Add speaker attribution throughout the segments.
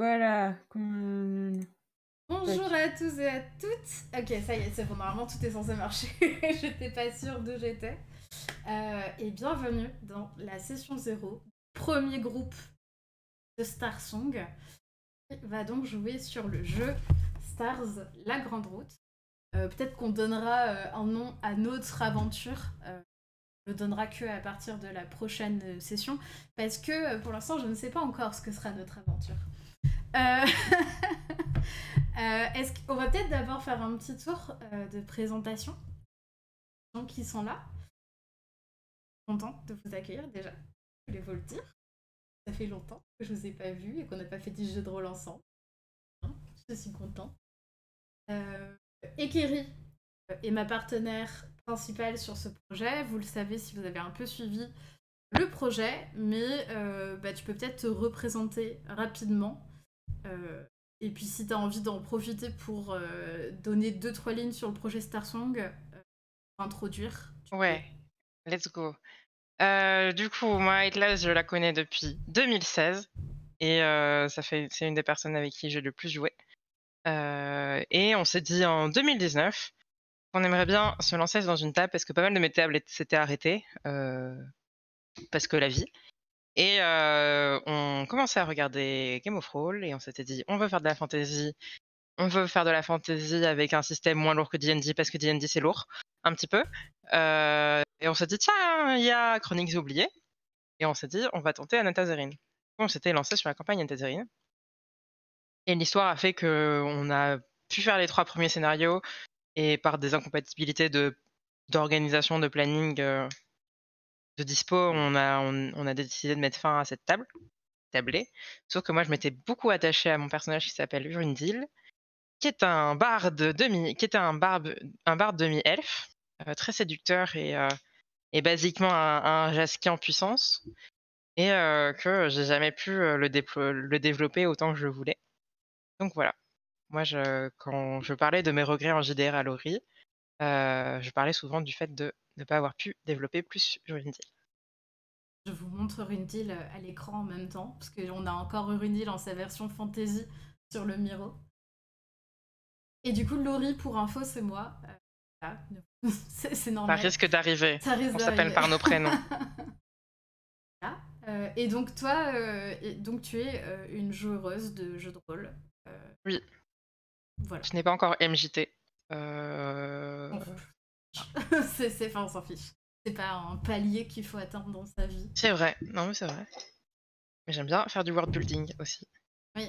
Speaker 1: Voilà.
Speaker 2: Bonjour à tous et à toutes. Ok, ça y est, c'est bon, normalement tout est censé marcher. j'étais pas sûre d'où j'étais. Euh, et bienvenue dans la session 0, premier groupe de Star Song. va donc jouer sur le jeu Stars La Grande Route. Euh, peut-être qu'on donnera euh, un nom à notre aventure le donnera que à partir de la prochaine session parce que pour l'instant je ne sais pas encore ce que sera notre aventure. Euh... euh est-ce qu'on va peut-être d'abord faire un petit tour de présentation? Gens qui sont là. Content de vous accueillir déjà. Je voulais vous le dire. Ça fait longtemps que je vous ai pas vu et qu'on n'a pas fait du jeu de rôle ensemble. Je suis content. Euh, Ekeri est ma partenaire principal sur ce projet. Vous le savez si vous avez un peu suivi le projet, mais euh, bah, tu peux peut-être te représenter rapidement. Euh, et puis si tu as envie d'en profiter pour euh, donner deux trois lignes sur le projet Starsong, pour introduire.
Speaker 3: Ouais, let's go. du coup, moi, Atlas, je la connais depuis 2016 et ça fait c'est une des personnes avec qui j'ai le plus joué. et on s'est dit en 2019 on aimerait bien se lancer dans une table parce que pas mal de mes tables s'étaient arrêtées euh, parce que la vie. Et on commençait à regarder Game of Thrones et on s'était dit on veut faire de la fantasy, on veut faire de la fantasy avec un système moins lourd que D&D parce que D&D c'est lourd un petit peu. Et on s'est dit tiens il y a Chroniques oubliées et on s'est dit on va tenter Anatazerine. On s'était lancé sur la campagne Anatazerine et l'histoire a fait que on a pu faire les trois premiers scénarios et par des incompatibilités de d'organisation, de planning, de dispo, on a, décidé de mettre fin à cette table, tablée. Sauf que moi, je m'étais beaucoup attachée à mon personnage qui s'appelle Urundil, qui est un barde demi, qui est un barbe, un barde demi-elfe, euh, très séducteur et, euh, et basiquement un, un en puissance, et que j'ai jamais pu le, développer autant que je voulais. Donc voilà. Moi, quand je parlais de mes regrets en JDR à Laurie, euh, je parlais souvent du fait de ne pas avoir pu développer plus Urundil.
Speaker 2: Je vous montre Urundil euh, à l'écran en même temps, parce qu'on a encore Urundil en sa version fantasy sur le Miro. Et du coup, Laurie, pour info, c'est moi. Euh, c'est normal.
Speaker 3: Ça risque d'arriver. On s'appelle par nos prénoms.
Speaker 2: et donc, toi, donc tu es une joueuse de jeux de rôle.
Speaker 3: oui. Je n'ai pas encore MJT. Euh...
Speaker 2: c'est, enfin, on s'en fiche. C'est pas un palier qu'il faut atteindre dans sa vie.
Speaker 3: C'est vrai, non mais c'est vrai. Mais j'aime bien faire du world building aussi.
Speaker 2: Oui.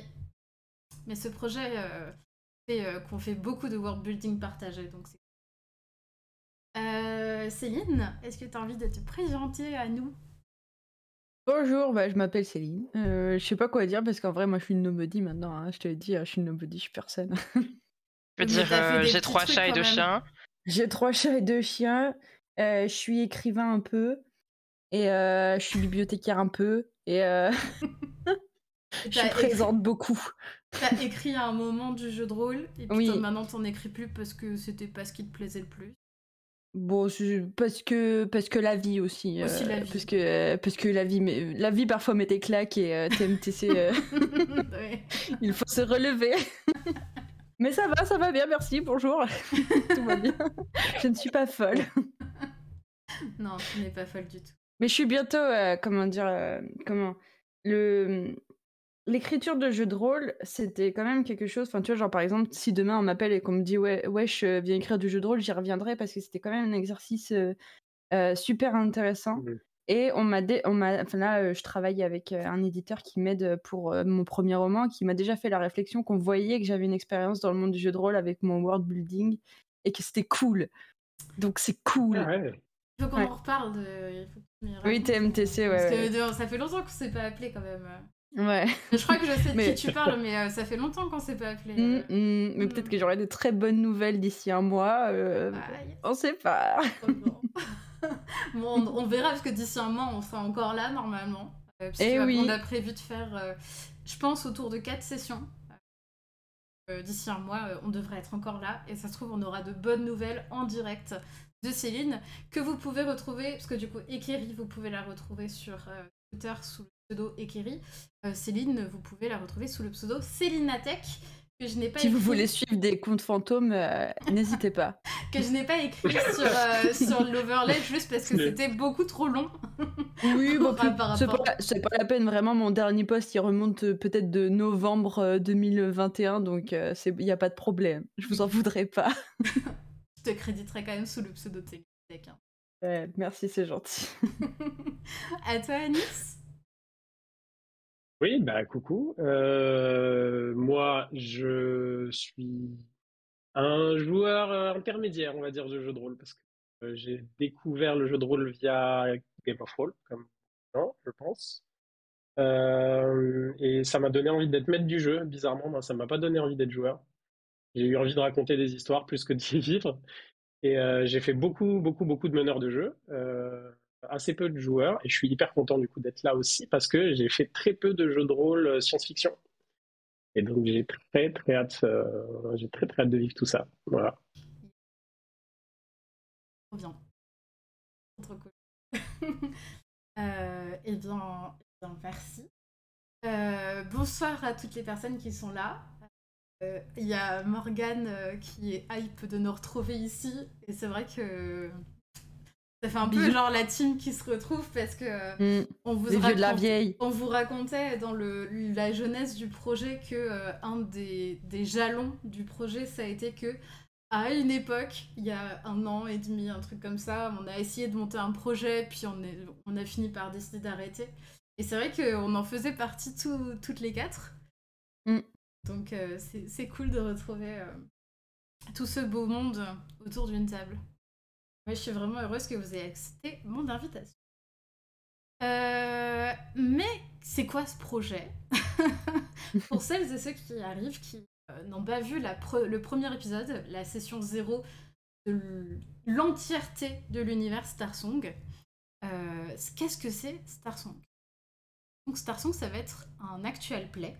Speaker 2: Mais ce projet euh, fait euh, qu'on fait beaucoup de world building partagé, donc c'est. Euh, Céline, est-ce que tu as envie de te présenter à nous?
Speaker 1: Bonjour, bah, je m'appelle Céline. Euh, je sais pas quoi dire parce qu'en vrai, moi, je suis une nobody maintenant. Hein. Je te l'ai dit, je suis une nobody, je suis personne.
Speaker 3: Je veux dire, euh, j'ai trois chats et deux chiens.
Speaker 1: J'ai trois chats et deux chiens. Euh, je suis écrivain un peu. Et je suis bibliothécaire un peu. Et je présente beaucoup.
Speaker 2: T'as écrit à un moment du jeu de rôle. Et puis oui. maintenant, t'en écris plus parce que c'était pas ce qui te plaisait le plus.
Speaker 1: Bon, parce que parce que la vie aussi,
Speaker 2: euh, la vie.
Speaker 1: parce que parce que la vie mais la vie parfois met des claques et euh, TMTC euh, il faut se relever. Mais ça va, ça va bien, merci, bonjour. tout va bien. Je ne suis pas folle.
Speaker 2: non, tu n'es pas folle du tout.
Speaker 1: Mais je suis bientôt comment dire comment le L'écriture de jeux de rôle, c'était quand même quelque chose. Enfin, tu vois, genre par exemple, si demain on m'appelle et qu'on me dit ouais, ouais, je viens écrire du jeu de rôle, j'y reviendrai parce que c'était quand même un exercice euh, euh, super intéressant. Mmh. Et on m'a, on m'a, enfin là, euh, je travaille avec un éditeur qui m'aide pour mon premier roman, qui m'a déjà fait la réflexion qu'on voyait que j'avais une expérience dans le monde du jeu de rôle avec mon world building et que c'était cool. Donc c'est cool.
Speaker 2: Ah Il faut qu'on en reparle de.
Speaker 1: oui, TMTC, ouais.
Speaker 2: Parce que ça fait longtemps qu'on s'est pas appelé quand même.
Speaker 1: Ouais.
Speaker 2: Je crois que je sais de qui tu parles, mais euh, ça fait longtemps qu'on s'est pas appelé.
Speaker 1: Mm, mm, mais peut-être que j'aurai de très bonnes nouvelles d'ici un mois. Euh, on sait pas.
Speaker 2: bon, on, verra parce que d'ici un mois, on sera encore là normalement. Euh, Et eh oui. On a prévu de faire, je pense, autour de 4 sessions. d'ici un mois, on devrait être encore là. Et ça se trouve, on aura de bonnes nouvelles en direct de Céline que vous pouvez retrouver, parce que du coup, Ekeri, vous pouvez la retrouver sur Twitter sous pseudo Ekeri. Euh, Céline, vous pouvez la retrouver sous le pseudo Célinatech, que je n'ai pas
Speaker 1: Si vous voulez suivre des comptes fantômes, euh, n'hésitez pas.
Speaker 2: que je n'ai pas écrit sur, euh, sur l'overlay juste parce que c'était beaucoup trop long.
Speaker 1: Oui, bon, c'est
Speaker 2: rapport-
Speaker 1: pas, c'est pas la peine, vraiment, mon dernier post, il remonte euh, peut-être de novembre euh, 2021, donc il n'y a pas de problème. Je vous en voudrais pas.
Speaker 2: Je te créditerai quand même sous le pseudo de hein.
Speaker 1: Ouais, merci, c'est gentil.
Speaker 2: à toi, Anis
Speaker 4: Oui, bah coucou. Euh, moi, je suis un joueur euh, intermédiaire, on va dire, de jeu de rôle, parce que euh, j'ai découvert le jeu de rôle via Game of Roll, comme non, je pense. Euh, et ça m'a donné envie d'être maître du jeu. Bizarrement, moi, ça m'a pas donné envie d'être joueur. J'ai eu envie de raconter des histoires plus que d'y vivre. Et j'ai fait beaucoup, beaucoup, beaucoup de meneurs de jeu. Assez peu de joueurs et je suis hyper content du coup d'être là aussi parce que j'ai fait très peu de jeux de rôle euh, science-fiction et donc j'ai très très hâte euh, j'ai très très hâte de vivre tout ça voilà
Speaker 2: bien. Trop cool. Euh, eh, bien, eh bien, merci. Bonsoir à toutes les personnes qui sont là. Il y a Morgane qui est hype de nous retrouver ici. Et c'est vrai que ça fait un peu genre la team qui se retrouve parce que
Speaker 1: Mm,
Speaker 2: on vous
Speaker 1: de la vieille.
Speaker 2: on vous racontait dans le, la jeunesse du projet que euh, un des, des jalons du projet, ça a été que à une époque, il y a un an et demi, un truc comme ça, on a essayé de monter un projet, puis on, est, on a fini par décider d'arrêter. Et c'est vrai qu'on en faisait partie tout- toutes les quatre.
Speaker 1: Mm.
Speaker 2: Donc euh, c'est c'est cool de retrouver euh, tout ce beau monde autour d'une table. Moi, je suis vraiment heureuse que vous ayez accepté mon invitation. Euh, mais c'est quoi ce projet? Pour celles et ceux qui arrivent, qui euh, n'ont pas vu le premier épisode, la session 0 de l'entièreté de l'univers Starsong, euh, qu'est-ce que c'est Starsong Donc Starsong, ça va être un actual play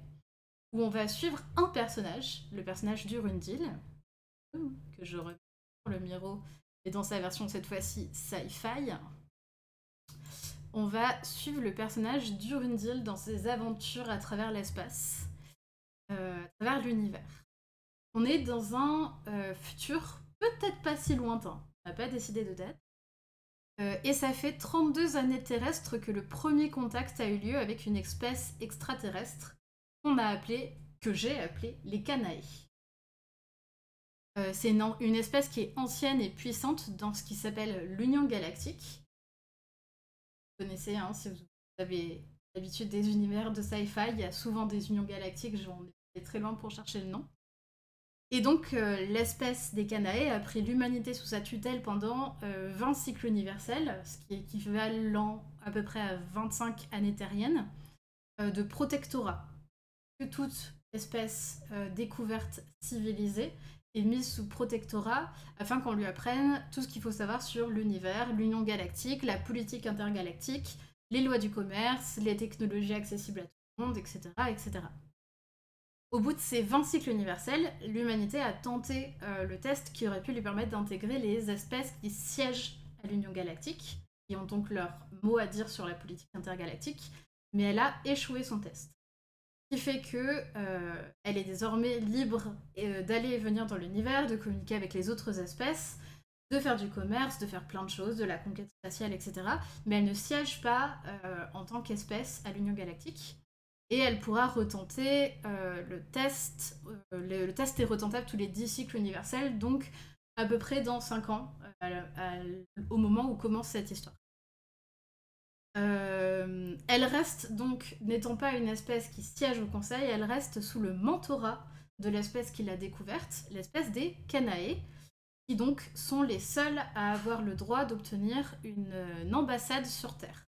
Speaker 2: où on va suivre un personnage, le personnage d'Urundil, que je remets sur le Miro, et dans sa version cette fois-ci sci-fi. On va suivre le personnage d'Urundil dans ses aventures à travers l'espace, euh, à travers l'univers. On est dans un euh, futur peut-être pas si lointain, on n'a pas décidé de date. Euh, et ça fait 32 années terrestres que le premier contact a eu lieu avec une espèce extraterrestre qu'on a appelée, que j'ai appelée les Canae. Euh, c'est une, espèce qui est ancienne et puissante dans ce qui s'appelle l'Union Galactique. Vous connaissez, hein, si vous avez l'habitude des univers de sci-fi, il y a souvent des unions galactiques, j'en ai très loin pour chercher le nom. Et donc, euh, l'espèce des Canae a pris l'humanité sous sa tutelle pendant euh, 20 cycles universels, ce qui est équivalent à peu près à 25 années terriennes, euh, de protectorat. Que toute espèce euh, découverte civilisée est mise sous protectorat afin qu'on lui apprenne tout ce qu'il faut savoir sur l'univers, l'union galactique, la politique intergalactique, les lois du commerce, les technologies accessibles à tout le monde, etc. etc. Au bout de ces 20 cycles universels, l'humanité a tenté euh, le test qui aurait pu lui permettre d'intégrer les espèces qui siègent à l'Union galactique, qui ont donc leur mot à dire sur la politique intergalactique, mais elle a échoué son test. Qui fait que euh, elle est désormais libre euh, d'aller et venir dans l'univers, de communiquer avec les autres espèces, de faire du commerce, de faire plein de choses, de la conquête spatiale, etc. Mais elle ne siège pas euh, en tant qu'espèce à l'Union galactique. Et elle pourra retenter le test. le, test est retentable tous les 10 cycles universels, donc à peu près dans 5 ans, au moment où commence cette histoire. Euh, elle reste donc, n'étant pas une espèce qui siège au conseil, elle reste sous le mentorat de l'espèce qui l'a découverte, l'espèce des Canae, qui donc sont les seuls à avoir le droit d'obtenir une, une ambassade sur Terre.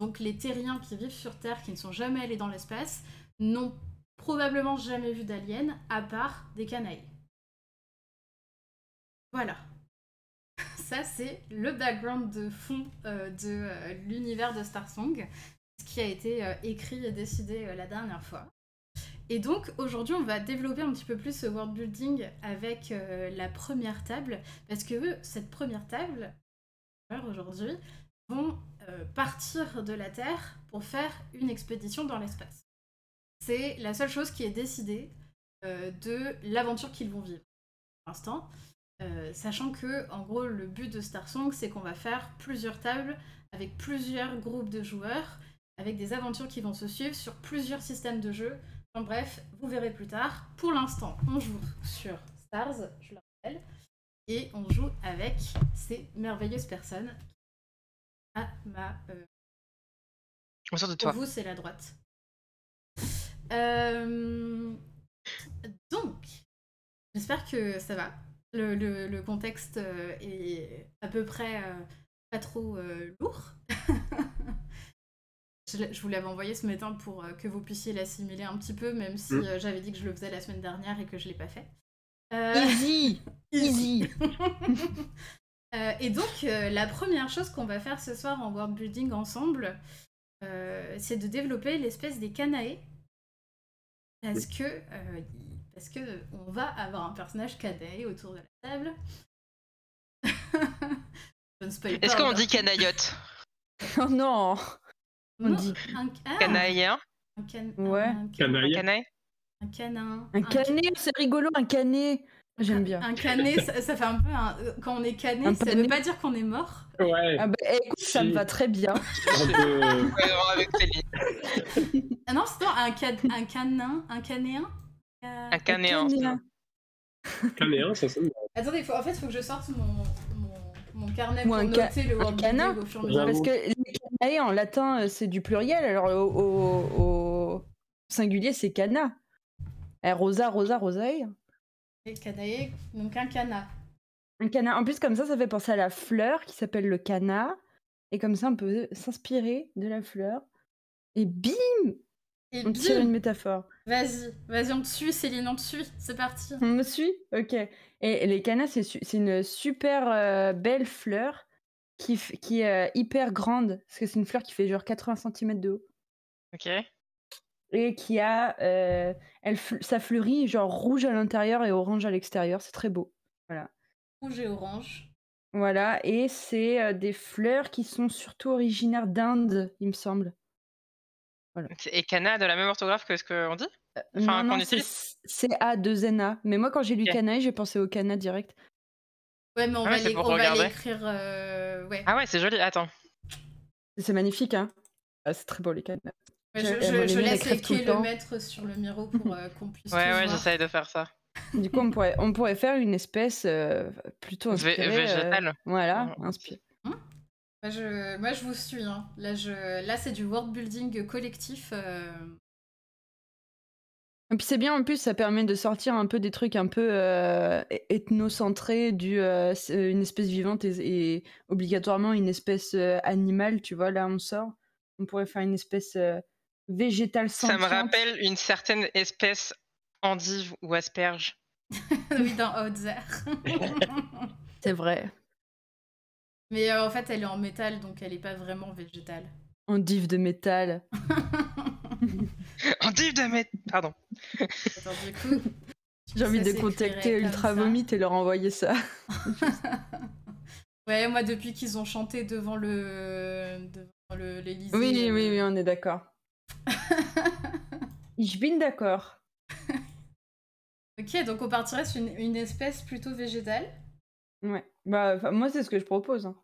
Speaker 2: Donc les terriens qui vivent sur Terre, qui ne sont jamais allés dans l'espace, n'ont probablement jamais vu d'aliens, à part des Canae. Voilà. C'est le background de fond euh, de euh, l'univers de Starsong, ce qui a été euh, écrit et décidé la dernière fois. Et donc, aujourd'hui, on va développer un petit peu plus ce world building avec la première table, parce que cette première table, aujourd'hui, vont partir de la Terre pour faire une expédition dans l'espace. C'est la seule chose qui est décidée de l'aventure qu'ils vont vivre pour l'instant. Euh, sachant que, en gros, le but de Star Song, c'est qu'on va faire plusieurs tables avec plusieurs groupes de joueurs, avec des aventures qui vont se suivre sur plusieurs systèmes de jeu. En bref, vous verrez plus tard. Pour l'instant, on joue sur Stars, je le rappelle, et on joue avec ces merveilleuses personnes. À ma, euh,
Speaker 3: Autour de
Speaker 2: pour
Speaker 3: toi.
Speaker 2: vous, c'est la droite. Euh, Donc, j'espère que ça va. Le, le- le contexte euh, est à peu près euh, pas trop euh, lourd. je, vous l'avais envoyé ce matin pour euh, que vous puissiez l'assimiler un petit peu, même si
Speaker 4: Mm.
Speaker 2: euh, j'avais dit que je le faisais la semaine dernière et que je l'ai pas fait. Euh,
Speaker 1: Easy Easy
Speaker 2: Euh, et donc, euh, la première chose qu'on va faire ce soir en world building ensemble, euh, c'est de développer l'espèce des Kanae. Parce que, euh, parce que on va avoir un personnage Kanae autour de la table. Je ne spoil pas
Speaker 3: Est-ce qu'on dit canaillotte
Speaker 1: Oh non on
Speaker 2: Non,
Speaker 1: dit
Speaker 2: un, ah,
Speaker 3: Canaïen
Speaker 2: un can-
Speaker 1: Ouais.
Speaker 2: un can-
Speaker 4: Canaille.
Speaker 3: Canaille
Speaker 2: un canin.
Speaker 1: Un canet, c'est rigolo, un canet J'aime bien.
Speaker 2: Un canet, ça, ça fait un peu un... euh, Quand on est cané,
Speaker 1: Un
Speaker 2: ça
Speaker 1: pané.
Speaker 2: veut pas dire qu'on est mort.
Speaker 4: Ouais,
Speaker 1: Ah bah écoute, ça me va très bien.
Speaker 3: Céline.
Speaker 2: Ah non, c'est non, un, can... un canin, un canéen? Euh,
Speaker 3: Un canéen.
Speaker 1: canéen.
Speaker 4: Canéen, ça sonne bien.
Speaker 2: Attendez, faut, en fait, il faut que je sorte mon, mon, mon carnet
Speaker 1: Ou
Speaker 2: pour
Speaker 1: un ca-
Speaker 2: noter le
Speaker 1: un
Speaker 2: word
Speaker 1: canin.
Speaker 2: building au fur et à mesure.
Speaker 1: Parce que les canae en latin, euh, c'est du pluriel, alors au, au- au singulier, c'est cana. Eh, rosa, rosa, rosae.
Speaker 2: Et canae, donc un cana.
Speaker 1: Un cana. En plus, comme ça, ça fait penser à la fleur qui s'appelle le cana. Et comme ça, on peut s'inspirer de la fleur. Et bim
Speaker 2: Et
Speaker 1: On tire une métaphore.
Speaker 2: Vas-y, vas-y, on te suit, Céline, on te suit, c'est parti.
Speaker 1: On me suit? Ok. Et, les canas, c'est su- une super euh, belle fleur qui, est euh, hyper grande. Parce que c'est une fleur qui fait genre 80 cm de haut.
Speaker 3: Ok.
Speaker 1: Et qui a. euh, elle, fl- ça fleurit genre rouge à l'intérieur et orange à l'extérieur. C'est très beau.
Speaker 2: Rouge et orange.
Speaker 1: Voilà. Et c'est euh, des fleurs qui sont surtout originaires d'Inde, il me semble.
Speaker 3: Et cana de la même orthographe que ce qu'on dit? Enfin,
Speaker 1: non,
Speaker 3: qu'on
Speaker 1: non,
Speaker 3: utilise?
Speaker 1: C'est A2NA. Mais moi, quand j'ai lu
Speaker 3: Ok.
Speaker 1: canaille, j'ai pensé au cana direct.
Speaker 2: Ouais, mais on
Speaker 3: Ah
Speaker 2: va
Speaker 3: pour
Speaker 2: on va
Speaker 3: regarder.
Speaker 2: l'écrire. euh, Ouais.
Speaker 3: Ah ouais, c'est joli. Attends.
Speaker 1: C'est magnifique, hein Ah, C'est très beau, les.
Speaker 2: Ouais,
Speaker 1: je-
Speaker 2: je, je- laisse Eke
Speaker 1: le
Speaker 2: le mettre sur le miro pour euh, qu'on puisse
Speaker 3: Ouais, ouais, j'essaye de faire ça.
Speaker 1: Du coup, on pourrait, on pourrait faire une espèce euh, plutôt inspirée. euh,
Speaker 3: végétale.
Speaker 1: voilà, inspirée.
Speaker 2: Moi, je, moi, je vous suis. Hein. Là, je... Là c'est du world building collectif. euh,
Speaker 1: Et puis c'est bien, en plus, ça permet de sortir un peu des trucs un peu euh, é- ethnocentrés, du, euh, c'est une espèce vivante et, et obligatoirement une espèce euh, animale, tu vois, là on sort. On pourrait faire une espèce euh, végétale
Speaker 3: Ça me
Speaker 1: sentiente.
Speaker 3: rappelle une certaine espèce endive ou asperge.
Speaker 2: oui, dans Outzer.
Speaker 1: C'est vrai.
Speaker 2: Mais euh, en fait, elle est en métal, donc elle est pas vraiment végétale.
Speaker 1: Endive de métal.
Speaker 3: Endive de mét... Pardon.
Speaker 2: Attends, du coup.
Speaker 1: J'ai envie
Speaker 2: ça
Speaker 1: de contacter Ultra. Vomit et leur envoyer ça.
Speaker 2: ouais, moi, depuis qu'ils ont chanté devant le. devant le- l'Élysée.
Speaker 1: Oui, oui,
Speaker 2: euh,
Speaker 1: oui, on est d'accord. Je bin d'accord.
Speaker 2: Ok, donc on partirait sur une, une espèce plutôt végétale.
Speaker 1: Ouais. Bah, moi, c'est ce que je propose. hein.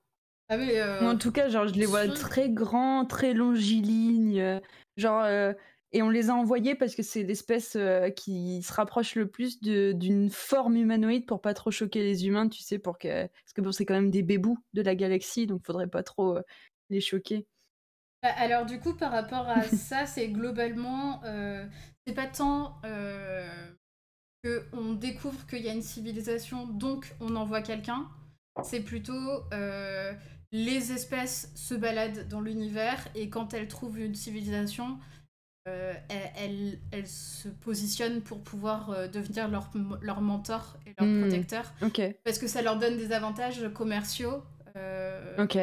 Speaker 2: Ah euh,
Speaker 1: en tout cas, genre, je les vois très grands, très longilignes. euh, genre, euh, et on les a envoyés parce que c'est l'espèce euh, qui se rapproche le plus d'une forme humanoïde pour pas trop choquer les humains, tu sais, pour que... parce que bon, c'est quand même des bébous de la galaxie, donc faudrait pas trop les choquer.
Speaker 2: Bah, Alors du coup, par rapport à ça, c'est globalement, c'est pas tant que on découvre qu'il y a une civilisation, donc on envoie quelqu'un. C'est plutôt euh, les espèces se baladent dans l'univers et quand elles trouvent une civilisation, euh, elles, elles- elles se positionnent pour pouvoir euh, devenir leur, leur mentor et leur
Speaker 1: Hmm.
Speaker 2: protecteur
Speaker 1: Ok,
Speaker 2: parce que ça leur donne des avantages commerciaux. euh,
Speaker 1: ok.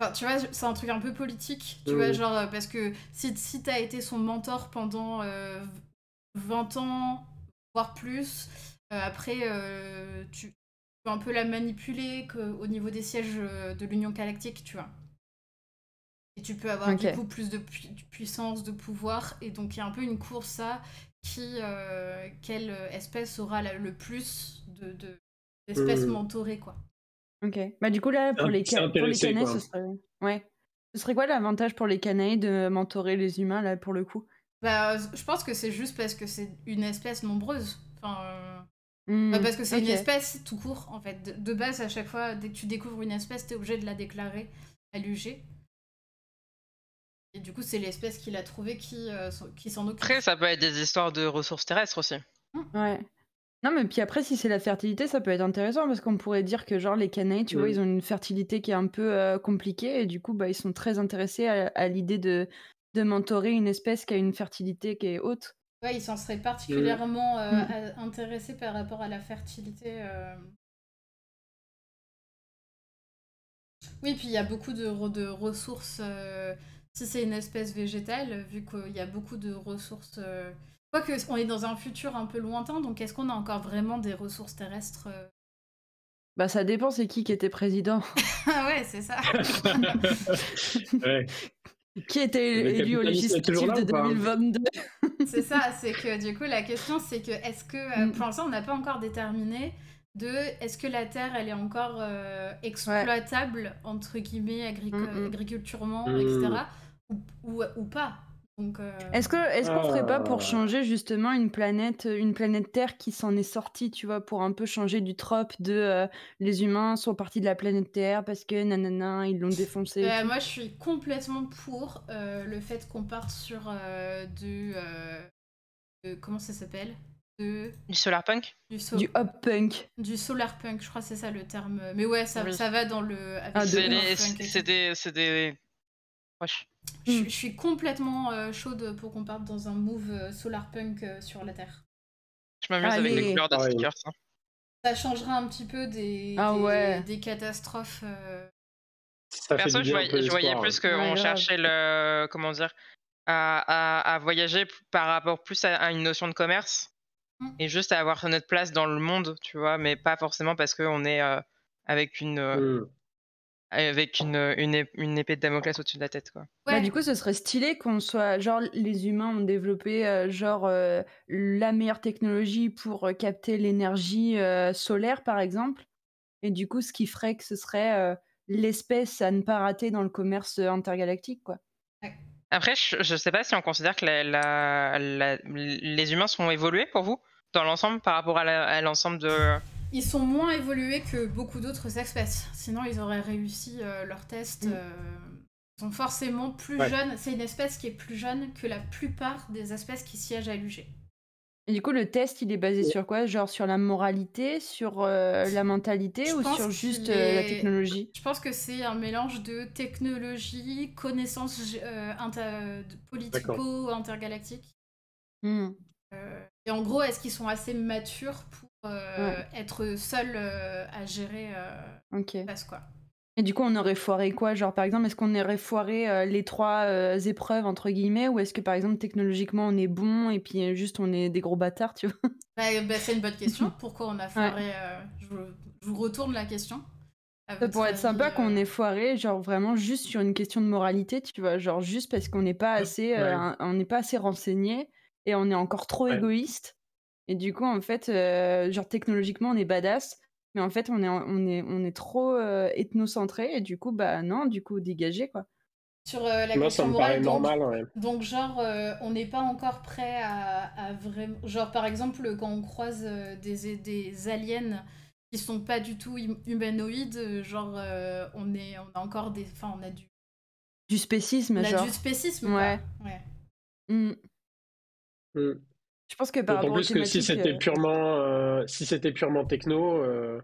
Speaker 2: Enfin, tu vois, c'est un truc un peu politique, tu
Speaker 4: Oui.
Speaker 2: vois, genre, parce que si, si t'as été son mentor pendant euh, 20 ans, voire plus, euh, après, euh, tu peux un peu la manipuler que, au niveau des sièges euh, de l'Union Galactique, tu vois. Et tu peux avoir du coup plus de pu- de puissance, de pouvoir. Et donc il y a un peu une course à qui, euh, quelle espèce aura la- le plus de, de- d'espèces
Speaker 4: Mhm.
Speaker 2: mentorées, quoi.
Speaker 1: Ok. Bah du coup là pour les, ca- pour les
Speaker 4: quoi.
Speaker 1: ce serait ouais. Ce serait quoi l'avantage pour les canailles de mentorer les humains là pour le coup?
Speaker 2: Bah, je pense que c'est juste parce que c'est une espèce nombreuse. Enfin, euh,
Speaker 1: Hmm,
Speaker 2: bah, parce que c'est une espèce tout court, en fait. De, de base, à chaque fois, dès que tu découvres une espèce, t'es obligé de la déclarer à l'UG. Et du coup, c'est l'espèce qui l'a trouvée qui, euh, s'en- qui s'en occupe.
Speaker 3: Après, ça peut être des histoires de ressources terrestres aussi.
Speaker 1: Ouais. Non, mais puis après, si c'est la fertilité, ça peut être intéressant parce qu'on pourrait dire que, genre, les canailles, tu vois, ils ont une fertilité qui est un peu euh, compliquée et du coup, bah, ils sont très intéressés à, à l'idée de, de mentorer une espèce qui a une fertilité qui est haute.
Speaker 2: Ouais, ils s'en seraient particulièrement euh,
Speaker 1: Mm.
Speaker 2: à- intéressés par rapport à la fertilité. euh. Oui, puis il y a beaucoup de, re- de ressources. euh, si c'est une espèce végétale, vu qu'il y a beaucoup de ressources. Euh... Quoique, on est dans un futur un peu lointain, donc est-ce qu'on a encore vraiment des ressources terrestres
Speaker 1: Bah, ça dépend, c'est qui qui était président.
Speaker 2: Ah ouais, c'est ça.
Speaker 4: Ouais.
Speaker 1: Qui était
Speaker 4: Le
Speaker 1: élu au législatif de
Speaker 4: ou pas
Speaker 1: 2022.
Speaker 2: C'est ça, c'est que du coup la question c'est que est-ce que euh,
Speaker 1: Mm.
Speaker 2: pour l'instant on n'a pas encore déterminé de est-ce que la terre elle est encore euh, exploitable entre guillemets agrico-
Speaker 1: Mm, mm.
Speaker 2: agriculturement
Speaker 4: Mm.
Speaker 2: etc ou, ou, ou pas? Donc euh,
Speaker 1: Est-ce que est-ce qu'on ferait pas
Speaker 4: Ah.
Speaker 1: pour changer justement une planète une planète Terre qui s'en est sortie, tu vois, pour un peu changer du trope de euh, les humains sont partis de la planète Terre parce que nanana ils l'ont défoncé.
Speaker 2: euh, moi je suis complètement pour euh, le fait qu'on parte sur euh, du euh, de- comment ça s'appelle? De
Speaker 3: Du solarpunk?
Speaker 2: du, so-
Speaker 1: Du hop punk.
Speaker 2: du solar punk je crois que c'est ça le terme mais ouais ça,
Speaker 3: Oui.
Speaker 2: ça va dans le
Speaker 1: Ah,
Speaker 3: des- des, c'est des proches.
Speaker 2: Je, je suis complètement euh, chaude pour qu'on parte dans un move euh, solar punk euh, sur la Terre.
Speaker 3: Je m'amuse avec les couleurs de
Speaker 4: Pareil.
Speaker 3: stickers. hein.
Speaker 2: Ça changera un petit peu des,
Speaker 1: Ah
Speaker 2: des,
Speaker 1: ouais.
Speaker 2: des catastrophes. euh.
Speaker 4: Ça
Speaker 3: Perso, je voyais, je plus qu'on cherchait le. Comment dire à, à- à voyager par rapport plus à, à une notion de commerce
Speaker 2: Mm.
Speaker 3: et juste à avoir notre place dans le monde, tu vois, mais pas forcément parce qu'on est euh, avec une. euh,
Speaker 4: Mm.
Speaker 3: Avec une, une, ép- une épée de Damoclès au-dessus de la tête, quoi.
Speaker 1: Bah, du coup, ce serait stylé qu'on soit. Genre, les humains ont développé euh, genre euh, la meilleure technologie pour euh, capter l'énergie euh, solaire, par exemple. Et du coup, ce qui ferait que ce serait euh, l'espèce à ne pas rater dans le commerce intergalactique, quoi.
Speaker 3: Après, je, je sais pas si on considère que la, la- la- les humains sont évolués pour vous dans l'ensemble par rapport à l'ensemble de.
Speaker 2: Ils sont moins évolués que beaucoup d'autres espèces. Sinon, ils auraient réussi euh, leurs tests.
Speaker 1: Mm.
Speaker 2: euh, Ils sont forcément plus
Speaker 4: Ouais.
Speaker 2: jeunes. C'est une espèce qui est plus jeune que la plupart des espèces qui siègent à l'UG.
Speaker 1: Et du coup, le test, il est basé
Speaker 4: Ouais.
Speaker 1: sur quoi? Genre sur la moralité, sur euh, la mentalité
Speaker 2: Je
Speaker 1: ou sur juste euh, la technologie?
Speaker 2: Je pense que c'est un mélange de technologie, connaissances euh, inter- politico-intergalactiques.
Speaker 1: Hmm.
Speaker 2: Euh, et en gros, est-ce qu'ils sont assez matures pour euh, être seuls euh, à gérer euh,
Speaker 1: Ok.
Speaker 2: l'espace, quoi
Speaker 1: Et du coup, on aurait foiré quoi? Genre, par exemple, est-ce qu'on aurait foiré euh, les trois euh, épreuves, entre guillemets, ou est-ce que, par exemple, technologiquement, on est bon et puis euh, juste on est des gros bâtards, tu vois?
Speaker 2: Bah, bah, C'est une bonne question. Pourquoi on a foiré euh, je, vous- je vous retourne la question.
Speaker 1: Ça pourrait être sympa qu'on ait foiré, genre vraiment juste sur une question de moralité, tu vois, genre juste parce qu'on n'est pas assez, euh,
Speaker 4: Ouais.
Speaker 1: un- on n'est pas assez renseigné et on est encore trop
Speaker 4: Ouais.
Speaker 1: égoïste. Et du coup, en fait, euh, genre technologiquement, on est badass, mais en fait, on est, on est, on est trop euh, ethnocentré et du coup, bah non, du coup, dégagé quoi.
Speaker 2: Sur euh, la
Speaker 4: Moi,
Speaker 2: question
Speaker 4: ça me paraît
Speaker 2: morale, donc,
Speaker 4: normal, ouais.
Speaker 2: Donc, genre, euh, on n'est pas encore prêt à, à vraiment. Genre, par exemple, quand on croise des, des aliens qui sont pas du tout hum- humanoïdes, genre, euh, on, est, on a encore des. Enfin, on a du,
Speaker 1: Du spécisme,
Speaker 2: on a
Speaker 1: genre.
Speaker 2: du spécisme. quoi.
Speaker 1: Ouais.
Speaker 2: ouais.
Speaker 1: Hmm.
Speaker 4: Mm.
Speaker 1: Je pense que par rapport aux
Speaker 4: plus que si c'était
Speaker 1: euh,
Speaker 4: purement, euh, si c'était purement techno, euh,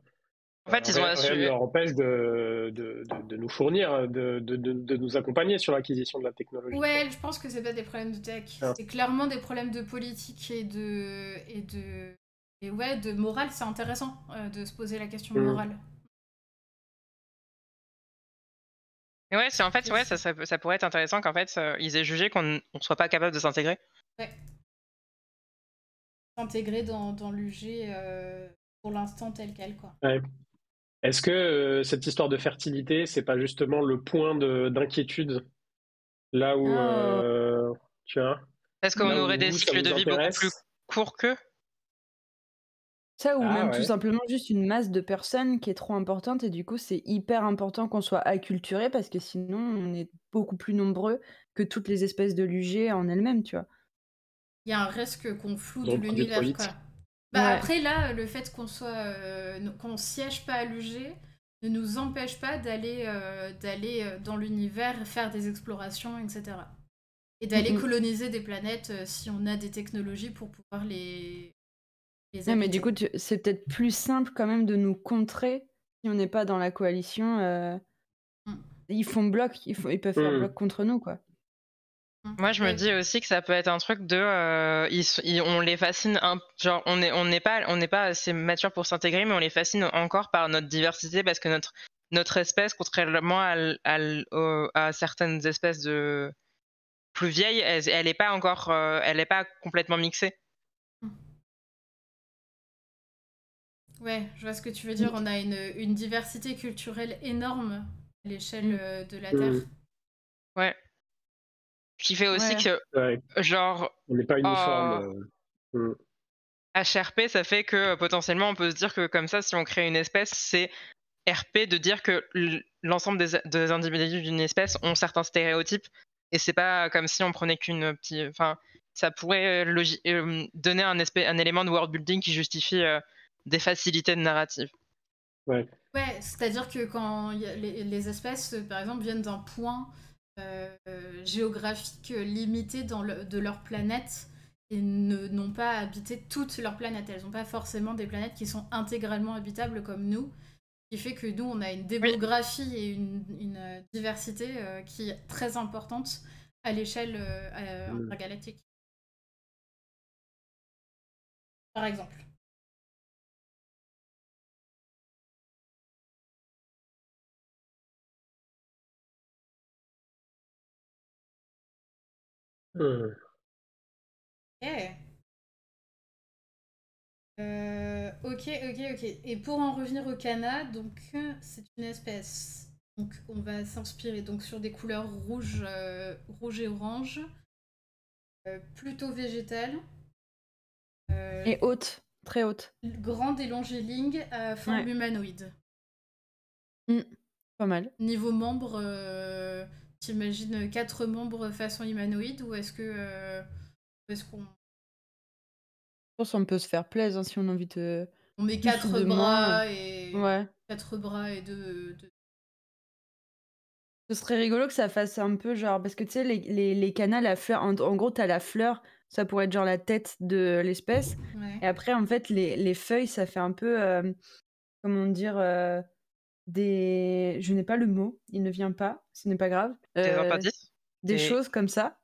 Speaker 3: En fait, ils ont
Speaker 4: rien, rien ne
Speaker 3: assuré.
Speaker 4: leur empêche de, de, de, de nous fournir, de, de, de, de nous accompagner sur l'acquisition de la technologie.
Speaker 2: Ouais, je pense que c'est pas des problèmes de tech.
Speaker 4: Ah.
Speaker 2: C'est clairement des problèmes de politique et de. Et de... Et ouais, de morale, c'est intéressant euh, de se poser la question
Speaker 4: Mm.
Speaker 2: morale.
Speaker 3: Mais ouais, c'est en fait, ouais, ça, ça, ça pourrait être intéressant qu'en fait, euh, ils aient jugé qu'on ne soit pas capable de s'intégrer.
Speaker 2: S'intégrer dans, dans l'UG euh, pour l'instant tel quel, quoi.
Speaker 4: Est-ce que euh, cette histoire de fertilité, c'est pas justement le point de- d'inquiétude? Là où,
Speaker 1: Ah.
Speaker 4: euh, tu vois,
Speaker 3: Parce qu'on aurait des cycles de vie beaucoup plus courts qu'eux?
Speaker 1: Ça ou
Speaker 4: Ah
Speaker 1: même tout simplement juste une masse de personnes qui est trop importante et du coup c'est hyper important qu'on soit acculturé parce que sinon on est beaucoup plus nombreux que toutes les espèces de l'UG en elles-mêmes, tu vois.
Speaker 2: Il y a un risque qu'on floue de l'univers, quoi. Bah
Speaker 1: Ouais.
Speaker 2: après là, le fait qu'on soit, euh, qu'on siège pas à l'UG ne nous empêche pas d'aller, euh, d'aller euh, dans l'univers, faire des explorations, etc. Et d'aller
Speaker 1: Mhm.
Speaker 2: coloniser des planètes euh, si on a des technologies pour pouvoir les, les
Speaker 1: Ouais, mais du coup tu- c'est peut-être plus simple quand même de nous contrer si on n'est pas dans la coalition. euh,
Speaker 2: Mm.
Speaker 1: Ils font bloc, ils, font- ils peuvent faire
Speaker 4: Mm.
Speaker 1: bloc contre nous, quoi.
Speaker 3: Moi, je me dis aussi que ça peut être un truc de, euh, ils, s- ils- on les fascine, un, genre on est, on n'est pas, on n'est pas assez mature pour s'intégrer, mais on les fascine encore par notre diversité parce que notre, notre espèce, contrairement à, certaines espèces de plus vieilles, elle, elle est pas encore, euh, elle est pas complètement mixée.
Speaker 2: Ouais, je vois ce que tu veux dire. On a une, une diversité culturelle énorme à l'échelle
Speaker 1: Mm.
Speaker 2: euh, de la. Terre.
Speaker 3: Ouais. Ce qui fait aussi
Speaker 1: Ouais.
Speaker 3: que,
Speaker 4: Ouais,
Speaker 3: genre,
Speaker 4: on n'est pas uniforme. euh, mm.
Speaker 3: HRP, ça fait que euh, potentiellement on peut se dire que comme ça, si on crée une espèce, c'est RP de dire que l'ensemble des, des individus d'une espèce ont certains stéréotypes et c'est pas comme si on prenait qu'une petite. Enfin, ça pourrait euh, euh, donner un, espèce, un élément de world building qui justifie euh, des facilités de narrative.
Speaker 2: Ouais, c'est-à-dire que quand il y a- les, les espèces, par exemple, viennent d'un point euh, euh, géographique limité dans le- de leur planète et n'ont pas habité toute leur planète. Elles n'ont pas forcément des planètes qui sont intégralement habitables comme nous. Ce qui fait que nous, on a une démographie et une, une, diversité euh, qui est très importante à l'échelle euh, euh,
Speaker 4: Mm.
Speaker 2: intergalactique. Par exemple. Ok. Euh, ok, ok, ok. Et pour en revenir au Cana, donc euh, c'est une espèce. Donc on va s'inspirer donc sur des couleurs rouge, euh, rouge et orange, euh, plutôt végétales, euh,
Speaker 1: Et haute, très haute.
Speaker 2: grande et longiligne à forme
Speaker 1: Ouais.
Speaker 2: humanoïde.
Speaker 1: Pas mal.
Speaker 2: Niveau membre, euh, t'imagines quatre membres façon humanoïde ou est-ce que euh, est-ce qu'on
Speaker 1: Je pense qu'on peut se faire plaisir hein, si on a envie de.
Speaker 2: on met quatre bras et
Speaker 1: Ouais.
Speaker 2: quatre bras et deux, deux-
Speaker 1: Ce serait rigolo que ça fasse un peu genre. Parce que tu sais, les, les, les canals à fleurs, en, en gros, t'as la fleur, ça pourrait être genre la tête de l'espèce.
Speaker 2: ouais.
Speaker 1: Et après, en fait, les, les feuilles, ça fait un peu. euh, comment dire euh, Des. Je n'ai pas le mot, il ne vient pas, ce n'est pas grave.
Speaker 3: Des
Speaker 1: Euh,
Speaker 3: appendices,
Speaker 1: des
Speaker 3: des-
Speaker 1: choses comme ça.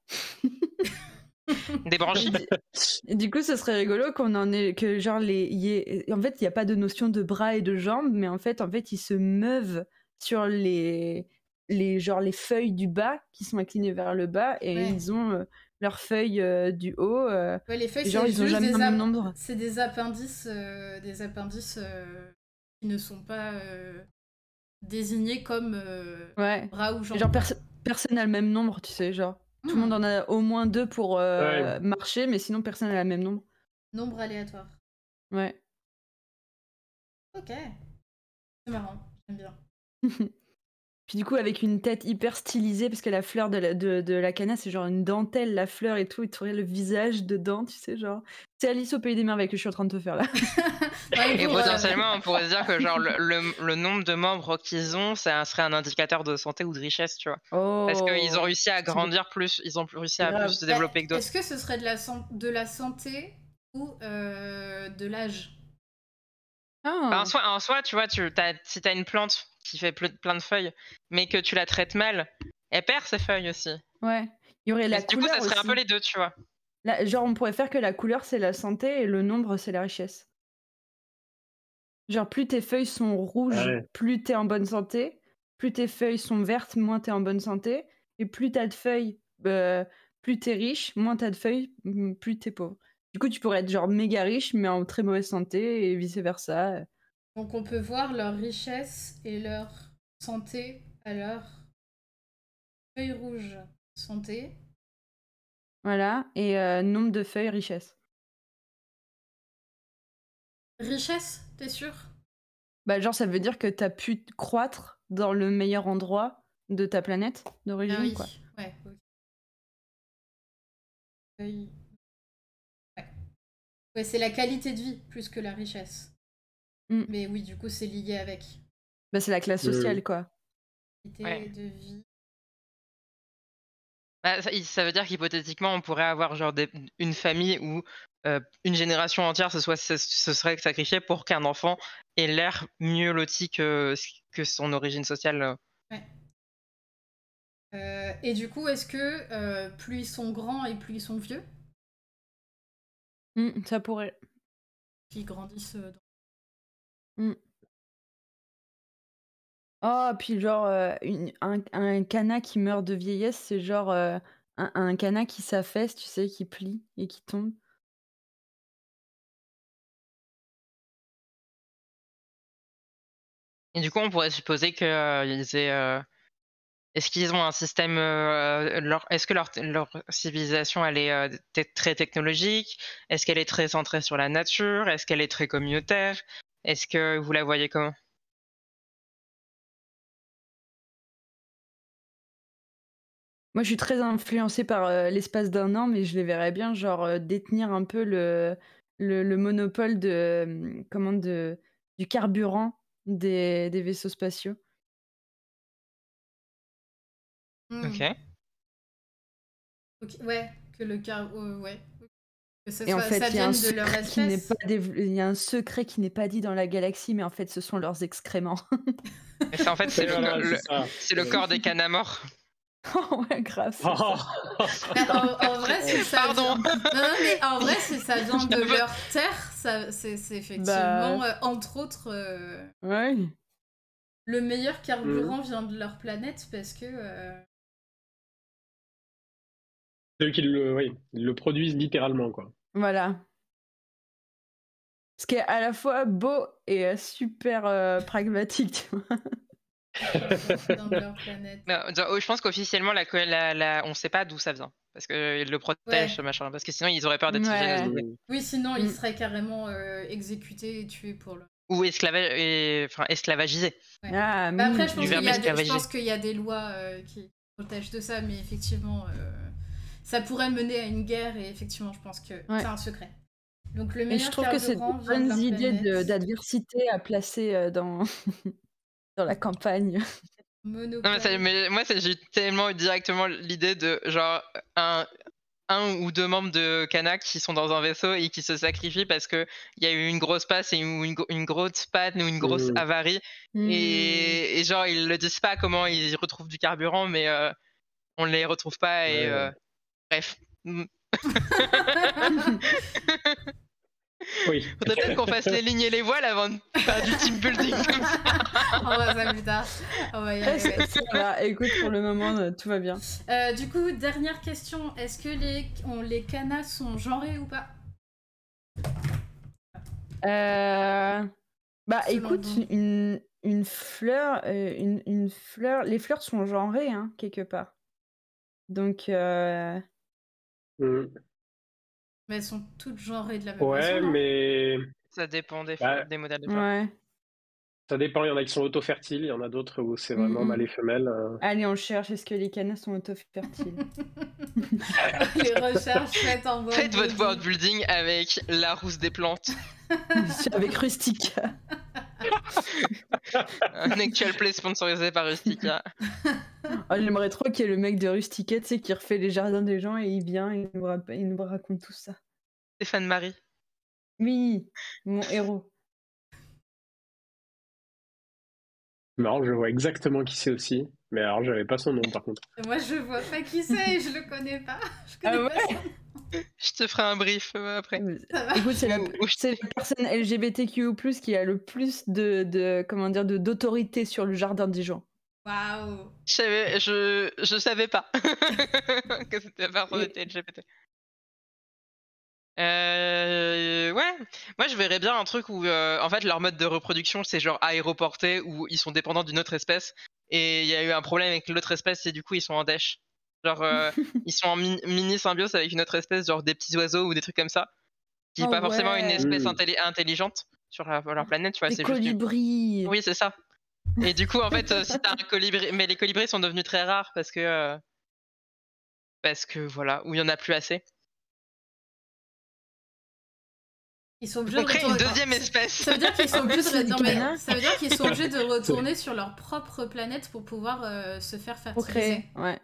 Speaker 3: des branchies.
Speaker 1: Et du coup, ce serait rigolo qu'on en ait que genre les y ait- en fait, il n'y a pas de notion de bras et de jambes, mais en fait, en fait, ils se meuvent sur les les genre les feuilles du bas qui sont inclinées vers le bas et
Speaker 2: Ouais.
Speaker 1: ils ont euh, leurs feuilles euh, du haut. euh,
Speaker 2: Ouais, les feuilles,
Speaker 1: genre,
Speaker 2: c'est
Speaker 1: ils ont jamais
Speaker 2: des
Speaker 1: le même nombre.
Speaker 2: C'est des appendices, euh, des appendices euh, qui ne sont pas désignés comme euh,
Speaker 1: ouais.
Speaker 2: bras ou jambes.
Speaker 1: Genre perso- personne n'a le même nombre, tu sais, genre tout le
Speaker 2: Hmm.
Speaker 1: monde en a au moins deux pour euh,
Speaker 4: Ouais.
Speaker 1: marcher, mais sinon personne n'a le même nombre.
Speaker 2: Nombre aléatoire.
Speaker 1: Ouais.
Speaker 2: Ok. C'est marrant, j'aime bien.
Speaker 1: Puis du coup, avec une tête hyper stylisée, parce que la fleur de la, de, de la cana, c'est genre une dentelle, la fleur et tout, et tu aurais le visage dedans, tu sais, genre. C'est Alice au Pays des Merveilles que je suis en train de te faire là.
Speaker 2: Ouais,
Speaker 3: Et
Speaker 2: euh,
Speaker 3: potentiellement, on pourrait se dire que genre le, le- le nombre de membres qu'ils ont, ça serait un indicateur de santé ou de richesse, tu vois.
Speaker 1: Oh
Speaker 3: Parce qu'ils ont réussi à grandir plus, ils ont réussi à
Speaker 1: Grave.
Speaker 3: plus se développer que d'autres.
Speaker 2: Est-ce que ce serait de la, san- de la santé ou euh, de l'âge?
Speaker 1: Ah.
Speaker 3: En, soi, en soi, tu vois, tu, t'as- si tu as une plante qui fait ple- plein de feuilles, mais que tu la traites mal, elle perd ses feuilles aussi.
Speaker 1: Ouais. Il y aurait la
Speaker 3: Et du coup,
Speaker 1: couleur
Speaker 3: ça serait un peu les deux, tu vois.
Speaker 1: Genre, on pourrait faire que la couleur, c'est la santé et le nombre, c'est la richesse. Genre, plus tes feuilles sont rouges,
Speaker 4: Ah ouais.
Speaker 1: plus t'es en bonne santé. Plus tes feuilles sont vertes, moins t'es en bonne santé. Et plus t'as de feuilles, euh, plus t'es riche, moins t'as de feuilles, plus t'es pauvre. Du coup, tu pourrais être genre méga riche, mais en très mauvaise santé et vice-versa.
Speaker 2: Donc on peut voir leur richesse et leur santé à leur feuille rouge. santé.
Speaker 1: Voilà. Et euh, nombre de feuilles, richesse.
Speaker 2: Richesse, t'es sûr?
Speaker 1: Bah, genre, ça veut dire que t'as pu croître dans le meilleur endroit de ta planète d'origine,
Speaker 2: Ah oui,
Speaker 1: quoi.
Speaker 2: ouais. Ouais, c'est la qualité de vie plus que la richesse.
Speaker 1: Mm.
Speaker 2: Mais oui, du coup, c'est lié avec.
Speaker 1: Bah, c'est la classe
Speaker 4: Euh,
Speaker 1: sociale, quoi.
Speaker 3: Ouais.
Speaker 2: de vie.
Speaker 3: Bah, ça, ça veut dire qu'hypothétiquement, on pourrait avoir genre des- une famille où euh, une génération entière se, soit, se, se serait sacrifiée pour qu'un enfant ait l'air mieux loti que, que son origine sociale. euh.
Speaker 2: Euh, et du coup, est-ce que euh, plus ils sont grands et plus ils sont vieux,
Speaker 1: Mm, ça pourrait.
Speaker 2: ils grandissent dans-
Speaker 1: Oh, puis genre, une- un, un cana qui meurt de vieillesse, c'est genre un, un cana qui s'affaisse, tu sais, qui plie et qui tombe.
Speaker 3: Et du coup, on pourrait supposer aient. euh, Est-ce qu'ils ont un système. leur- Est-ce que leur, leur civilisation, elle est très technologique? Est-ce qu'elle est très centrée sur la nature? Est-ce qu'elle est très communautaire? Est-ce que vous la voyez comment?
Speaker 1: Moi, je suis très influencée par euh, l'espace d'un an, mais je les verrais bien, genre, euh, détenir un peu le, le, le monopole de, euh, comment, de, du carburant des, des vaisseaux spatiaux.
Speaker 2: Hmm,
Speaker 3: Ok.
Speaker 2: ok, Ouais, que le car. euh, ouais. Ça,
Speaker 1: Et en
Speaker 2: soit-
Speaker 1: fait,
Speaker 2: ça
Speaker 1: il y, a un
Speaker 2: de leur
Speaker 1: qui n'est pas il y a un secret qui n'est pas dit dans la galaxie, mais en fait, ce sont leurs excréments.
Speaker 3: C'est en fait, c'est le, corps des mort.
Speaker 1: Oh, ouais, grave.
Speaker 4: Oh.
Speaker 2: Mais en, en vrai, c'est ça.
Speaker 3: Pardon.
Speaker 2: vient- Non, non, mais en vrai, c'est ça vient de leur terre. Ça, c'est effectivement,
Speaker 1: Bah.
Speaker 2: euh, entre autres, euh,
Speaker 1: Ouais.
Speaker 2: le meilleur
Speaker 1: Mm.
Speaker 2: carburant vient de leur planète parce que. euh,
Speaker 4: Ceux qui le, oui, ils le produisent littéralement, quoi.
Speaker 1: Voilà. Ce qui est à la fois beau et euh, super euh, pragmatique, tu vois.
Speaker 2: dans leur planète.
Speaker 3: Non, genre, oh, je pense qu'officiellement, la, la, la- on sait pas d'où ça vient. Parce qu'ils le protègent,
Speaker 2: Ouais.
Speaker 3: ce machin. Parce que sinon, ils auraient peur d'être
Speaker 1: Ouais.
Speaker 2: Oui, sinon, ils
Speaker 1: Mm.
Speaker 2: seraient carrément euh, exécutés et tués pour le.
Speaker 3: Ou esclava- et- enfin, esclavagisés.
Speaker 2: Ouais.
Speaker 1: Ah,
Speaker 2: Bah, après, je pense qu'il y, a des- y a lois euh, qui protègent de ça, mais effectivement, euh, ça pourrait mener à une guerre et effectivement, je pense que
Speaker 1: Ouais.
Speaker 2: c'est un secret. Donc le
Speaker 1: Et
Speaker 2: meilleur
Speaker 1: je trouve que c'est
Speaker 2: de
Speaker 1: bonnes idées d'adversité à placer euh, dans, dans la campagne.
Speaker 3: Non, mais, moi, j'ai tellement eu directement l'idée de genre un, un ou deux membres de Kanak qui sont dans un vaisseau et qui se sacrifient parce qu'il y a eu une grosse passe et une, une, gro- une grosse panne ou une grosse avarie.
Speaker 1: Mm.
Speaker 3: Et, et genre, ils le disent pas comment ils retrouvent du carburant, mais euh, on les retrouve pas. Et
Speaker 4: Ouais.
Speaker 3: euh, bref. Mm.
Speaker 4: Oui.
Speaker 3: Faudrait peut-être qu'on fasse les lignes et les voiles avant de faire du team building comme ça.
Speaker 2: On va ça plus tard. On va y arriver.
Speaker 1: va. Écoute, pour le moment, euh, tout va bien.
Speaker 2: Euh, du coup, dernière question. Est-ce que les, on- les canas sont genrés ou pas?
Speaker 1: Euh, Bah
Speaker 2: Selon
Speaker 1: écoute, une, une fleur, euh, une, une fleur, les fleurs sont genrées, hein, quelque part. Donc, euh,
Speaker 4: Mm.
Speaker 2: Mais elles sont toutes genrées de la même
Speaker 4: Ouais,
Speaker 2: façon. non?
Speaker 4: mais
Speaker 3: Ça dépend des,
Speaker 4: Bah,
Speaker 3: des modèles de
Speaker 1: ouais.
Speaker 4: ça dépend. Il y en a qui sont auto-fertiles, il y en a d'autres où c'est vraiment mâle et femelle. euh.
Speaker 1: Allez, on cherche, est-ce que les canas sont auto-fertiles?
Speaker 2: Les recherches faites en
Speaker 3: Faites votre
Speaker 2: building.
Speaker 3: world building avec la rousse des plantes.
Speaker 1: Avec Rustica.
Speaker 3: Un actual play sponsorisé par Rustica.
Speaker 1: Oh, J'aimerais trop qu'il y ait le mec de Rustica, tu sais, qui refait les jardins des gens et il vient et il nous, rap- il nous raconte tout ça.
Speaker 3: Stéphane Marie.
Speaker 1: Oui, mon héros.
Speaker 4: Non, je vois exactement qui c'est aussi. Mais alors, j'avais pas son nom par contre.
Speaker 2: Moi, je vois pas qui c'est et je le connais pas. Je connais
Speaker 1: Ah
Speaker 2: pas
Speaker 1: ouais?
Speaker 2: son nom.
Speaker 3: Je te ferai un brief euh, après.
Speaker 1: Écoute, c'est la, personne LGBTQ+, qui a le plus de, de comment dire, de- d'autorité sur le jardin des gens.
Speaker 2: Waouh.
Speaker 3: Je savais, je, je savais pas que c'était la personne était LGBT. Euh, ouais, moi je verrais bien un truc où euh, en fait leur mode de reproduction c'est genre aéroporté où ils sont dépendants d'une autre espèce et il y a eu un problème avec l'autre espèce et du coup ils sont en dèche. Genre, euh, ils sont en mi- mini symbiose avec une autre espèce, genre des petits oiseaux ou des trucs comme ça, qui n'est
Speaker 1: Oh
Speaker 3: pas forcément une espèce
Speaker 4: Mm.
Speaker 3: intelli- intelligente sur la- leur planète, tu vois.
Speaker 1: Des
Speaker 3: C'est juste
Speaker 1: colibris.
Speaker 3: Oui, c'est ça. Et du coup, en fait, euh, si t'as un colibri, mais les colibris sont devenus très rares parce que, euh, parce que voilà, où il y en a plus assez.
Speaker 2: Ils sont obligés
Speaker 3: On
Speaker 2: de
Speaker 3: crée une
Speaker 2: retourner-
Speaker 3: deuxième espèce.
Speaker 2: Ça veut dire qu'ils sont obligés de...
Speaker 1: c'est
Speaker 2: non,
Speaker 1: du
Speaker 2: mais
Speaker 1: canard.
Speaker 2: ça veut dire qu'ils sont obligés de retourner sur leur propre planète pour pouvoir euh, se faire
Speaker 1: Pour
Speaker 2: fertiliser.
Speaker 1: créer, ouais.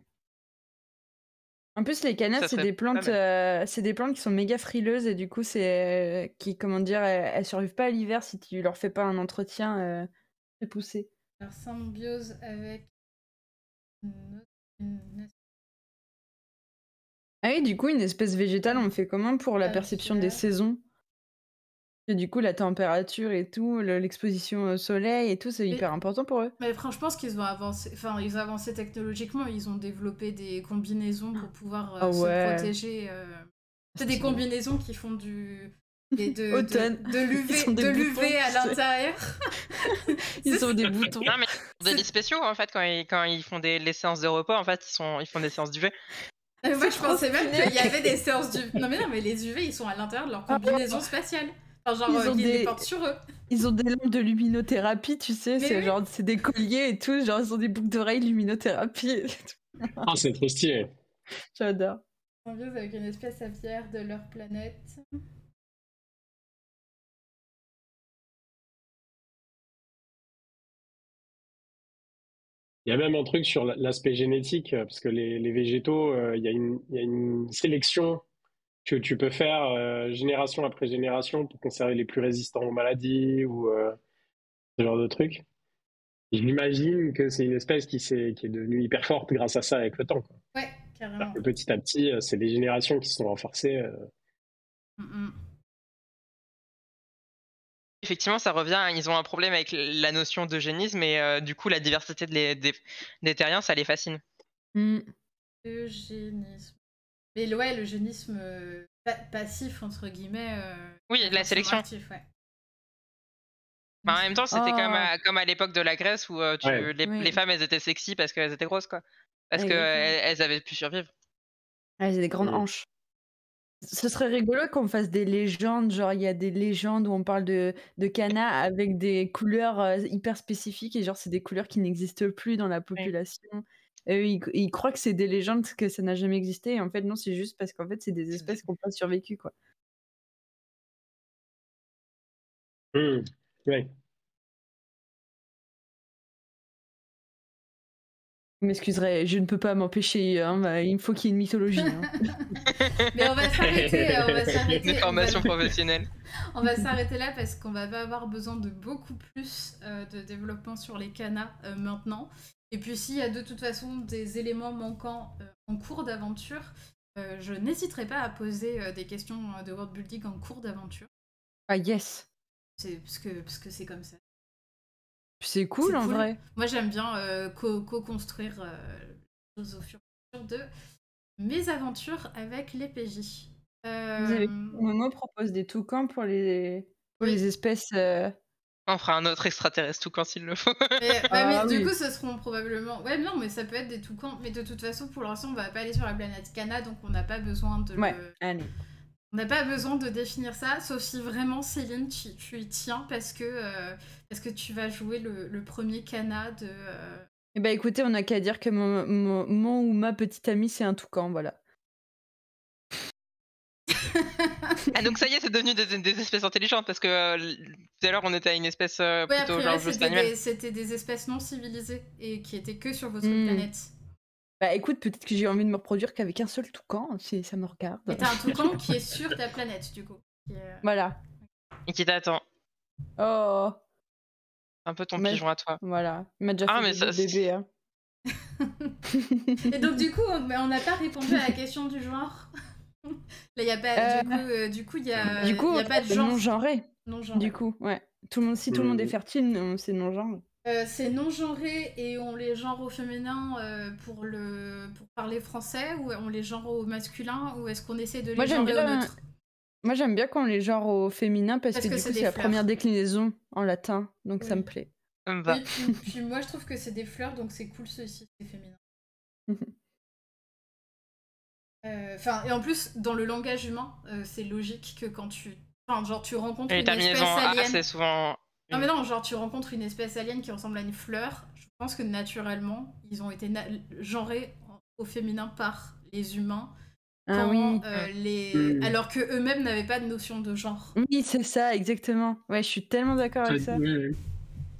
Speaker 1: En plus, les canettes, c'est des plantes, euh, c'est des plantes qui sont méga frileuses et du coup, c'est euh, qui, comment dire, elles, elles survivent pas à l'hiver si tu leur fais pas un entretien euh, très poussé.
Speaker 2: Alors, symbiose avec
Speaker 1: Ah oui, du coup, une espèce végétale, on fait comment pour la
Speaker 2: Ah,
Speaker 1: perception des saisons? Et du coup, la température et tout, le- l'exposition au soleil et tout, c'est hyper important pour eux.
Speaker 2: Mais franchement, je pense qu'ils ont avancé, enfin, ils ont avancé technologiquement, ils ont développé des combinaisons pour pouvoir euh,
Speaker 1: Ah ouais.
Speaker 2: se protéger. euh. C'est des
Speaker 1: Stylé.
Speaker 2: combinaisons qui font du. des- de, de,
Speaker 1: Automne.
Speaker 2: de l'UV,
Speaker 1: Ils ont des
Speaker 2: de
Speaker 1: boutons,
Speaker 2: l'UV à
Speaker 1: tu sais.
Speaker 2: l'intérieur.
Speaker 1: Ils ont des boutons.
Speaker 3: Non, mais des lits spéciaux, en fait, quand ils, quand ils font des, les séances de repos, en fait, ils, sont, ils font des séances d'UV.
Speaker 2: Mais moi, je
Speaker 1: trop
Speaker 2: pensais même
Speaker 1: stylé.
Speaker 2: qu'il y avait des séances du. Non, mais non, mais les UV, ils sont à l'intérieur de leur combinaison spatiale. Enfin, genre,
Speaker 1: Ils
Speaker 2: euh,
Speaker 1: ont des-
Speaker 2: portent sur eux.
Speaker 1: Ils ont des lampes de luminothérapie, tu sais, c'est
Speaker 2: oui.
Speaker 1: genre c'est des colliers et tout, genre ils ont des boucles d'oreilles luminothérapie.
Speaker 4: Ah, c'est trop stylé.
Speaker 1: J'adore.
Speaker 2: Symbiose avec une espèce aviaire de leur planète.
Speaker 4: Il y a même un truc sur l'aspect génétique, euh, parce que les, les végétaux, euh, y il y a une sélection que tu peux faire euh, génération après génération pour conserver les plus résistants aux maladies ou euh, ce genre de trucs. J'imagine que c'est une espèce qui, s'est- qui est devenue hyper forte grâce à ça avec le temps. quoi.
Speaker 2: Ouais, carrément.
Speaker 4: Que petit à petit, euh, c'est les générations qui se sont renforcées. euh.
Speaker 2: Mm, mm.
Speaker 3: Effectivement, ça revient. Ils ont un problème avec la notion d'eugénisme et euh, du coup, la diversité de les- des, des terriens, ça les fascine.
Speaker 1: Mm.
Speaker 2: Eugénisme. Mais le- ouais, l'eugénisme euh, pa- passif, entre guillemets. euh,
Speaker 3: Oui,
Speaker 2: pas
Speaker 3: la sélection.
Speaker 2: actif, ouais.
Speaker 3: Bah, en même temps, c'était
Speaker 1: Oh.
Speaker 3: comme, à, comme à l'époque de la Grèce où euh, tu-
Speaker 4: Ouais.
Speaker 3: les,
Speaker 1: Oui.
Speaker 3: les femmes, elles étaient sexy parce qu'elles étaient grosses, quoi. Parce qu'elles elles avaient pu survivre.
Speaker 1: Ah, j'ai des grandes
Speaker 4: Mm.
Speaker 1: hanches. Ce serait rigolo qu'on fasse des légendes, genre il y a des légendes où on parle de, de Cana avec des couleurs euh, hyper spécifiques et genre c'est des couleurs qui n'existent plus dans la population. Eux, ils, ils croient que c'est des légendes, que ça n'a jamais existé. Et en fait, non, c'est juste parce qu'en fait, c'est des espèces qui n'ont pas survécu, quoi.
Speaker 4: Hmm. Ouais.
Speaker 1: Vous m'excuserez, je ne peux pas m'empêcher, hein, bah, il faut qu'il y ait une mythologie. hein.
Speaker 2: Mais on va s'arrêter, euh, on va s'arrêter.
Speaker 3: Une
Speaker 2: on va-
Speaker 3: formation professionnelle.
Speaker 2: On va s'arrêter là parce qu'on va pas avoir besoin de beaucoup plus euh, de développement sur les canas euh, maintenant. Et puis s'il y a de toute façon des éléments manquants euh, en cours d'aventure, euh, je n'hésiterai pas à poser euh, des questions de world building en cours d'aventure.
Speaker 1: ah yes,
Speaker 2: C'est parce que parce que c'est comme ça.
Speaker 1: c'est cool en
Speaker 2: cool.
Speaker 1: vrai.
Speaker 2: Moi j'aime bien euh, co- co-construire euh, les choses au fur et à mesure de mes aventures avec les PJ. Euh,
Speaker 1: avez- Momo propose des toucans pour les, pour
Speaker 2: Oui.
Speaker 1: les espèces.
Speaker 3: On fera un autre extraterrestre tout quand il le faut.
Speaker 2: Mais, ouais,
Speaker 1: Ah
Speaker 2: mais du
Speaker 1: oui.
Speaker 2: coup, ce seront probablement. Ouais, non, mais ça peut être des toucans. Mais de toute façon, pour l'instant, on va pas aller sur la planète Cana, donc on n'a pas besoin de.
Speaker 1: Ouais,
Speaker 2: le-
Speaker 1: allez.
Speaker 2: On n'a pas besoin de définir ça, sauf si vraiment Céline, tu, tu y tiens parce que euh, parce que tu vas jouer le, le premier Cana de. euh,
Speaker 1: Eh ben écoutez, on n'a qu'à dire que mon, mon, mon ou ma petite amie, c'est un toucan, voilà.
Speaker 3: Ah, donc ça y est, c'est devenu des, des espèces intelligentes parce que euh, tout à l'heure, on était à une espèce euh,
Speaker 2: Ouais,
Speaker 3: plutôt genre juste
Speaker 2: c'était
Speaker 3: animale.
Speaker 2: des, c'était des espèces non civilisées et qui étaient que sur votre
Speaker 1: Hmm.
Speaker 2: planète.
Speaker 1: Bah écoute, peut-être que j'ai envie de me reproduire qu'avec un seul toucan, si ça me regarde.
Speaker 2: Et t'as un toucan qui est sur ta planète, du coup. qui est-
Speaker 1: Voilà.
Speaker 3: Et qui t'attend.
Speaker 1: Oh,
Speaker 3: Un peu ton
Speaker 1: Mais-
Speaker 3: pigeon à toi.
Speaker 1: voilà. Il m'a déjà
Speaker 3: Ah,
Speaker 1: fait
Speaker 3: mais ça,
Speaker 1: bébés. Hein.
Speaker 2: Et donc, du coup, on n'a pas répondu à la question du genre. Là, y a pas.
Speaker 1: Euh,
Speaker 2: Du coup, euh, du coup, il y a,
Speaker 1: du coup,
Speaker 2: y a pas de genre.
Speaker 1: non genré.
Speaker 2: Non genré.
Speaker 1: Du coup, ouais. Tout le monde, si tout le monde est
Speaker 4: Mhm.
Speaker 1: fertile, c'est non genré.
Speaker 2: Euh, c'est non genré et on les genre au féminin euh, pour le pour parler français ou on les genre au masculin ou est-ce qu'on essaie de les
Speaker 1: Moi,
Speaker 2: au
Speaker 1: bien-
Speaker 2: neutre?
Speaker 1: Moi, j'aime bien quand on les genre au féminin parce,
Speaker 2: Parce
Speaker 1: que,
Speaker 2: que
Speaker 1: du
Speaker 2: c'est
Speaker 1: coup,
Speaker 2: des
Speaker 1: c'est la première déclinaison en latin, donc ça me plaît.
Speaker 3: Ça me va.
Speaker 2: Oui, puis, puis moi je trouve que c'est des fleurs donc c'est cool ceci c'est féminin. Euh, Enfin, et en plus, dans le langage humain, euh, c'est logique que quand tu. Enfin, genre, tu rencontres
Speaker 3: Et
Speaker 2: une espèce
Speaker 3: terminaisons A,
Speaker 2: alien.
Speaker 3: c'est souvent.
Speaker 2: Non, mais non, genre, tu rencontres une espèce alien qui ressemble à une fleur. Je pense que naturellement, ils ont été na- genrés au féminin par les humains.
Speaker 1: Ah oui.
Speaker 2: euh, les...
Speaker 4: Mm.
Speaker 2: Alors que eux-mêmes n'avaient pas de notion de genre.
Speaker 1: Oui, c'est ça, exactement. Ouais, je suis tellement d'accord avec ça.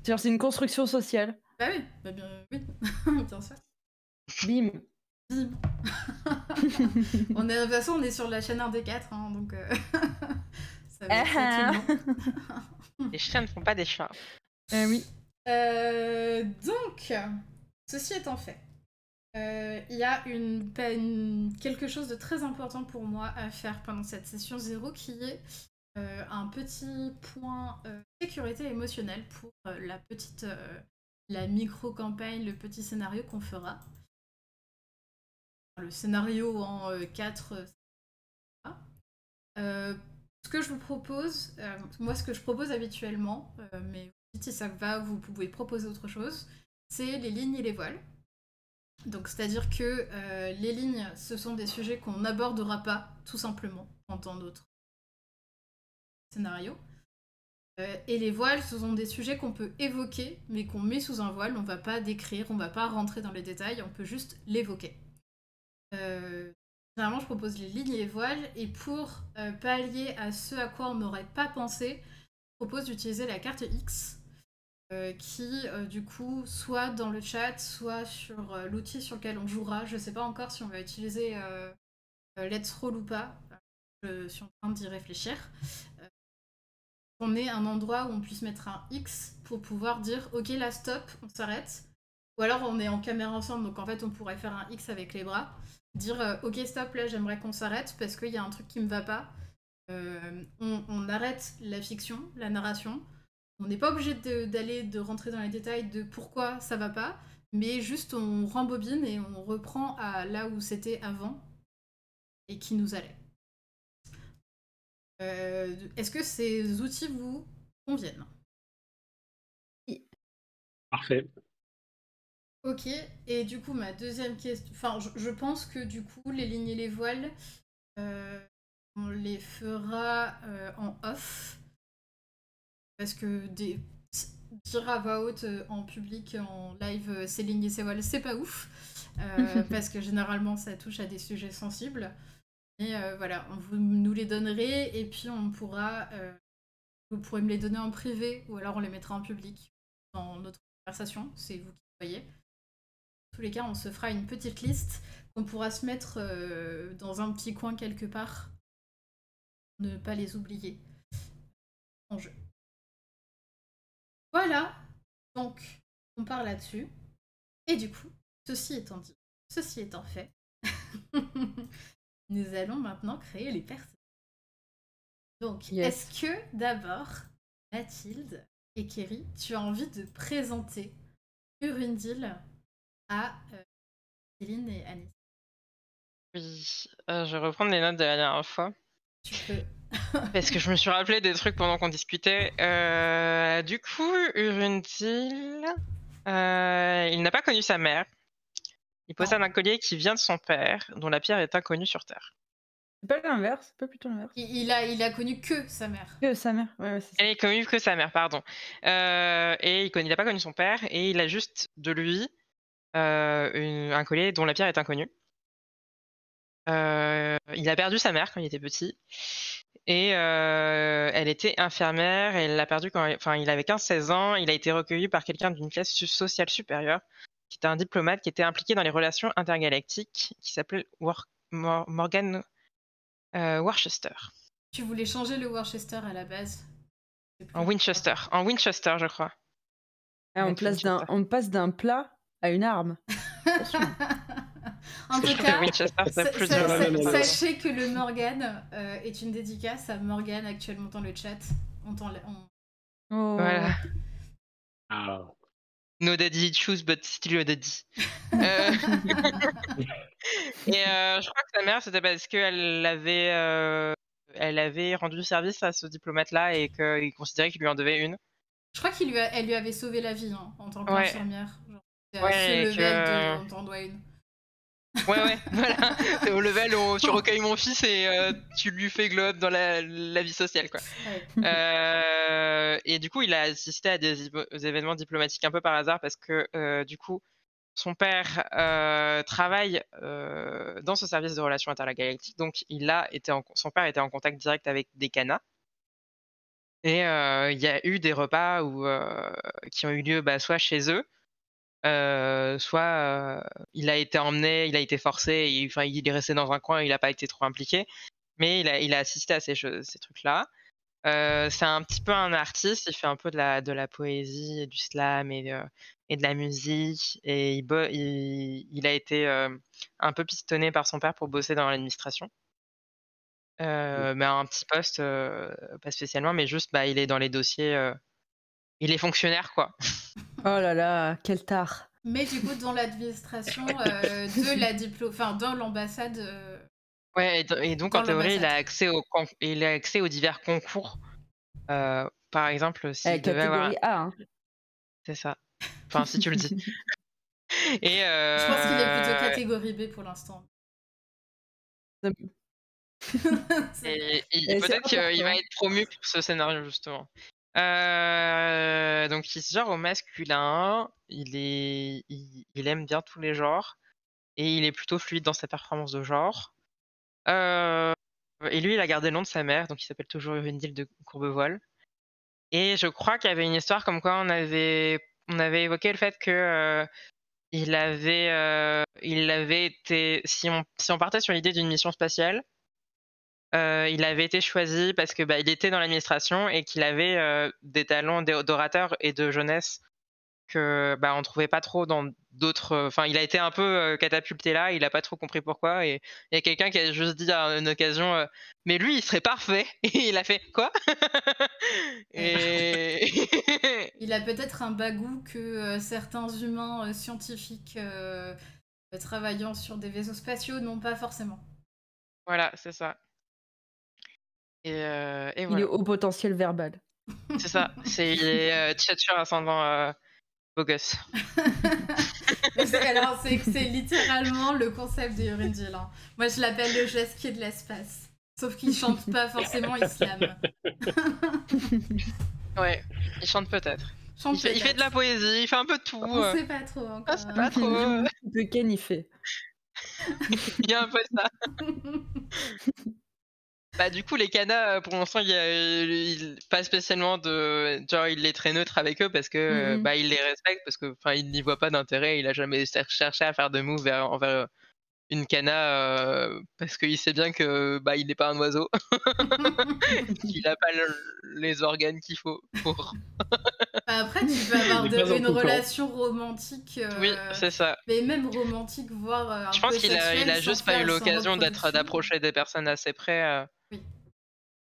Speaker 1: Genre, c'est une construction sociale.
Speaker 2: Bah oui, bah bien, oui, bien sûr.
Speaker 1: Bim.
Speaker 2: Bim. on est, de toute façon, on est sur la chaîne 1 des 4, hein, donc euh, ça va être.
Speaker 3: Les chiens ne font pas des chats.
Speaker 1: Euh, oui.
Speaker 2: Euh, donc, ceci étant fait, euh, il y a une, quelque chose de très important pour moi à faire pendant cette session zéro qui est euh, un petit point euh, sécurité émotionnelle pour euh, la petite, euh, la micro-campagne, le petit scénario qu'on fera. Le scénario en 4 ce que je vous propose, euh, moi ce que je propose habituellement, euh, mais si ça va, vous pouvez proposer autre chose, c'est les lignes et les voiles. Donc c'est-à-dire que euh, les lignes, ce sont des sujets qu'on n'abordera pas tout simplement pendant notre scénario. Euh, et les voiles, ce sont des sujets qu'on peut évoquer, mais qu'on met sous un voile. On va pas décrire, on va pas rentrer dans les détails, on peut juste l'évoquer. Euh, Généralement, je propose les lignes et les voiles, et pour euh, pallier à ce à quoi on n'aurait pas pensé, je propose d'utiliser la carte X, euh, qui, du coup, soit dans le chat, soit sur l'outil sur lequel on jouera. Je sais pas encore si on va utiliser Let's Roll ou pas. Je suis en train d'y réfléchir. On ait un endroit où on puisse mettre un X pour pouvoir dire ok là stop, on s'arrête. Ou alors on est en caméra ensemble, donc en fait on pourrait faire un X avec les bras dire euh, ok stop là j'aimerais qu'on s'arrête parce qu'il y a un truc qui me va pas. Euh, on, arrête la fiction la narration. On n'est pas obligé d'aller de, rentrer dans les détails de pourquoi ça va pas mais juste on rembobine et on reprend à là où c'était avant et qui nous allait. Euh, est-ce que ces outils vous conviennent?
Speaker 4: Parfait.
Speaker 2: Ok, et du coup, ma deuxième question. Enfin, je, je pense que du coup, les lignes et les voiles, euh, on les fera euh, en off. Parce que des... dire à voix haute euh, en public, en live, ces lignes et ces voiles, c'est pas ouf. Parce que généralement, ça touche à des sujets sensibles. Et voilà, on vous nous les donnerez et puis on pourra. vous pourrez me les donner en privé ou alors on les mettra en public dans notre conversation. C'est vous qui voyez. Tous les cas, on se fera une petite liste qu'on pourra se mettre euh, dans un petit coin quelque part. Ne pas les oublier en jeu. Voilà, donc on part là-dessus. Et du coup, ceci étant dit, ceci étant fait, nous allons maintenant créer les personnages. Donc,
Speaker 1: Yes.
Speaker 2: est-ce que d'abord, Mathilde et Kerry, tu as envie de présenter Urundil à euh, Céline et Alice
Speaker 3: Oui, euh, je vais reprendre les notes de la dernière fois.
Speaker 2: Tu peux.
Speaker 3: Parce que je me suis rappelé des trucs pendant qu'on discutait. Euh, du coup, Urundil, euh, il n'a pas connu sa mère. Il possède un collier qui vient de son père, dont la pierre est inconnue sur Terre.
Speaker 1: C'est pas l'inverse, c'est pas plutôt l'inverse.
Speaker 2: Il, il a, il a connu que sa mère.
Speaker 1: Que sa mère, ouais, ouais, c'est ça.
Speaker 3: Elle est connue que sa mère, pardon. Euh, et il n'a pas connu son père, et il a juste de lui euh, une- un collier dont la pierre est inconnue. Euh, il a perdu sa mère quand il était petit. Et euh, elle était infirmière et elle l'a perdu quand enfin, il avait 15-16 ans. Il a été recueilli par quelqu'un d'une classe sociale supérieure, qui était un diplomate qui était impliqué dans les relations intergalactiques, qui s'appelait War- Mor- Morgan euh, Worcester.
Speaker 2: Tu voulais changer le Worcester à la base?
Speaker 3: En Winchester. En Winchester, je crois.
Speaker 1: Ah, on,
Speaker 3: Avec
Speaker 1: place d'un,
Speaker 3: Winchester.
Speaker 1: on passe d'un plat à une arme.
Speaker 2: En tout cas,
Speaker 3: que
Speaker 2: sa- sachez que le Morgan euh, est une dédicace à Morgan actuellement dans le chat. On t'en- on-
Speaker 1: Oh.
Speaker 3: Voilà.
Speaker 4: Ah.
Speaker 3: No daddy choose, but still your daddy. Euh, Et euh, je crois que sa mère, c'était parce qu'elle avait, euh, elle avait rendu service à ce diplomate-là et qu'il considérait qu'il lui en devait une.
Speaker 2: Je crois qu'elle lui, a- avait sauvé la vie hein, en tant
Speaker 3: Ouais.
Speaker 2: qu'infirmière. C'est
Speaker 3: Ouais,
Speaker 2: level
Speaker 3: que-
Speaker 2: de on t'en doit une.
Speaker 3: Ouais, ouais, voilà. Au level où tu recueilles mon fils et euh, tu lui fais globe dans la, la vie sociale, quoi.
Speaker 2: Ouais.
Speaker 3: Euh, et du coup, il a assisté à des, événements diplomatiques un peu par hasard parce que, euh, du coup, son père travaille dans ce service de relations intergalactiques, donc il a été en, son père était en contact direct avec des canas. Et il y a eu des repas où, qui ont eu lieu bah, soit chez eux, euh, soit euh, il a été emmené, il a été forcé, il, enfin, il est resté dans un coin, il n'a pas été trop impliqué, mais il a, il a assisté à ces, choses- ces trucs-là. Euh, c'est un petit peu un artiste, il fait un peu de la, de la poésie, et du slam et de, et de la musique, et il, bo- il, il a été euh, un peu pistonné par son père pour bosser dans l'administration. Euh, mais à un petit poste, euh, pas spécialement, mais juste, bah, il est dans les dossiers, il est fonctionnaire, quoi.
Speaker 1: Oh là là, quel tard.
Speaker 2: Mais du coup, dans l'administration euh, de la diplo... enfin, dans l'ambassade. euh,
Speaker 3: Ouais, et, do- et donc
Speaker 2: Dans
Speaker 3: en théorie, il a accès au con- il a accès aux divers concours. Euh, par exemple, s'il
Speaker 1: Eh,
Speaker 3: devait avoir,
Speaker 1: A. hein.
Speaker 3: c'est ça. Enfin, si tu le dis. Et euh...
Speaker 2: Je pense qu'il est plutôt catégorie B pour l'instant.
Speaker 3: Et, et peut-être qu'il va être promu pour ce scénario justement. Euh, donc il se gère au masculin, il est, il, il aime bien tous les genres et il est plutôt fluide dans sa performance de genre. Euh, et lui, il a gardé le nom de sa mère, donc il s'appelle toujours Urindil de Courbevoile. Et je crois qu'il y avait une histoire comme quoi on avait, on avait évoqué le fait que euh, il avait, euh, il avait été, si on, si on partait sur l'idée d'une mission spatiale, euh, il avait été choisi parce que bah, il était dans l'administration et qu'il avait euh, des talents d'o- d'orateur et de jeunesse que bah, on trouvait pas trop dans d'autres. Enfin, il a été un peu euh, catapulté là. Il a pas trop compris pourquoi. Et il y a quelqu'un qui a juste dit à une occasion, euh, mais lui, il serait parfait. Et il a fait quoi? Et
Speaker 2: Il a peut-être un bagou que euh, certains humains euh, scientifiques euh, euh, travaillant sur des vaisseaux spatiaux n'ont pas forcément.
Speaker 3: voilà, c'est ça. Et, euh, et
Speaker 1: Il est au potentiel verbal.
Speaker 3: C'est ça. C'est il est euh, tchatcheur ascendant euh, beau gosse.
Speaker 2: Alors, c'est c'est littéralement le concept de Urindil. hein. Moi, je l'appelle le jasquier de l'espace. Sauf qu'il chante pas forcément islam.
Speaker 3: Ouais, il chante peut-être.
Speaker 2: Chante
Speaker 3: Il fait, il fait de la poésie, il fait un peu de tout.
Speaker 2: On
Speaker 3: euh.
Speaker 2: sait pas trop encore.
Speaker 3: Ah, c'est pas trop.
Speaker 1: De Ken, il fait.
Speaker 3: Il y a un peu de ça. Bah du coup les canas euh, pour l'instant il y a il- pas spécialement de genre il est très neutre avec eux parce que euh,
Speaker 1: Mhm.
Speaker 3: bah il les respecte parce que enfin il n'y voit pas d'intérêt il a jamais cherché à faire de move vers, envers une cana euh, parce qu'il sait bien que bah il n'est pas un oiseau il a pas le- les organes qu'il faut pour
Speaker 2: Après, tu peux avoir de- une relation romantique. euh,
Speaker 3: oui c'est ça
Speaker 2: mais même romantique, voire. euh, un
Speaker 3: je pense
Speaker 2: peu
Speaker 3: qu'il a il a juste pas eu l'occasion d'être d'approcher des personnes assez près euh.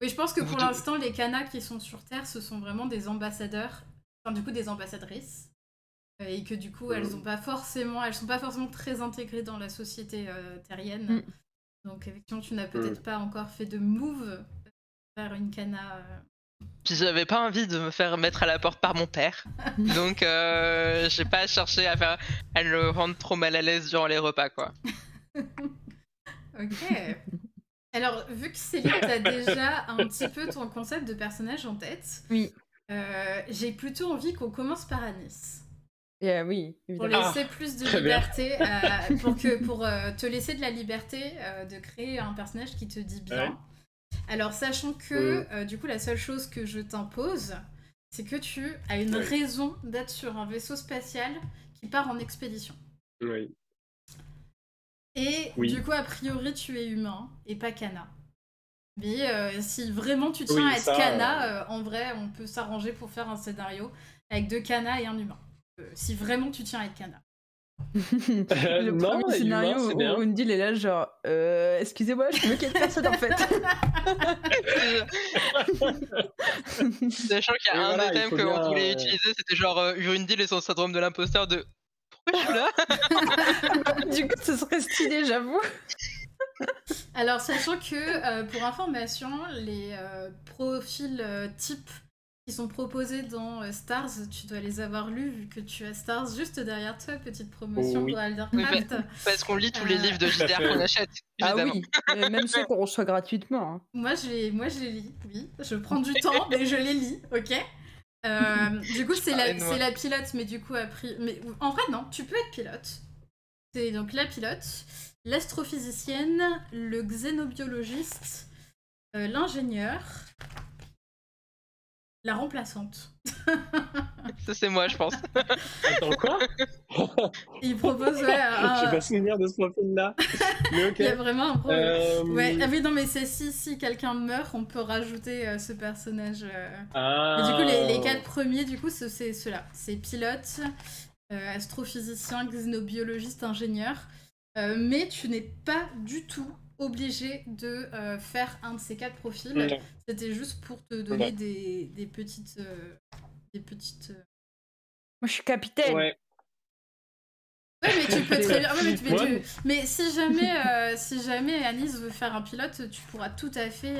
Speaker 2: Oui, je pense que pour l'instant, les canas qui sont sur Terre, ce sont vraiment des ambassadeurs, enfin du coup des ambassadrices, euh, et que du coup elles ont pas forcément, elles sont pas forcément très intégrées dans la société euh, terrienne.
Speaker 1: Mm.
Speaker 2: Donc effectivement, tu n'as peut-être pas encore fait de move vers une cana. euh.
Speaker 3: Puis j'avais pas envie de me faire mettre à la porte par mon père. Donc euh, j'ai pas cherché à faire à le rendre trop mal à l'aise durant les repas quoi.
Speaker 2: Ok. Alors, vu que Céline, t'as déjà un petit peu ton concept de personnage en tête,
Speaker 1: Oui.
Speaker 2: euh, j'ai plutôt envie qu'on commence par Anis.
Speaker 1: Et, euh, oui,
Speaker 2: Pour
Speaker 1: évidemment.
Speaker 2: laisser plus de liberté, euh, pour, que, pour euh, te laisser de la liberté euh, de créer un personnage qui te dit bien.
Speaker 4: Ouais.
Speaker 2: Alors, sachant que, euh, du coup, la seule chose que je t'impose, c'est que tu as une
Speaker 4: Ouais.
Speaker 2: raison d'être sur un vaisseau spatial qui part en expédition.
Speaker 4: Oui.
Speaker 2: Et
Speaker 4: Oui.
Speaker 2: du coup, a priori, tu es humain et pas Kana. Mais euh, si vraiment tu tiens
Speaker 4: Oui,
Speaker 2: à être
Speaker 4: ça,
Speaker 2: Kana, euh, en vrai, on peut s'arranger pour faire un scénario avec deux Kana et un humain. Euh, si vraiment tu tiens à être Kana.
Speaker 4: Euh,
Speaker 1: le
Speaker 4: non,
Speaker 1: premier scénario où
Speaker 4: bien.
Speaker 1: Undil est là, genre, euh, excusez-moi, je me quelle personne en fait.
Speaker 3: Sachant qu'il y a
Speaker 4: Et
Speaker 3: un
Speaker 4: voilà,
Speaker 3: des
Speaker 4: il
Speaker 3: thèmes
Speaker 4: faut
Speaker 3: qu'on voulait
Speaker 4: euh,
Speaker 3: utiliser, c'était genre euh, Urindil et son syndrome de l'imposteur de pourquoi je suis là
Speaker 1: du coup, ce serait stylé, j'avoue.
Speaker 2: Alors, sachant que, euh, pour information, les euh, profils euh, types qui sont proposés dans euh, Stars, tu dois les avoir lus vu que tu as Stars juste derrière toi, petite promotion
Speaker 4: Oui.
Speaker 2: pour Alder
Speaker 3: Oui,
Speaker 2: Craft.
Speaker 3: Parce qu'on lit tous les livres de JDR qu'on achète.
Speaker 1: Ah
Speaker 3: évidemment.
Speaker 1: oui, euh, même ceux qu'on reçoit gratuitement. hein.
Speaker 2: Moi, je les, moi, je les lis, oui. Je prends du temps, mais je les lis, ok? Euh, Du coup, c'est la, la pilote, mais du coup, après... Mais en vrai, non, tu peux être pilote. C'est donc la pilote, l'astrophysicienne, le xénobiologiste, euh, l'ingénieur, la remplaçante.
Speaker 3: Ça, c'est moi, je pense.
Speaker 4: Attends, quoi
Speaker 2: Il propose, ouais, un-
Speaker 4: pas souvenir de ce profil-là. Mais ok.
Speaker 2: il y a vraiment un problème.
Speaker 4: Euh,
Speaker 2: Ouais, ah oui, non, mais c'est si, si quelqu'un meurt, on peut rajouter euh, ce personnage. euh.
Speaker 4: ah.
Speaker 2: Mais du coup, les, les quatre premiers, du coup, ce- c'est ceux-là. C'est pilote, euh, astrophysicien, xénobiologiste, ingénieur. Euh, mais tu n'es pas du tout obligé de euh, faire un de ces quatre profils. C'était juste pour te donner des, des petites... euh, des petites... euh,
Speaker 1: Moi, je suis capitaine.
Speaker 4: Ouais.
Speaker 2: Ouais, mais tu peux très bien. ouais, mais, tu- mais
Speaker 4: Ouais.
Speaker 2: tu- mais si jamais, euh, si jamais Anis veut faire un pilote, tu pourras tout à fait.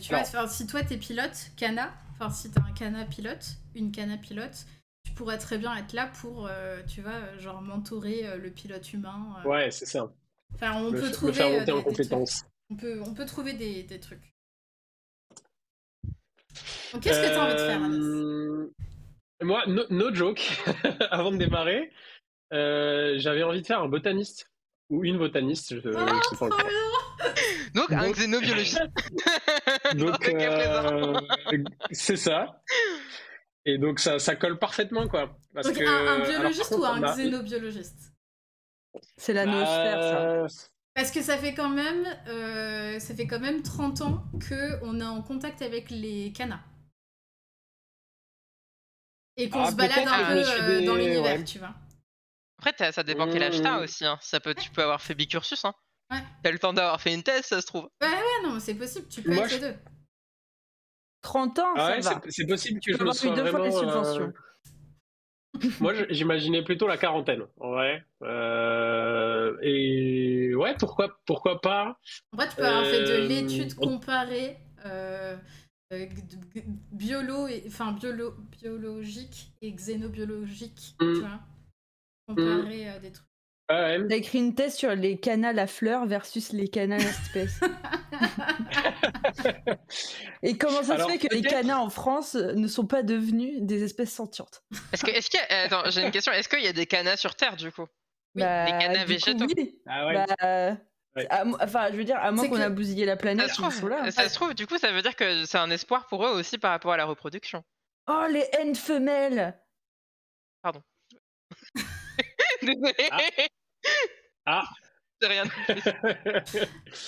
Speaker 2: tu vois, enfin, si toi t'es pilote, Cana, enfin si t'as un Cana pilote, une Cana pilote, tu pourrais très bien être là pour, euh, tu vois, genre mentorer euh, le pilote humain. euh.
Speaker 4: Ouais, c'est ça.
Speaker 2: Enfin, on peut trouver.
Speaker 4: faire
Speaker 2: euh,
Speaker 4: monter
Speaker 2: des-
Speaker 4: en
Speaker 2: des trucs.
Speaker 4: compétences.
Speaker 2: On peut, on peut trouver des, des trucs. Donc, qu'est-ce que t'as envie de faire, Anis
Speaker 4: Euh, Moi, no, no joke, avant de démarrer, euh, j'avais envie de faire un botaniste. Ou une botaniste, je, je sais pas encore.
Speaker 3: Donc, un xénobiologiste.
Speaker 4: Donc, euh, c'est ça. Et donc, ça, ça colle parfaitement, quoi. Parce
Speaker 2: Donc,
Speaker 4: que,
Speaker 2: un, biologiste
Speaker 4: contre,
Speaker 2: ou un xénobiologiste?
Speaker 1: C'est la noosphère, ça.
Speaker 4: Euh,
Speaker 2: Parce que ça fait quand même, euh, ça fait quand même 30 ans que on est en contact avec les canas. Et qu'on
Speaker 4: Ah,
Speaker 2: se balade un peu euh, dans l'univers,
Speaker 4: ouais.
Speaker 2: tu vois.
Speaker 3: Après, ça dépend quel âge t'as
Speaker 4: Mmh.
Speaker 3: aussi. Hein. Ça peut, tu peux avoir fait bicursus. Hein.
Speaker 2: Ouais.
Speaker 3: T'as le temps d'avoir fait une thèse, ça se trouve.
Speaker 2: Ouais, non, mais c'est possible, tu peux
Speaker 4: Moi,
Speaker 2: être les deux.
Speaker 1: 30 ans,
Speaker 4: ah ouais,
Speaker 1: ça va.
Speaker 4: c'est- possible que
Speaker 1: Tu
Speaker 4: je me sois
Speaker 1: deux fois les
Speaker 4: vraiment, euh,
Speaker 1: subventions.
Speaker 4: Moi, j'imaginais plutôt la quarantaine, vrai. Euh, et ouais, pourquoi, pourquoi pas
Speaker 2: En vrai, tu peux avoir fait de
Speaker 4: Euh,
Speaker 2: l'étude
Speaker 4: on-
Speaker 2: comparée euh, euh, biolo et, enfin, biolo, biologique et xénobiologique,
Speaker 4: Mm.
Speaker 2: tu vois. Comparer euh, des trucs.
Speaker 4: Ouais,
Speaker 1: T'as écrit une thèse sur les canals à fleurs versus les canals à espèces. Et comment ça
Speaker 4: Alors,
Speaker 1: se fait que les canards en France ne sont pas devenus des espèces sentientes
Speaker 3: Est-ce que, est-ce qu'il y a- attends, j'ai une question. Est-ce qu'il y a des canas sur Terre du coup?
Speaker 2: Oui,
Speaker 1: Bah,
Speaker 3: canards végétaux.
Speaker 1: oui.
Speaker 4: Ah ouais.
Speaker 1: Bah,
Speaker 4: Ouais.
Speaker 1: à mo- Enfin, je veux dire, à moins qu'on
Speaker 2: que-
Speaker 1: a bousillé la
Speaker 3: ça
Speaker 1: planète,
Speaker 3: se,
Speaker 1: ils sont là.
Speaker 3: trouve, ça se trouve, du coup, ça veut dire que c'est un espoir pour eux aussi par rapport à la reproduction.
Speaker 1: Oh, les haines femelles
Speaker 3: Désolé.
Speaker 4: Ah.
Speaker 3: C'est rien.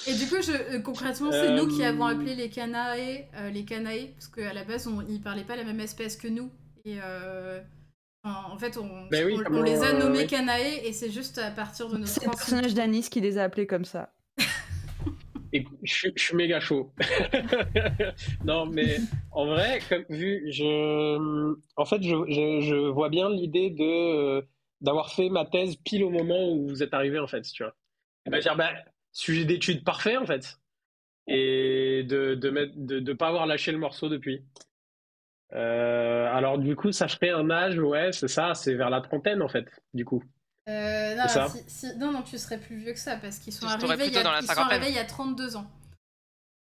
Speaker 2: Et du coup, je, euh, concrètement, c'est nous qui avons appelé les canae euh, les canae, parce qu'à la base, on, ils parlaient pas la même espèce que nous. Et euh, en, en fait, on,
Speaker 4: Ben oui,
Speaker 2: on- on
Speaker 4: comment,
Speaker 2: les a
Speaker 4: euh,
Speaker 2: nommés
Speaker 4: oui.
Speaker 2: canae, et c'est juste à partir de notre
Speaker 1: C'est le personnage d'Anis qui les a appelés comme ça.
Speaker 4: Et je, suis- je suis méga chaud. non, mais en vrai, comme vu, je, en fait, je, je, je vois bien l'idée de d'avoir fait ma thèse pile au moment où vous êtes arrivé, en fait, tu vois. Et bah, dire, bah, sujet d'étude parfait, en fait. Et de de mettre, de, de pas avoir lâché le morceau depuis. Euh, alors, du coup, ça ferait un âge, ouais, c'est ça, c'est vers la trentaine, en fait, du coup.
Speaker 2: Euh, non,
Speaker 4: C'est ça
Speaker 2: si- si- non, non, tu serais plus vieux que ça, parce qu'ils sont, arrivés il, y a, ils sont arrivés il y a 32 ans.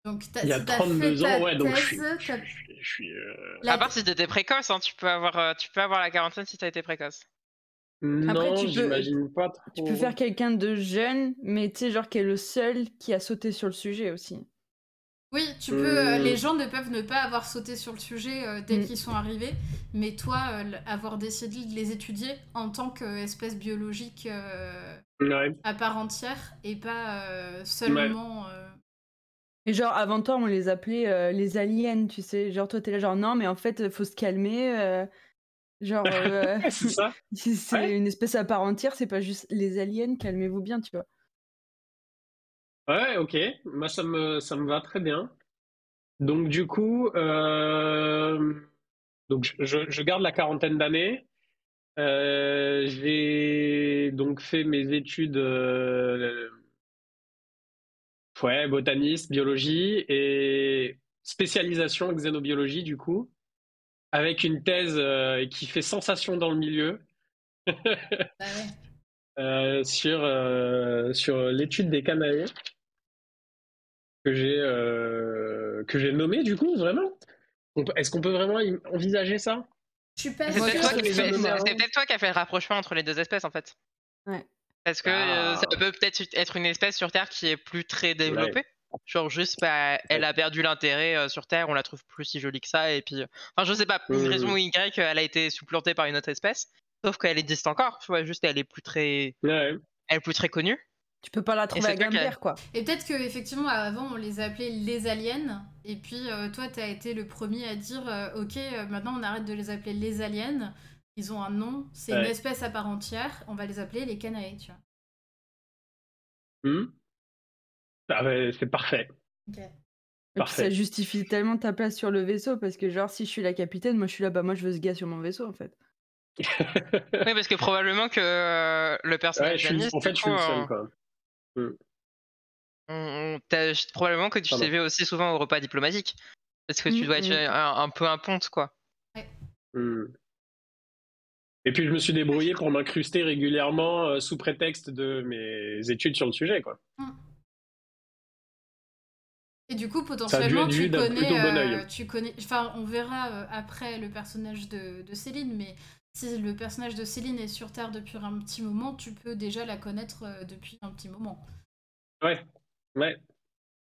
Speaker 2: Donc, t'as-
Speaker 4: Il y a
Speaker 2: si t'as
Speaker 4: 32
Speaker 2: fait ta
Speaker 4: ans, ouais, donc je suis,
Speaker 2: thèse,
Speaker 4: je
Speaker 2: t'as-
Speaker 4: suis, je suis, euh,
Speaker 2: la-
Speaker 3: À part si t'étais précoce, hein, tu peux avoir, tu peux avoir la quarantaine si t'as été précoce.
Speaker 4: Non,
Speaker 1: tu peux-
Speaker 4: j'imagine pas trop.
Speaker 1: Tu peux faire quelqu'un de jeune, mais tu sais, genre qui est le seul qui a sauté sur le sujet aussi.
Speaker 2: Oui, tu peux. euh,
Speaker 4: Hmm.
Speaker 2: les gens ne peuvent ne pas avoir sauté sur le sujet euh, dès
Speaker 1: Hmm.
Speaker 2: qu'ils sont arrivés, mais toi, euh, avoir décidé de les étudier en tant qu'espèce biologique euh,
Speaker 4: Ouais.
Speaker 2: à part entière et pas euh, seulement. euh,
Speaker 1: Et genre, avant toi, on les appelait euh, les aliens, tu sais. Genre, toi, t'es là, genre, non, mais en fait, faut se calmer. Genre, euh,
Speaker 4: c'est ça.
Speaker 1: si c'est
Speaker 4: Ouais.
Speaker 1: une espèce à part entière, c'est pas juste les aliens, calmez-vous bien, tu vois.
Speaker 4: Ouais, ok. Moi, ça me, ça me va très bien. Donc, du coup, euh, donc je- je, je garde la quarantaine d'années. Euh, j'ai donc fait mes études, ouais, botaniste, biologie et spécialisation xénobiologie, du coup. Avec une thèse euh, qui fait sensation dans le milieu
Speaker 2: Bah ouais.
Speaker 4: euh, sur, euh, sur l'étude des canaries que j'ai euh, que j'ai nommé du coup vraiment. Est-ce qu'on peut vraiment im- envisager ça?
Speaker 2: Je suis pas
Speaker 3: C'est peut-être toi, qui
Speaker 1: les
Speaker 3: fais-
Speaker 1: hommes
Speaker 3: c'est-
Speaker 1: marrants.
Speaker 3: c'est peut-être toi qui a fait le rapprochement entre les deux espèces en fait.
Speaker 1: Ouais.
Speaker 3: Parce que euh,
Speaker 4: Ah.
Speaker 3: ça peut peut-être être une espèce sur Terre qui est plus très développée. Genre juste, bah, elle a perdu l'intérêt euh, sur Terre, on la trouve plus si jolie que ça, et puis... euh, Enfin, je sais pas, pour une raison ou Y, elle a été supplantée par une autre espèce. Sauf qu'elle existe encore, tu vois, juste elle est plus très...
Speaker 4: Ouais.
Speaker 3: Elle est plus très connue.
Speaker 1: Tu peux pas la trouver à Gambière, quoi.
Speaker 2: Et peut-être que effectivement avant on les appelait les aliens et puis euh, toi t'as été le premier à dire euh, ok euh, maintenant on arrête de les appeler les aliens ils ont un nom c'est une espèce à part entière on va les appeler les canaries tu vois
Speaker 4: Hmm? Ah ouais, c'est parfait.
Speaker 1: Ça justifie tellement ta place sur le vaisseau parce que genre si je suis la capitaine, moi je suis là, bah moi je veux ce gars sur mon vaisseau en fait.
Speaker 3: Oui, parce que probablement que euh, le
Speaker 4: Ouais,
Speaker 3: personnage
Speaker 4: je suis, en fait, je suis le seul quoi.
Speaker 3: on- on- t'as- probablement que tu t'es vu aussi souvent au repas diplomatique. Parce que tu
Speaker 1: Mm,
Speaker 3: dois être
Speaker 1: mm.
Speaker 3: un, un peu un ponte, quoi.
Speaker 4: Et puis je me suis débrouillé pour m'incruster régulièrement euh, sous prétexte de mes études sur le sujet quoi.
Speaker 2: Et du coup, potentiellement, tu connais,
Speaker 4: bon
Speaker 2: euh, tu connais. Enfin, on verra euh, après le personnage de, de Céline, mais si le personnage de Céline est sur Terre depuis un petit moment, tu peux déjà la connaître euh, depuis un petit moment.
Speaker 4: Ouais, ouais.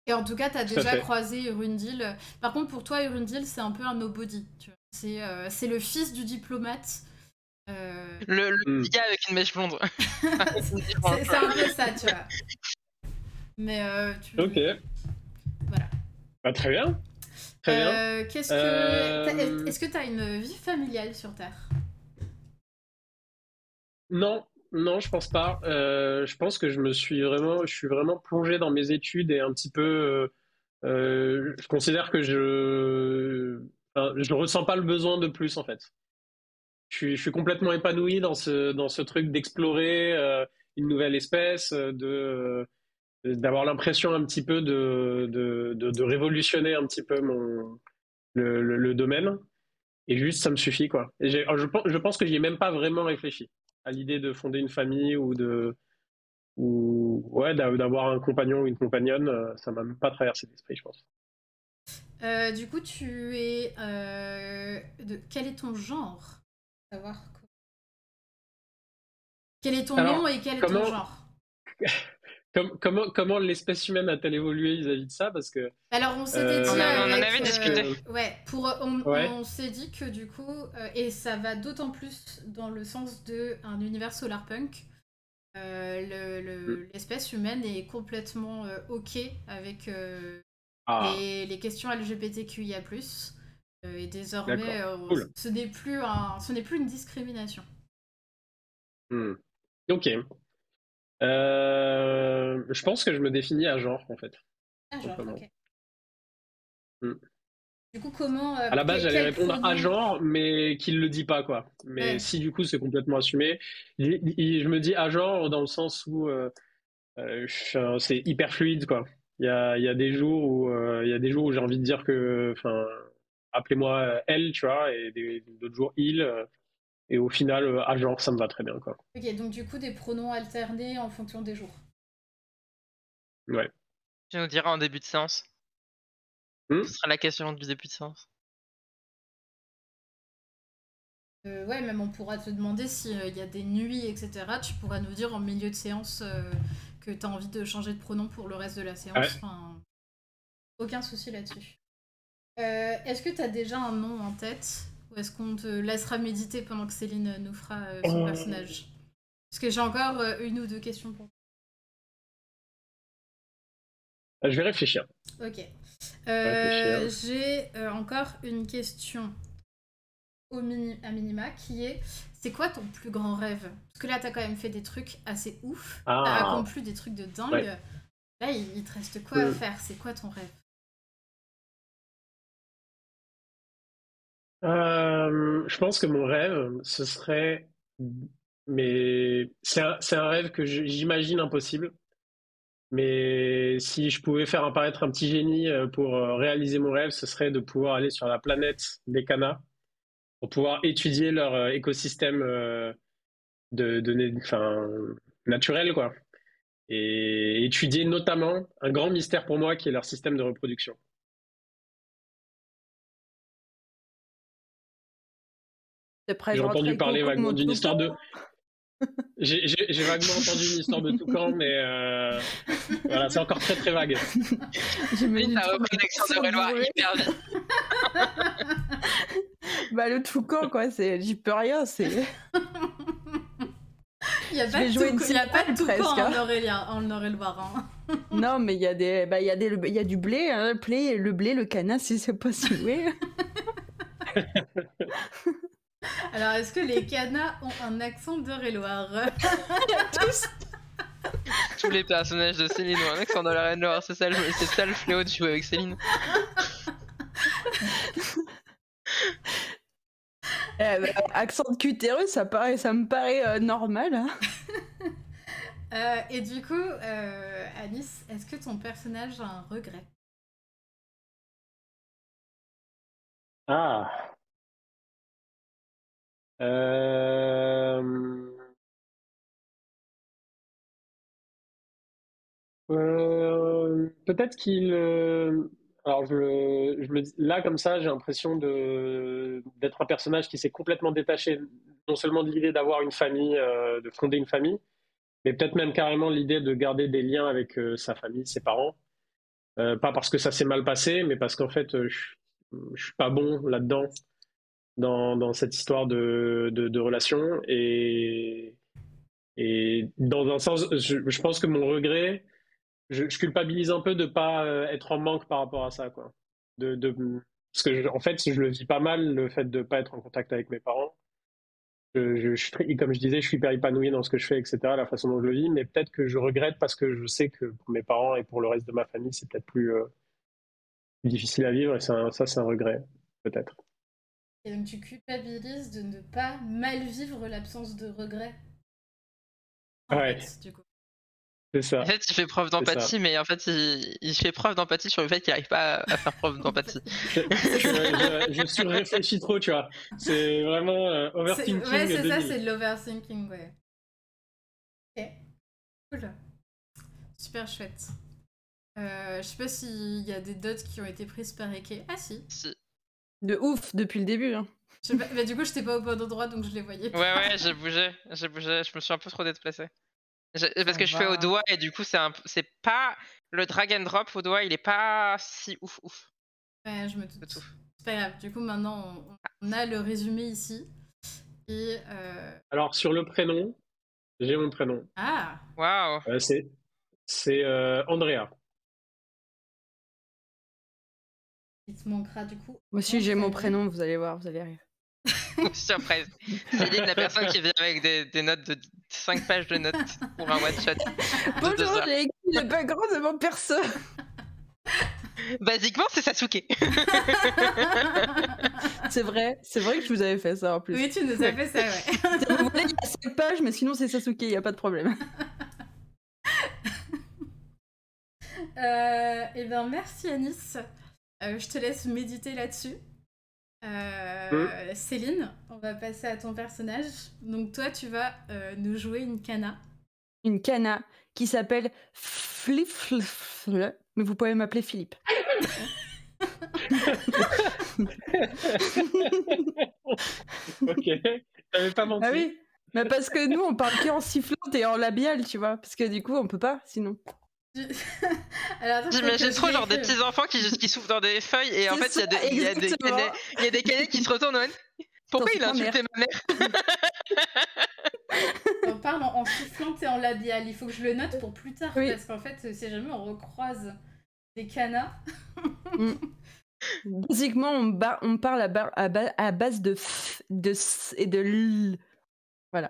Speaker 2: Et en tout cas, tu as déjà
Speaker 4: fait.
Speaker 2: croisé Urundil. Par contre, pour toi, Urundil, c'est un peu un nobody. C'est euh, c'est le fils du diplomate. Euh,
Speaker 3: Le, le
Speaker 4: Mm.
Speaker 3: petit gars avec une mèche blonde.
Speaker 2: c'est un peu ça, tu vois. Mais euh, tu...
Speaker 4: Ok. Bah, très bien. Très bien.
Speaker 2: Euh, Qu'est-ce que
Speaker 4: Euh,
Speaker 2: Est-ce que tu as une vie familiale sur Terre?
Speaker 4: Non, non, je pense pas. Euh, je pense que je me suis vraiment, je suis vraiment plongé dans mes études et un petit peu. euh, je considère que je, enfin, je ressens pas le besoin de plus en fait. Je suis, je suis complètement épanoui dans ce, dans ce truc d'explorer euh, une nouvelle espèce, de, d'avoir l'impression un petit peu de, de, de, de révolutionner un petit peu mon, le, le, le domaine. Et juste, ça me suffit, quoi. Et je, pense- je pense que j'y ai même pas vraiment réfléchi à l'idée de fonder une famille ou de ou ouais d'a- d'avoir un compagnon ou une compagnonne. euh, Ça m'a même pas traversé l'esprit, je pense.
Speaker 2: Euh, Du coup, tu es. euh, de... Quel est ton genre? Savoir. Quel est ton
Speaker 4: Alors,
Speaker 2: nom et quel est
Speaker 4: comment-
Speaker 2: ton genre?
Speaker 4: Com- comment comment l'espèce humaine a-t-elle évolué vis-à-vis de ça? Parce que
Speaker 2: Alors, on s'était
Speaker 4: Euh,
Speaker 2: dit.
Speaker 3: On a- on en avait
Speaker 2: euh,
Speaker 3: discuté.
Speaker 2: Ouais, pour, on,
Speaker 4: Ouais.
Speaker 2: on s'est dit que du coup, euh, et ça va d'autant plus dans le sens de un univers solarpunk, euh, le- le-
Speaker 4: Mm.
Speaker 2: l'espèce humaine est complètement euh, ok avec euh,
Speaker 4: ah,
Speaker 2: les, les questions LGBTQIA+. euh, et désormais, euh,
Speaker 4: cool.
Speaker 2: ce n'est plus un, ce n'est plus une discrimination.
Speaker 4: hmm. ok. Euh, je pense que je me définis à genre en fait.
Speaker 2: Ah, genre,
Speaker 4: Simplement.
Speaker 2: ok.
Speaker 4: Mm.
Speaker 2: Du coup, comment euh,
Speaker 4: À la base, j'allais répondre à genre, mais qu'il le dit pas, quoi. Mais
Speaker 2: Ouais.
Speaker 4: si du coup c'est complètement assumé, il- il- je me dis à genre dans le sens où euh, c'est hyper fluide, quoi. Il y a, y a des jours où il y a des jours où j'ai envie de dire que, enfin, appelez-moi elle, tu vois, et d'autres jours il. Euh, et au final, euh, à genre, ça me va très bien, quoi.
Speaker 2: Ok, donc du coup, des pronoms alternés en fonction des jours.
Speaker 4: Ouais.
Speaker 3: Tu nous diras en début de séance?
Speaker 4: Hmm?
Speaker 3: Ce sera la question du début de séance.
Speaker 2: Euh, ouais, même on pourra te demander s'il y a des nuits, etc. Tu pourras nous dire en milieu de séance euh, que tu as envie de changer de pronom pour le reste de la séance.
Speaker 4: Ouais.
Speaker 2: Enfin, aucun souci là-dessus. Euh, est-ce que tu as déjà un nom en tête? Ou est-ce qu'on te laissera méditer pendant que Céline nous fera euh, son
Speaker 4: Euh.
Speaker 2: personnage? Parce que j'ai encore euh, une ou deux questions pour
Speaker 4: Euh, Je vais réfléchir.
Speaker 2: Ok. Euh. J'ai encore une question au mini, à minima qui est c'est quoi ton plus grand rêve? Parce que là, t'as quand même fait des trucs assez ouf.
Speaker 4: Ah.
Speaker 2: T'as accompli des trucs de dingue.
Speaker 4: Ouais.
Speaker 2: Là, il, te reste quoi à faire? C'est quoi ton rêve?
Speaker 4: Euh, je pense que mon rêve, ce serait, mais c'est un, rêve que j'imagine impossible. Mais si je pouvais faire apparaître un petit génie euh, pour euh, réaliser mon rêve, ce serait de pouvoir aller sur la planète des Canas pour pouvoir étudier leur écosystème de, naturel, quoi. Et étudier notamment un grand mystère pour moi qui est leur système de reproduction. J'ai entendu parler vaguement d'une histoire de. J'ai vaguement entendu une histoire de toucan, mais euh, voilà, c'est encore très très vague.
Speaker 3: J'ai mis une repris de hyper vite.
Speaker 1: bah le toucan quoi, j'y peux rien, c'est.
Speaker 2: Il n'y a, pas de, a pas de toucan en Aurélien, en Aurélien.
Speaker 1: non, mais il y a des, bah il y a des, il y a du blé, hein, le blé, le blé, le canard, si c'est pas si oui.
Speaker 2: Alors, est-ce que les canas ont un accent de Loire
Speaker 3: Tous Tous les personnages de Céline ont un accent de la Reine Loire, c'est ça, ça, le fléau de jouer avec Céline.
Speaker 1: Eh ben, accent de cutérus, ça, paraît, ça me paraît euh, normal. Hein.
Speaker 2: Euh, et du coup, euh, Alice, est-ce que ton personnage a un regret?
Speaker 4: Ah euh, euh, peut-être qu'il. Euh, alors, là, comme ça, j'ai l'impression d'être un personnage qui s'est complètement détaché, non seulement de l'idée d'avoir une famille, de fonder une famille, mais peut-être même carrément l'idée de garder des liens avec sa famille, ses parents. pas parce que ça s'est mal passé, mais parce qu'en fait, je, je suis pas bon là-dedans dans, cette histoire de, de, relation. Et, dans un sens, je, pense que mon regret, je, culpabilise un peu de pas euh, être en manque par rapport à ça. Quoi. Parce que, en fait, je le vis pas mal, le fait de pas être en contact avec mes parents. Comme je disais, je suis hyper épanoui dans ce que je fais, etc., la façon dont je le vis, mais peut-être que je regrette parce que je sais que pour mes parents et pour le reste de ma famille, c'est peut-être plus, euh, difficile à vivre, et ça c'est un regret, peut-être.
Speaker 2: Et donc tu culpabilises de ne pas mal vivre l'absence de regret.
Speaker 4: ouais. C'est ça.
Speaker 3: En fait, il fait preuve d'empathie, mais en fait, il, il fait preuve d'empathie sur le fait qu'il n'arrive pas à faire preuve d'empathie.
Speaker 4: je, je, je, surréfléchis trop, tu vois. C'est vraiment euh, overthinking.
Speaker 2: Ouais, c'est ça, c'est de l'overthinking, ouais. Ok. Cool. Super chouette. Euh, je sais pas s'il y a des dots qui ont été prises par Eke. Ah si.
Speaker 3: Si.
Speaker 1: De ouf, depuis le début. Hein.
Speaker 2: Bah, du coup, j'étais pas au bon endroit, donc je les voyais pas.
Speaker 3: Ouais, ouais, j'ai bougé, j'ai bougé, je me suis un peu trop déplacé. Parce que je fais au doigt et du coup, c'est un... c'est pas le drag and drop au doigt, il est pas si ouf ouf.
Speaker 2: Ouais, je me doute. C'est pas grave. Du coup, maintenant, on, a le résumé ici. Et euh...
Speaker 4: Alors, sur le prénom, j'ai mon prénom.
Speaker 2: Ah.
Speaker 3: Waouh.
Speaker 4: Euh, c'est c'est euh, Andrea.
Speaker 2: Il te manquera du coup.
Speaker 1: Moi aussi, j'ai mon prénom, vous allez voir, vous allez rire.
Speaker 3: Surprise. Céline, la personne qui vient avec des, des, notes de 5 pages de notes pour un one shot.
Speaker 1: Bonjour, j'ai écrit le background de mon perso.
Speaker 3: Basiquement, c'est Sasuke.
Speaker 1: c'est vrai, c'est vrai que je vous avais fait ça en plus.
Speaker 2: Oui, tu nous as fait ça, ouais.
Speaker 1: vous voulez, il y a 5 pages, mais sinon c'est Sasuke, il n'y a pas de problème.
Speaker 2: euh, eh bien, merci Anis. Euh, je te laisse méditer là-dessus. Euh, mmh. Céline, on va passer à ton personnage. Donc toi, tu vas euh, nous jouer une cana.
Speaker 1: Une cana qui s'appelle Flip, mais vous pouvez m'appeler Philippe.
Speaker 4: ok, t'avais pas menti.
Speaker 1: Ah oui, mais parce que nous on parle qu'en sifflante et en labial, tu vois, parce que du coup on peut pas sinon.
Speaker 3: J'imagine trop genre des petits enfants qui, qui souffrent dans des feuilles et en fait il y, a des, y, a des, y a des canets qui se retournent. Pourquoi il a insulté ma mère
Speaker 2: On parle en, sifflant et en labial. Il faut que je le note pour plus tard parce qu'en fait si jamais on recroise des canas.
Speaker 1: mm. Basiquement on, on parle à, à, à, base de f, de s et de l. Voilà.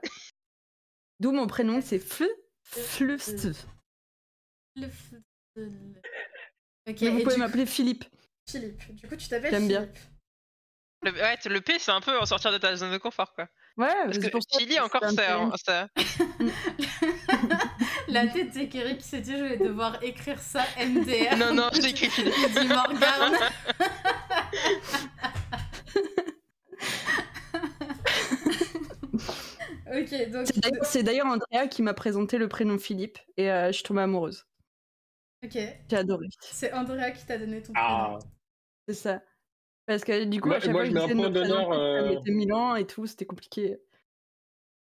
Speaker 1: D'où mon prénom c'est f, flust.
Speaker 2: Le...
Speaker 1: Ok. vous pouvez m'appeler Philippe.
Speaker 2: Philippe. Du coup, tu t'appelles
Speaker 1: J'aime bien.
Speaker 3: Le, ouais, le P, c'est un peu en sortir de ta zone de confort, quoi.
Speaker 1: Ouais,
Speaker 3: parce que Chili, encore, ça.
Speaker 2: La tête d'Ekeri qui s'est dit, je vais devoir écrire ça MDR.
Speaker 3: Non, non, j'ai écrit Philippe.
Speaker 2: dit Morgane. Ok, donc.
Speaker 1: C'est d'ailleurs- C'est d'ailleurs Andrea qui m'a présenté le prénom Philippe et euh, je suis tombée amoureuse.
Speaker 2: Ok,
Speaker 1: J'ai adoré.
Speaker 2: c'est Andrea qui t'a donné ton
Speaker 4: Ah,
Speaker 2: prénom.
Speaker 1: C'est ça. Parce que du coup,
Speaker 4: Moi-
Speaker 1: à chaque
Speaker 4: moi,
Speaker 1: fois
Speaker 4: je mets un point d'honneur, euh,
Speaker 1: ans et tout, c'était compliqué.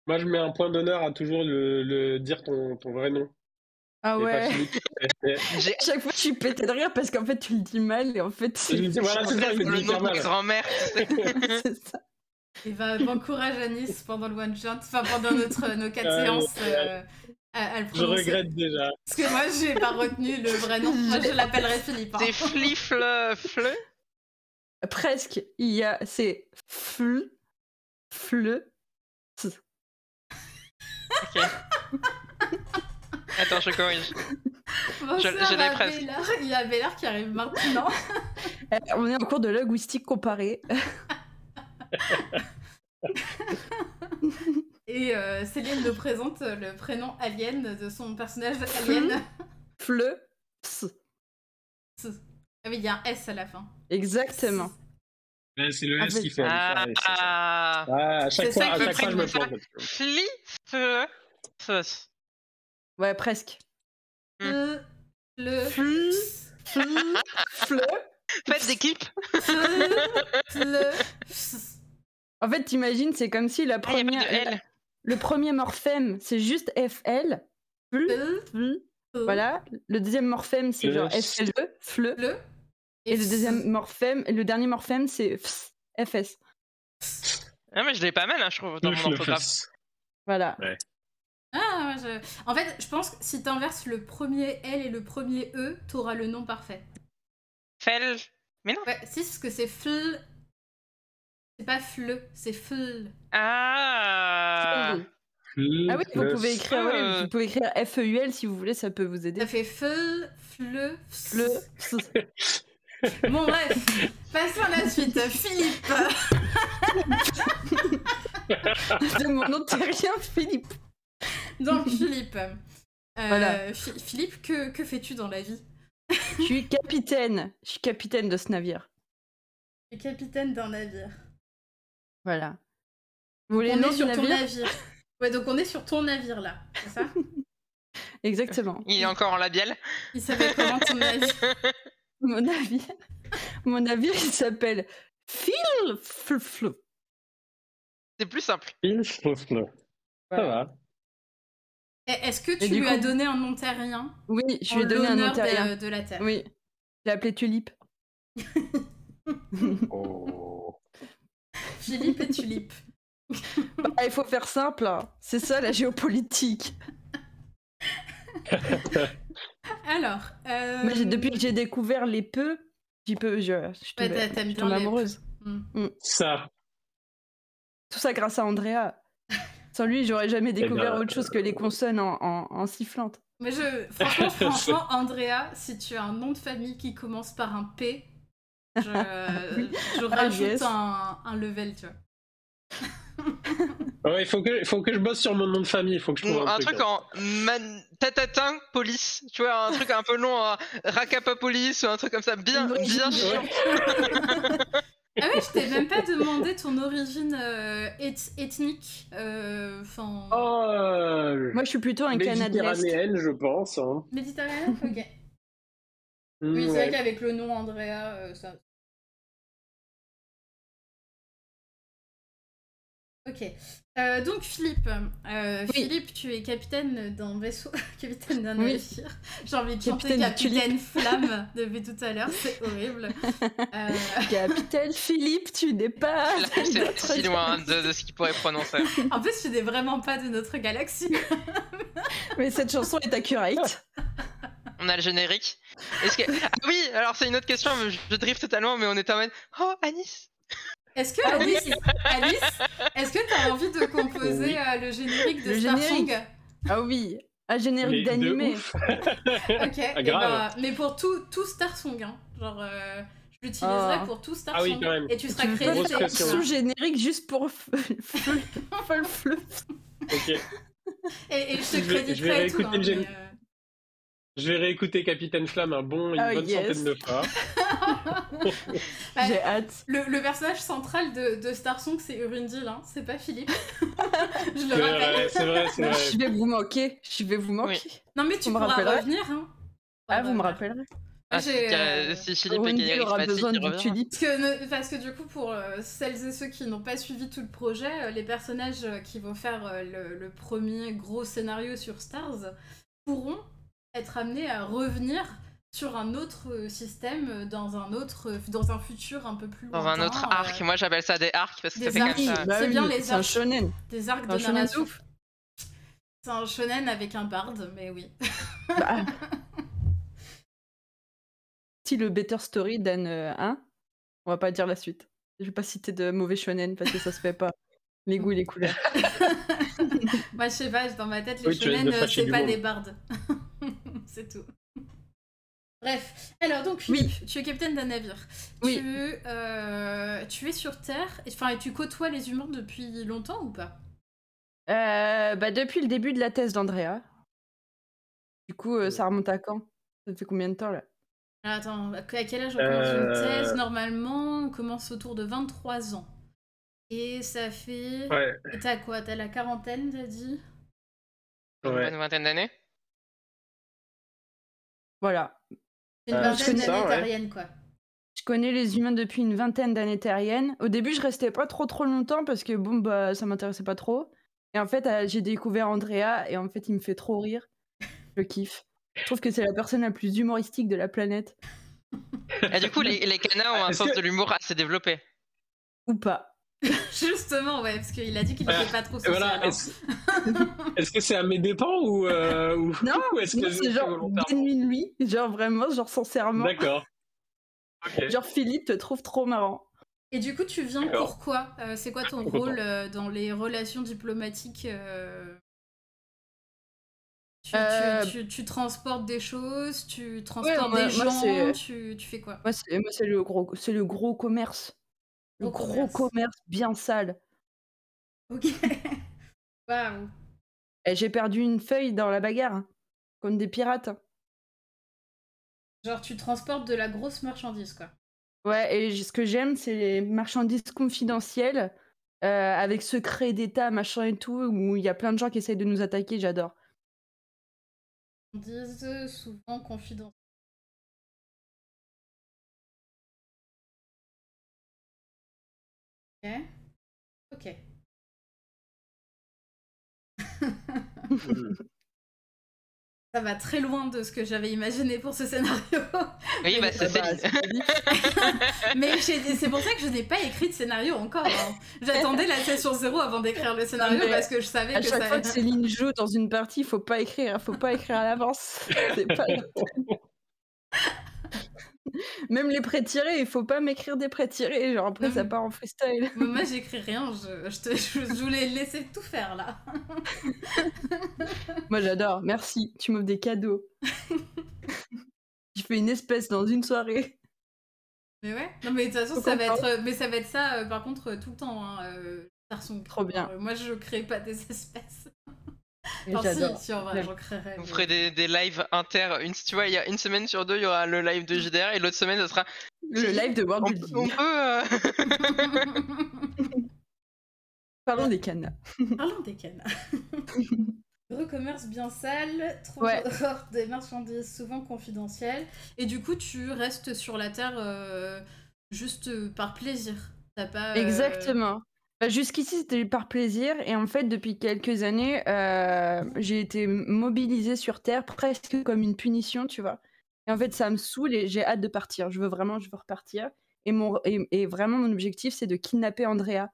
Speaker 4: moi, je mets un point d'honneur à toujours le, le- dire ton, ton vrai nom.
Speaker 1: Ah
Speaker 4: et
Speaker 1: ouais. À chaque fois, je suis pété de rire parce qu'en fait, tu le dis mal et en fait,
Speaker 4: Je
Speaker 1: c'est
Speaker 4: lui dis, voilà, c'est ça, je
Speaker 3: le
Speaker 4: dis
Speaker 3: nom de grand-mère.
Speaker 1: c'est ça.
Speaker 2: Et bah, bon courage à Nice pendant le one shot, enfin pendant notre, nos quatre
Speaker 4: Ouais,
Speaker 2: séances euh, à, à le
Speaker 4: Je regrette déjà.
Speaker 2: Parce que moi, j'ai pas retenu le vrai nom. Moi, je l'appellerai Philippe. hein.
Speaker 3: C'est flifle fleu.
Speaker 1: Presque. Il y a. C'est fl. Fle.
Speaker 3: Ok. Attends, je corrige.
Speaker 2: Bonsoir
Speaker 3: je- je l'ai
Speaker 2: à
Speaker 3: presque.
Speaker 2: Bella. Il y a Bella qui arrive maintenant.
Speaker 1: Euh, On est en cours de linguistique comparée.
Speaker 2: Et euh, Céline nous présente le prénom Alien de son personnage Alien.
Speaker 1: Fle.
Speaker 2: Ah oui, il y a un S à la fin.
Speaker 1: Exactement.
Speaker 4: C'est le
Speaker 1: Ah,
Speaker 4: S
Speaker 1: mais-
Speaker 4: qui fait.
Speaker 3: Ah, ah.
Speaker 4: Ah, à chaque
Speaker 2: C'est
Speaker 4: fois,
Speaker 2: ça
Speaker 4: à chaque fois, je me plante.
Speaker 3: Flifle feu.
Speaker 1: Ouais, presque.
Speaker 3: Hmm.
Speaker 2: Le. Le.
Speaker 1: Fl. Fl. Fle.
Speaker 3: Faites d'équipe.
Speaker 2: Le.
Speaker 1: En fait, t'imagines, c'est comme si la
Speaker 3: Ah, y a
Speaker 1: première.
Speaker 3: pas de L.
Speaker 1: Le premier morphème, c'est juste FL. Fl.
Speaker 2: Le.
Speaker 1: Fl. Voilà. Le deuxième morphème, c'est
Speaker 4: Le
Speaker 1: genre. FLE. Fle.
Speaker 2: Le.
Speaker 1: Et le deuxième morphème, le dernier morphème, c'est fs, FS.
Speaker 3: Ah, mais je l'ai pas mal, hein, je trouve, dans mon orthographe.
Speaker 1: Voilà.
Speaker 2: Ah, je- En fait, je pense que si t'inverses le premier L et le premier E, t'auras le nom parfait.
Speaker 3: Fel. Mais non.
Speaker 2: Ouais, si, parce que c'est fl. C'est pas fle, c'est fl.
Speaker 3: Ah.
Speaker 1: Ah oui, vous pouvez écrire, ouais, vous pouvez écrire FEUL si vous voulez, ça peut vous aider.
Speaker 2: Ça fait fl, fle,
Speaker 1: Le.
Speaker 2: Bon, bref, passons à la suite. Philippe.
Speaker 1: de mon nom terrien, Philippe.
Speaker 2: Donc, Philippe. Euh,
Speaker 1: Voilà.
Speaker 2: Phi- Philippe, que, que fais-tu dans la vie?
Speaker 1: Je suis capitaine. Je suis capitaine de ce navire.
Speaker 2: Tu es capitaine d'un navire.
Speaker 1: Voilà. Vous voulez
Speaker 2: on est sur ton
Speaker 1: navire.
Speaker 2: Ouais, donc on est sur ton navire là, c'est ça?
Speaker 1: Exactement.
Speaker 3: Il est encore en labial.
Speaker 2: Il s'appelle comment ton navire?
Speaker 1: Mon navire. Mon navire, il s'appelle Phil
Speaker 3: C'est plus simple.
Speaker 4: Il souffle. Ça va.
Speaker 2: Est-ce que tu lui
Speaker 1: coup-
Speaker 2: as donné un nom terrien?
Speaker 1: Oui, je lui ai donné un nom
Speaker 2: de-
Speaker 1: terrien.
Speaker 2: de, la Terre
Speaker 1: Oui. Je l'ai appelé Tulipe.
Speaker 4: Oh.
Speaker 2: Philippe et Tulipe.
Speaker 1: Bah, il faut faire simple. hein. C'est ça la géopolitique.
Speaker 2: Alors, euh...
Speaker 1: Moi, depuis que j'ai découvert les peu, j'y peux, je, je suis
Speaker 2: Ouais,
Speaker 1: tombée, je amoureuse.
Speaker 2: hmm.
Speaker 4: Ça.
Speaker 1: Tout ça grâce à Andrea. Sans lui, j'aurais jamais découvert
Speaker 4: ben,
Speaker 1: autre chose que les consonnes en, en, en sifflante.
Speaker 2: Mais je, franchement, franchement, Andrea, si tu as un nom de famille qui commence par un P, je, je rajoute
Speaker 1: yes.
Speaker 2: un, un level, tu vois.
Speaker 4: Ouais, il faut que, faut que je bosse sur mon nom de famille. Il faut que je trouve
Speaker 3: Ou
Speaker 4: un,
Speaker 3: un truc
Speaker 4: hein.
Speaker 3: en man... tatatin police, tu vois, un truc un peu long, Rakapa police ou un truc comme ça, bien, bien chiant.
Speaker 2: Ah ouais, je t'ai même pas demandé ton origine euh, eth- ethnique. euh, Enfin,
Speaker 4: Oh, euh,
Speaker 1: Moi, je suis plutôt un l'Est.
Speaker 4: méditerranéenne, je pense. Hein.
Speaker 2: méditerranéenne? Ok. Oui, c'est
Speaker 4: ouais.
Speaker 2: vrai qu'avec le nom Andrea, euh, ça. Ok. Euh, donc Philippe, euh,
Speaker 1: Oui.
Speaker 2: Philippe, tu es capitaine d'un vaisseau, capitaine d'un
Speaker 1: Oui.
Speaker 2: navire. J'ai envie de chanter
Speaker 1: Capitaine de
Speaker 2: capitaine flamme depuis tout à l'heure, c'est horrible. Euh,
Speaker 1: Capitaine Philippe, tu n'es pas.
Speaker 3: Là,
Speaker 1: de
Speaker 3: C'est
Speaker 1: notre
Speaker 3: si loin de, de ce qu'il pourrait prononcer.
Speaker 2: en plus, tu n'es vraiment pas de notre galaxie.
Speaker 1: Mais cette chanson est accurate.
Speaker 3: On a le générique. Est-ce que... Ah oui, alors c'est une autre question, je je drift totalement, mais on est en mode Oh, Anis
Speaker 2: Est-ce que Alice, Alice est-ce que tu as envie de composer
Speaker 4: Oui.
Speaker 2: euh, le générique de
Speaker 1: Le
Speaker 2: Star
Speaker 1: générique.
Speaker 2: Song
Speaker 1: Ah oui, un générique d'animé.
Speaker 2: Ok, eh
Speaker 4: grave.
Speaker 2: ben, mais pour tout, tout Star Song, hein. genre euh, je l'utiliserai
Speaker 1: Ah.
Speaker 2: pour tout Star
Speaker 4: Ah oui,
Speaker 2: Song
Speaker 4: quand même.
Speaker 2: et tu seras
Speaker 1: Tu
Speaker 2: crédité.
Speaker 1: faire
Speaker 4: pression.
Speaker 1: sous-générique juste pour f- f- f- f-
Speaker 4: Ok.
Speaker 2: Et, et je te
Speaker 4: Je vais- je vais
Speaker 2: créditerai tout. hein,
Speaker 4: le gén-
Speaker 2: mais, euh,
Speaker 4: Je vais réécouter Capitaine Flamme un bon, une
Speaker 1: Oh,
Speaker 4: bonne
Speaker 1: yes.
Speaker 4: centaine de fois.
Speaker 1: J'ai hâte.
Speaker 2: Le, le personnage central de, de Star Song, c'est Urundil, hein. c'est pas Philippe. je le rappelle.
Speaker 4: vrai, c'est vrai, c'est vrai.
Speaker 1: Je vais vous manquer. Je vais vous manquer.
Speaker 2: Non, mais tu pourras revenir. Hein.
Speaker 1: Ah, vous me rappellerez.
Speaker 3: Ah, euh, si Philippe et
Speaker 1: aura besoin
Speaker 3: revient.
Speaker 1: tulipe.
Speaker 2: Parce que, parce que du coup, pour euh, celles et ceux qui n'ont pas suivi tout le projet, euh, les personnages qui vont faire euh, le, le premier gros scénario sur Stars pourront être amenés à revenir sur un autre euh, système euh, dans un autre, euh, dans un futur un peu plus
Speaker 3: Dans un autre
Speaker 2: euh,
Speaker 3: arc. Moi, j'appelle ça des arcs parce que
Speaker 2: des
Speaker 3: ça fait comme
Speaker 2: arcs.
Speaker 3: ça.
Speaker 2: Bah, C'est bien les
Speaker 1: C'est un
Speaker 2: arcs.
Speaker 1: shonen.
Speaker 2: des arcs
Speaker 1: Un
Speaker 2: de narration. C'est un shonen avec un barde, mais oui.
Speaker 1: Bah. si le Better Story donne euh, un, on va pas dire la suite. Je vais pas citer de mauvais shonen parce que ça se fait pas. Les goûts et les couleurs.
Speaker 2: Moi, je sais pas, dans ma tête, les
Speaker 4: Oui,
Speaker 2: shonen, c'est pas
Speaker 4: monde.
Speaker 2: des bardes. c'est tout. Bref, alors donc Philippe, tu es capitaine d'un navire.
Speaker 1: Oui.
Speaker 2: Tu, euh, tu es sur Terre, et- enfin, et tu côtoies les humains depuis longtemps ou pas?
Speaker 1: Euh, bah, depuis le début de la thèse d'Andrea. Du coup, euh, ça remonte à quand? Ça fait combien de temps là?
Speaker 2: Alors, Attends, à quel âge on commence une thèse? Normalement, on commence autour de 23 ans. Et ça fait...
Speaker 4: Ouais,
Speaker 2: Et T'as quoi? T'as la quarantaine, t'as dit?
Speaker 3: Une
Speaker 4: ouais.
Speaker 3: bonne vingtaine d'années?
Speaker 1: Voilà.
Speaker 2: C'est une
Speaker 4: Euh,
Speaker 2: vingtaine d'années
Speaker 4: ouais.
Speaker 2: quoi.
Speaker 1: Je connais les humains depuis une vingtaine d'années terriennes. Au début, je restais pas trop trop longtemps parce que bon, bah, ça m'intéressait pas trop. Et en fait, euh, j'ai découvert Andrea et en fait, il me fait trop rire. Je kiffe. Je trouve que c'est la personne la plus humoristique de la planète.
Speaker 3: Et du coup, les, les canards ont un sens
Speaker 4: que-
Speaker 3: de l'humour assez développé.
Speaker 1: Ou pas.
Speaker 2: Justement, ouais, parce qu'il a dit qu'il n'était pas trop social.
Speaker 4: voilà,
Speaker 2: hein.
Speaker 4: est-ce est-ce que c'est à mes dépens ou, euh, ou...
Speaker 1: Non,
Speaker 4: ou est-ce que
Speaker 1: c'est genre nuit Genre vraiment, genre sincèrement.
Speaker 4: D'accord.
Speaker 1: Genre Philippe te trouve trop marrant.
Speaker 2: Et du coup, tu viens
Speaker 4: D'accord.
Speaker 2: pourquoi Euh, C'est quoi ton rôle euh, dans les relations diplomatiques euh, tu, tu-
Speaker 1: Euh,
Speaker 2: tu- tu transportes des choses, tu transportes
Speaker 1: moi-
Speaker 2: des gens, tu, tu fais quoi?
Speaker 1: Moi, c'est moi, c'est le gros, c'est le gros commerce. Le
Speaker 2: Gros
Speaker 1: gros
Speaker 2: commerce.
Speaker 1: commerce. bien sale.
Speaker 2: Ok. Waouh.
Speaker 1: Et j'ai perdu une feuille dans la bagarre, hein, comme des pirates. hein.
Speaker 2: Genre, tu transportes de la grosse marchandise, quoi.
Speaker 1: Ouais, et ce que j'aime, c'est les marchandises confidentielles, euh, avec secret d'État, machin et tout, où il y a plein de gens qui essayent de nous attaquer, j'adore.
Speaker 2: On dit souvent confidentiel. Ok. Ok. Ça va très loin de ce que j'avais imaginé pour ce scénario.
Speaker 3: Oui, bah,
Speaker 1: Ah
Speaker 3: c'est
Speaker 1: bah,
Speaker 3: Céline.
Speaker 2: Mais c'est pour ça que je n'ai pas écrit de scénario encore. hein. J'attendais la session zéro avant d'écrire le scénario
Speaker 1: mais
Speaker 2: parce que je savais
Speaker 1: À
Speaker 2: que
Speaker 1: chaque
Speaker 2: ça...
Speaker 1: fois que Céline joue dans une partie, faut pas écrire, faut pas écrire à l'avance. C'est pas. Même les pré-tirés, il faut pas m'écrire des pré-tirés, genre après
Speaker 2: Non,
Speaker 1: ça part en freestyle.
Speaker 2: Moi, j'écris rien, je, je, te, je, je voulais laisser tout faire là.
Speaker 1: Moi j'adore, merci, tu m'offres des cadeaux. Je fais une espèce dans une soirée.
Speaker 2: Mais ouais, non mais de toute façon, ça va être, mais ça va être ça euh, par contre euh, tout le temps, hein, euh, garçon.
Speaker 1: Trop bien.
Speaker 2: Moi, je crée pas des espèces. Enfin, si, si, en vrai, j'en créerais.
Speaker 3: Vous ferez des, des lives inter. Une, tu vois, il y a une semaine sur deux, il y aura le live de JDR et l'autre semaine, ce sera.
Speaker 1: Le live de World
Speaker 3: On,
Speaker 1: Building.
Speaker 3: on peut. euh,
Speaker 1: Parlons des canards.
Speaker 2: Parlons des cannes. Gros commerce bien sale, trop
Speaker 1: Ouais.
Speaker 2: des marchandises souvent confidentielles. Et du coup, tu restes sur la Terre euh, juste par plaisir. T'as pas. euh,
Speaker 1: Exactement. Bah, Jusqu'ici, c'était par plaisir. Et en fait, depuis quelques années, euh, j'ai été mobilisée sur Terre presque comme une punition, tu vois. Et en fait, ça me saoule et j'ai hâte de partir. Je veux vraiment, je veux repartir. Et, mon, et, et vraiment, mon objectif, c'est de kidnapper Andrea.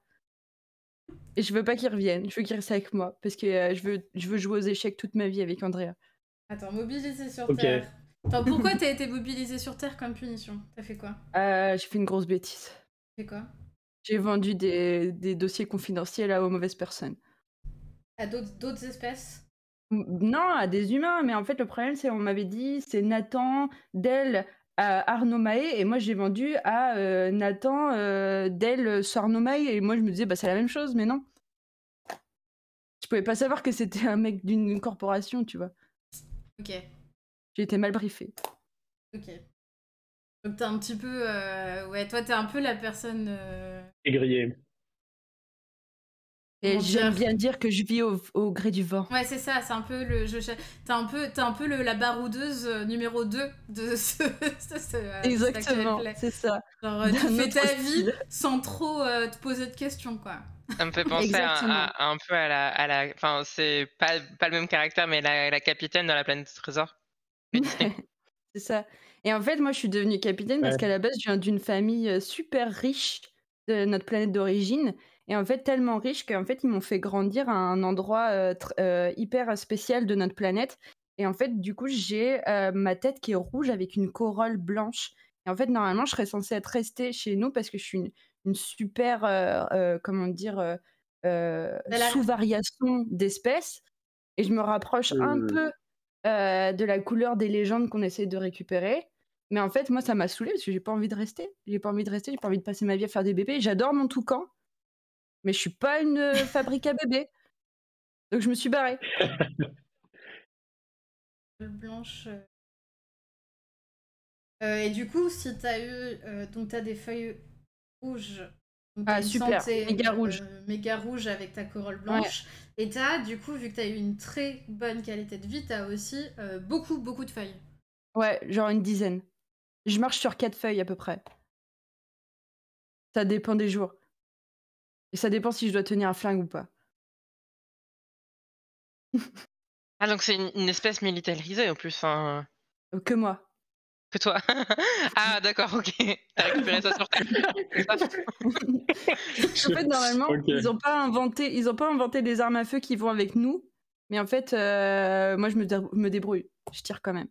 Speaker 1: Et je veux pas qu'il revienne. Je veux qu'il reste avec moi. Parce que euh, je, veux, je veux jouer aux échecs toute ma vie avec Andrea.
Speaker 2: Attends, mobilisé sur
Speaker 4: Ok.
Speaker 2: Terre. Attends, pourquoi t'as été mobilisé sur Terre comme punition? T'as fait quoi?
Speaker 1: Euh, j'ai fait une grosse bêtise.
Speaker 2: T'as fait quoi?
Speaker 1: J'ai vendu des, des dossiers confidentiels à aux mauvaises personnes.
Speaker 2: À d'autres espèces?
Speaker 1: Non, à des humains, mais en fait, le problème, c'est on m'avait dit, c'est Nathan, Del, à Arnaud Mahé, et moi, j'ai vendu à euh, Nathan, euh, Del, Mahé, et moi, je me disais, bah, c'est la même chose, mais non. Je pouvais pas savoir que c'était un mec d'une corporation, tu vois.
Speaker 2: Ok.
Speaker 1: J'ai été mal briefée.
Speaker 2: Ok. Donc t'es un petit peu... euh, Ouais, toi t'es un peu la personne... euh,
Speaker 4: Aigrier.
Speaker 1: Et j'aime
Speaker 2: dire
Speaker 1: bien dire que je vis au, au gré du vent.
Speaker 2: Ouais, c'est ça, c'est un peu le. Je... T'es un peu, t'es un peu le, la baroudeuse euh, numéro 2 de ce. euh,
Speaker 1: Exactement, c'est ça.
Speaker 2: Genre, tu fais ta vie sans trop euh, te poser de questions, quoi.
Speaker 3: Ça me fait penser à, à- un peu à la, à la, enfin c'est pas, pas le même caractère, mais la, la capitaine dans la planète du trésor.
Speaker 1: C'est ça. Et en fait, moi, je suis devenue capitaine parce qu'à la base, je viens d'une famille euh, super riche de notre planète d'origine. Et en fait, tellement riche qu'en fait, ils m'ont fait grandir à un endroit euh, euh, hyper spécial de notre planète. Et en fait, du coup, j'ai euh, ma tête qui est rouge avec une corolle blanche. Et en fait, normalement, je serais censée être restée chez nous parce que je suis une, une super, comment dire, sous-variation d'espèces. Et je me rapproche un
Speaker 4: Hmm.
Speaker 1: peu de la couleur des légendes qu'on essaie de récupérer. Mais en fait, moi, ça m'a saoulée parce que j'ai pas envie de rester. J'ai pas envie de rester, j'ai pas envie de passer ma vie à faire des bébés. J'adore mon toucan, mais je suis pas une euh, fabrique à bébés. Donc je me suis barrée.
Speaker 2: Blanche. euh. Euh, et du coup, si t'as eu. euh, donc t'as des feuilles rouges. donc
Speaker 1: Ah, super,
Speaker 2: santé,
Speaker 1: méga rouge.
Speaker 2: euh, méga rouge avec ta corolle blanche. Et t'as, du coup, vu que t'as eu une très bonne qualité de vie, t'as aussi euh, beaucoup, beaucoup de feuilles.
Speaker 1: Ouais, genre une dizaine. Je marche sur quatre feuilles à peu près. Ça dépend des jours. Et ça dépend si je dois tenir un flingue ou pas.
Speaker 3: Ah donc c'est une, une espèce militarisée en plus, hein,
Speaker 1: Euh, Que moi.
Speaker 3: que toi. ah d'accord, ok. T'as récupéré ça sur ça
Speaker 1: En fait, normalement, ils ont pas inventé, ils ont pas inventé des armes à feu qui vont avec nous. Mais en fait, euh, moi, je me, dé- me débrouille. Je tire quand même.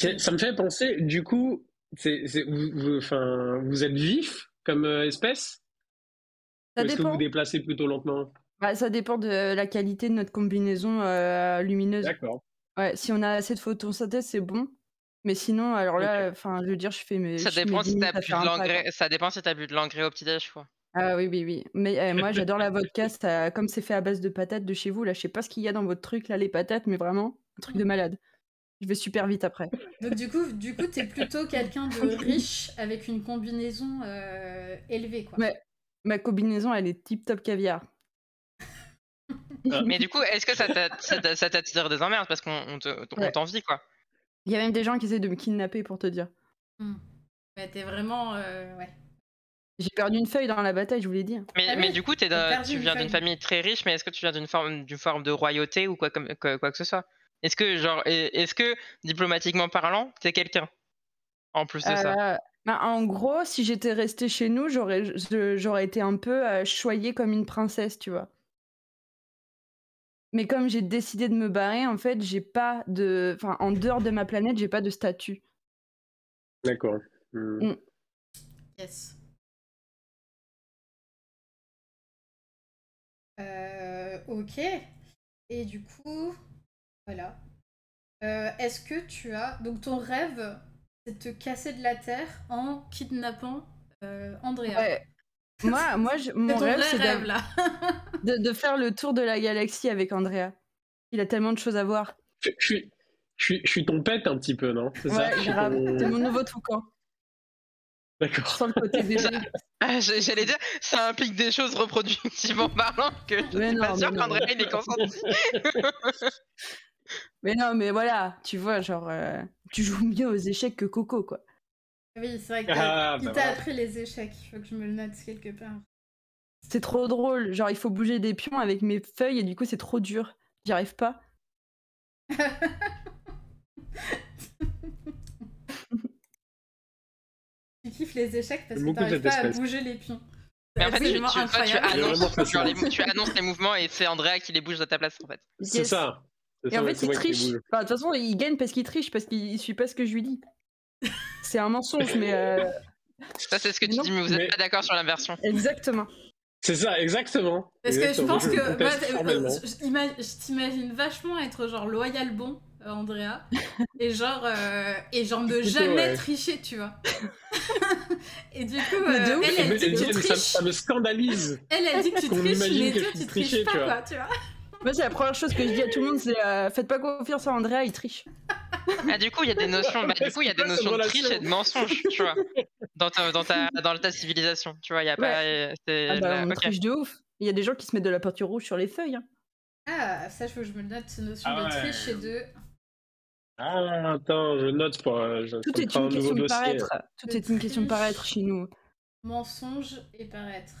Speaker 2: Que-
Speaker 4: Ça me fait penser, du coup, c'est, c'est- vous, vous- enfin, vous êtes vif comme euh, espèce?
Speaker 1: Ça
Speaker 4: Ou est-ce que
Speaker 1: dépend.
Speaker 4: vous déplacez plutôt lentement?
Speaker 1: Bah, ça dépend de la qualité de notre combinaison euh, lumineuse.
Speaker 4: D'accord.
Speaker 1: Ouais, si on a assez de photosynthèse, c'est bon. Mais sinon, alors là, enfin, je veux dire, je fais mes.
Speaker 3: Ça dépend
Speaker 1: mes
Speaker 3: si t'as bu de l'engrais. Ça dépend si t'as bu de l'engrais au petit déj, quoi.
Speaker 1: Ah oui, oui, oui. Mais euh, moi, j'adore la vodka. ça- comme c'est fait à base de patates de chez vous, là, je sais pas ce qu'il y a dans votre truc, là, les patates, mais vraiment, un truc de malade. Je vais super vite après.
Speaker 2: Donc du coup, du coup, t'es plutôt quelqu'un de riche avec une combinaison euh, élevée, quoi.
Speaker 1: Ouais. Ma combinaison, elle est tip top caviar.
Speaker 4: Ah.
Speaker 3: Mais du coup, est-ce que ça t'a- ça t'a- ça t'attire des emmerdes? Parce qu'on on te- on
Speaker 1: Ouais.
Speaker 3: t'envie, quoi
Speaker 1: Il y a même des gens qui essaient de me kidnapper pour te dire.
Speaker 2: Ouais, t'es vraiment, euh, ouais.
Speaker 1: J'ai perdu une feuille dans la bataille, je vous l'ai dit.
Speaker 3: mais,
Speaker 2: Ah
Speaker 3: mais du coup, tu viens d'une famille très riche, mais est-ce que tu viens d'une forme, d'une forme de royauté ou quoi, comme, quoi, quoi que ce soit? Est-ce que, genre, est- est-ce que, diplomatiquement parlant, t'es quelqu'un? En plus de ça.
Speaker 1: Euh, bah, en gros, si j'étais restée chez nous, j'aurais été un peu euh, choyée comme une princesse, tu vois. Mais comme j'ai décidé de me barrer, en fait, j'ai pas de. Enfin, en dehors de ma planète, j'ai pas de statut.
Speaker 4: D'accord. Hmm.
Speaker 1: Mm.
Speaker 2: Yes. Euh, ok. Et du coup, voilà. Euh, Est-ce que tu as... Donc ton rêve, c'est de te casser de la Terre en kidnappant euh, Andrea?
Speaker 1: Ouais. Moi, moi je-
Speaker 2: C'est
Speaker 1: mon rêve,
Speaker 2: vrai
Speaker 1: c'est
Speaker 2: rêve,
Speaker 1: d'av-
Speaker 2: là.
Speaker 1: de, de faire le tour de la galaxie avec Andrea. Il a tellement de choses à voir.
Speaker 4: Je, je suis, je, suis, je suis ton pet un petit peu, non? C'est ça?
Speaker 1: Ouais, grave.
Speaker 4: ton-
Speaker 1: C'est mon nouveau toucan.
Speaker 4: D'accord.
Speaker 1: Sans le côté bébé.
Speaker 3: Ah, J'allais dire, ça implique des choses reproductivement parlant que je
Speaker 1: Mais
Speaker 3: suis pas
Speaker 1: non,
Speaker 3: sûre qu'André il est consenti.
Speaker 1: Mais non, mais voilà, tu vois, genre, euh, tu joues mieux aux échecs que Coco, quoi.
Speaker 2: Oui, c'est vrai que t'as-
Speaker 4: Ah,
Speaker 2: il
Speaker 4: bah
Speaker 2: t'a
Speaker 4: voilà.
Speaker 2: appris les échecs. Il faut que je me le note quelque part.
Speaker 1: C'est trop drôle. Genre, il faut bouger des pions avec mes feuilles et du coup, c'est trop dur. J'y arrive pas.
Speaker 2: Tu kiffes les échecs parce que t'arrives pas à bouger les pions.
Speaker 3: Mais en fait, tu, annonces, tu annonces les mouvements et c'est Andrea qui les bouge à ta place, en fait.
Speaker 4: C'est
Speaker 1: Yes.
Speaker 4: ça.
Speaker 1: Et
Speaker 4: ça,
Speaker 1: en fait, il triche. Enfin, de toute façon, il gagne parce qu'il triche, parce qu'il il suit pas ce que je lui dis. C'est un mensonge, mais euh,
Speaker 3: Ça, c'est ce que tu
Speaker 1: Non,
Speaker 3: dis, mais vous êtes
Speaker 4: mais-
Speaker 3: pas d'accord sur l'inversion.
Speaker 1: exactement.
Speaker 4: C'est ça, exactement.
Speaker 2: Parce que je pense que euh, je, je t'ima- je t'imagine vachement être genre loyal bon, euh, Andrea, et genre euh, et genre ne jamais
Speaker 4: ouais.
Speaker 2: tricher, tu vois. et du coup, euh, elle,
Speaker 4: Ça
Speaker 2: elle
Speaker 4: me-
Speaker 2: dit que tu triches.
Speaker 4: ça me scandalise.
Speaker 2: Elle, elle dit que tu triches, mais toi, tu triches pas, quoi, tu vois.
Speaker 1: Moi, c'est la première chose que je dis à tout le monde, c'est euh, faites pas confiance à Andrea, il triche.
Speaker 3: Ah, du coup, il y a des notions, bah, du coup, il y a des notions de triche et de mensonge, tu vois, dans ta, dans ta, dans ta civilisation, tu vois, il y a pas. c'est
Speaker 1: Ah bah,
Speaker 3: la-
Speaker 1: on triche de ouf. Il y a des gens qui se mettent de la peinture rouge sur les feuilles. hein.
Speaker 2: Ah, ça, je veux que je me note, cette notion
Speaker 4: Ah
Speaker 2: de
Speaker 4: ouais.
Speaker 2: triche et de.
Speaker 4: Ah, attends, je note pour. euh, je-
Speaker 1: Tout est une
Speaker 4: un
Speaker 1: question
Speaker 4: nouveau
Speaker 1: de
Speaker 4: dossier.
Speaker 1: paraître. Tout
Speaker 2: De
Speaker 1: est une question de paraître chez nous.
Speaker 2: Mensonge et paraître.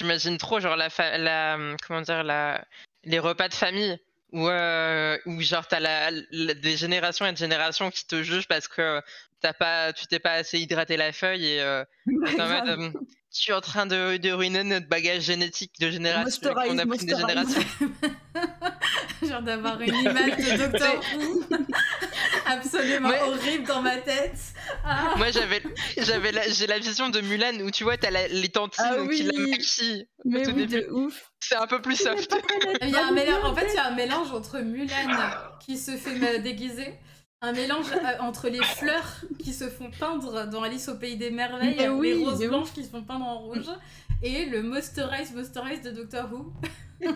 Speaker 3: J'imagine trop, genre, la, fa- la, comment dire, la, les repas de famille où, euh, où genre, t'as la, la- des générations et des générations qui te jugent parce que t'as pas, tu t'es pas assez hydraté la feuille et euh, mode, euh, tu es en train de, de ruiner notre bagage génétique de génération qu'on a pris des générations.
Speaker 2: Genre d'avoir une image de Docteur Who absolument
Speaker 3: Ouais.
Speaker 2: horrible dans ma tête. Ah.
Speaker 3: Moi, j'avais, j'avais la, j'ai la vision de Mulan où tu vois, t'as la- les tantines
Speaker 1: Ah
Speaker 3: qui la
Speaker 1: oui.
Speaker 3: maquillent.
Speaker 1: Mais oui,
Speaker 3: début.
Speaker 1: de ouf.
Speaker 3: C'est un peu plus soft.
Speaker 2: Il y a un mélange, en fait, il y a un mélange entre Mulan qui se fait déguiser, un mélange euh, entre les fleurs qui se font peindre dans Alice au pays des merveilles,
Speaker 1: oui,
Speaker 2: les roses blanches qui se font peindre en rouge, et le Mosterize Mosterize de Doctor Who.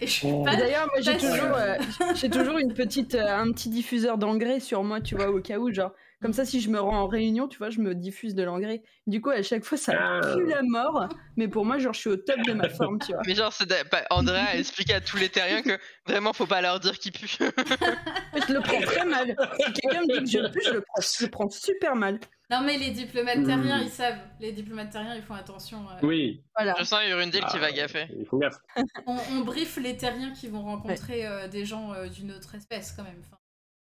Speaker 2: et je suis
Speaker 4: Oh.
Speaker 2: pas.
Speaker 1: D'ailleurs, moi j'ai toujours, euh, j'ai toujours une petite, euh, un petit diffuseur d'engrais sur moi, tu vois, au cas où, genre. Comme ça, si je me rends en réunion, tu vois, je me diffuse de l'engrais. Du coup, à chaque fois, ça
Speaker 4: Ah.
Speaker 1: pue la mort. Mais pour moi, genre, je suis au top de ma forme, tu vois.
Speaker 3: Mais genre, c'est de- pas- Andrea a expliqué à tous les terriens que vraiment, faut pas leur dire qu'ils puent.
Speaker 1: Je le prends très mal. Si quelqu'un me dit que je pue, je le prends, je le prends super mal.
Speaker 2: Non, mais les diplomates
Speaker 4: Mm.
Speaker 2: terriens, ils savent. Les diplomates terriens, ils font attention. euh.
Speaker 4: Oui,
Speaker 1: Voilà.
Speaker 3: Je sens Urundil qui
Speaker 4: Ah,
Speaker 3: va gaffer.
Speaker 4: il faut gaffe.
Speaker 2: On, on briefe les terriens qui vont rencontrer euh, des gens euh, d'une autre espèce, quand même. Enfin,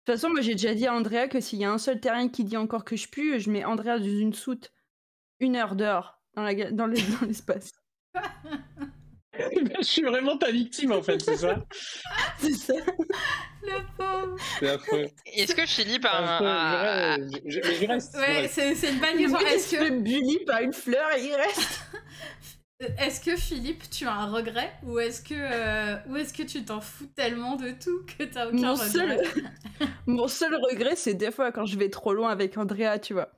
Speaker 1: toute façon, moi j'ai déjà dit à Andrea que s'il y a un seul terrain qui dit encore que je pue, je mets Andrea dans une soute une heure dehors dans la ga- dans le- dans l'espace.
Speaker 4: je suis vraiment ta victime en fait, c'est ça?
Speaker 1: C'est ça.
Speaker 2: le pauvre
Speaker 4: C'est.
Speaker 3: Est-ce que Philippe a
Speaker 4: Affreux,
Speaker 3: un.
Speaker 4: je, je- je reste. je
Speaker 2: Ouais, c'est c'est une bonne
Speaker 1: Le
Speaker 2: question. Est-ce que,
Speaker 1: fait bully par une fleur et il reste.
Speaker 2: Est-ce que Philippe, tu as un regret ou est-ce que, euh, ou est-ce que tu t'en fous tellement de tout que t'as aucun
Speaker 1: Mon
Speaker 2: regret
Speaker 1: seul, mon seul regret, c'est des fois quand je vais trop loin avec Andrea, tu vois.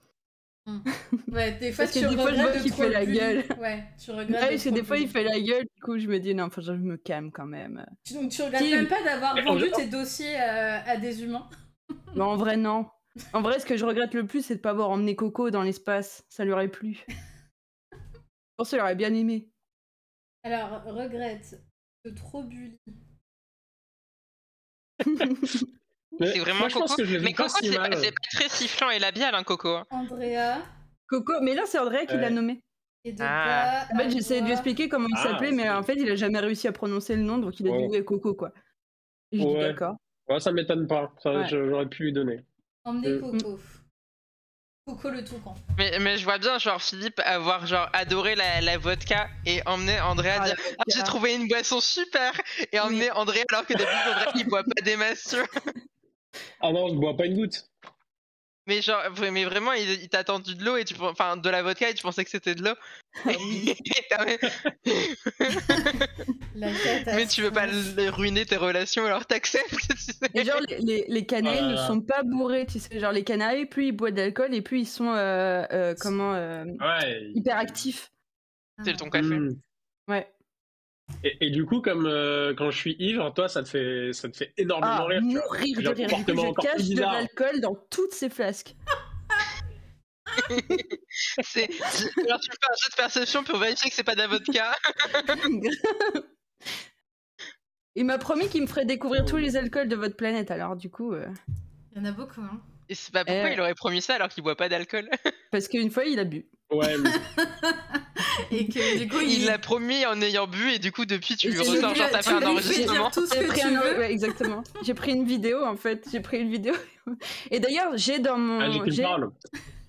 Speaker 2: Ouais, des fois
Speaker 1: Parce que
Speaker 2: tu
Speaker 1: des fois, je
Speaker 2: regrettes
Speaker 1: vois
Speaker 2: de
Speaker 1: qu'il
Speaker 2: trop
Speaker 1: fait la gueule.
Speaker 2: Ouais, tu regrettes.
Speaker 1: Ouais,
Speaker 2: de
Speaker 1: parce que
Speaker 2: trop
Speaker 1: des fois, il fait la gueule, du coup, je me dis non, faut que je me calme quand même.
Speaker 2: Tu- Donc tu regrettes même pas d'avoir vendu
Speaker 4: en-
Speaker 2: tes dossiers euh, à des humains?
Speaker 1: Mais en vrai, non. En vrai, ce que je regrette le plus, c'est de pas avoir emmené Coco dans l'espace. Ça lui aurait plu. Je pense qu'il aurait bien aimé.
Speaker 2: Alors, regrette de trop bully.
Speaker 4: Mais
Speaker 3: C'est vraiment
Speaker 4: moi, je pense
Speaker 3: Coco.
Speaker 4: que je
Speaker 3: Mais Coco,
Speaker 4: si
Speaker 3: c'est pas, c'est pas très sifflant et labial, hein, Coco. hein.
Speaker 2: Andrea
Speaker 1: Coco, mais là, c'est Andrea qui l'a nommé.
Speaker 2: et de
Speaker 3: Ah.
Speaker 2: pas
Speaker 1: En fait, j'essayais de lui expliquer comment il
Speaker 4: Ah,
Speaker 1: s'appelait, mais en fait, il a jamais réussi à prononcer le nom, donc il a dit
Speaker 4: Ouais.
Speaker 1: ouais, Coco, quoi. Et dit
Speaker 4: Ouais.
Speaker 1: d'accord.
Speaker 4: Ouais, ça m'étonne pas. Ça,
Speaker 1: Ouais.
Speaker 4: je- J'aurais pu lui donner.
Speaker 2: Emmener
Speaker 4: Euh,
Speaker 2: Coco. Coco le toucan.
Speaker 3: Mais, mais je vois bien, genre, Philippe avoir, genre, adoré la, la vodka et emmener Andrea
Speaker 1: Ah,
Speaker 3: dire Ah, j'ai trouvé une boisson super Et emmener Andrea alors que d'habitude, Andrea, il boit pas des masses, tu vois.
Speaker 4: Ah non, je bois pas une goutte.
Speaker 3: Mais genre, mais vraiment, il, il t'a tendu de l'eau et tu enfin de la vodka et tu pensais que c'était de l'eau. Mais, tu veux pas ruiner tes relations alors t'acceptes. tu sais.
Speaker 1: Et genre, les, les, les canailles
Speaker 4: Oh
Speaker 1: ne sont pas bourrés, tu sais. Genre, les canailles, plus ils boivent d'alcool et plus ils sont, euh, euh, comment, euh,
Speaker 4: Ouais.
Speaker 1: hyperactifs.
Speaker 3: C'est ton café.
Speaker 1: Ouais.
Speaker 4: Et, et du coup, comme euh, quand je suis ivre, toi, ça te fait, ça te fait énormément
Speaker 1: Ah,
Speaker 4: rire. tu vois.
Speaker 1: de rire. Du coup, je cache de l'alcool dans toutes ces flasques.
Speaker 3: C'est- Alors tu me fais un jeu de perception pour vérifier que c'est pas de la vodka?
Speaker 1: Il m'a promis qu'il me ferait découvrir tous les alcools de votre planète, alors du coup, euh,
Speaker 2: Il y en a beaucoup, hein.
Speaker 3: Et c'est pas pourquoi
Speaker 1: Eh.
Speaker 3: il aurait promis ça alors qu'il boit pas d'alcool?
Speaker 1: parce qu'une fois il a bu.
Speaker 4: Ouais, mais-
Speaker 2: Et que du coup,
Speaker 3: Il l'a promis en ayant bu et du coup depuis tu lui ressors genre t'as fait un enregistrement.
Speaker 1: un- ouais, exactement. J'ai pris une vidéo en fait. J'ai pris une vidéo. Et d'ailleurs, j'ai dans mon,
Speaker 4: Ah, j'ai qu'une
Speaker 1: j'ai-
Speaker 4: parole.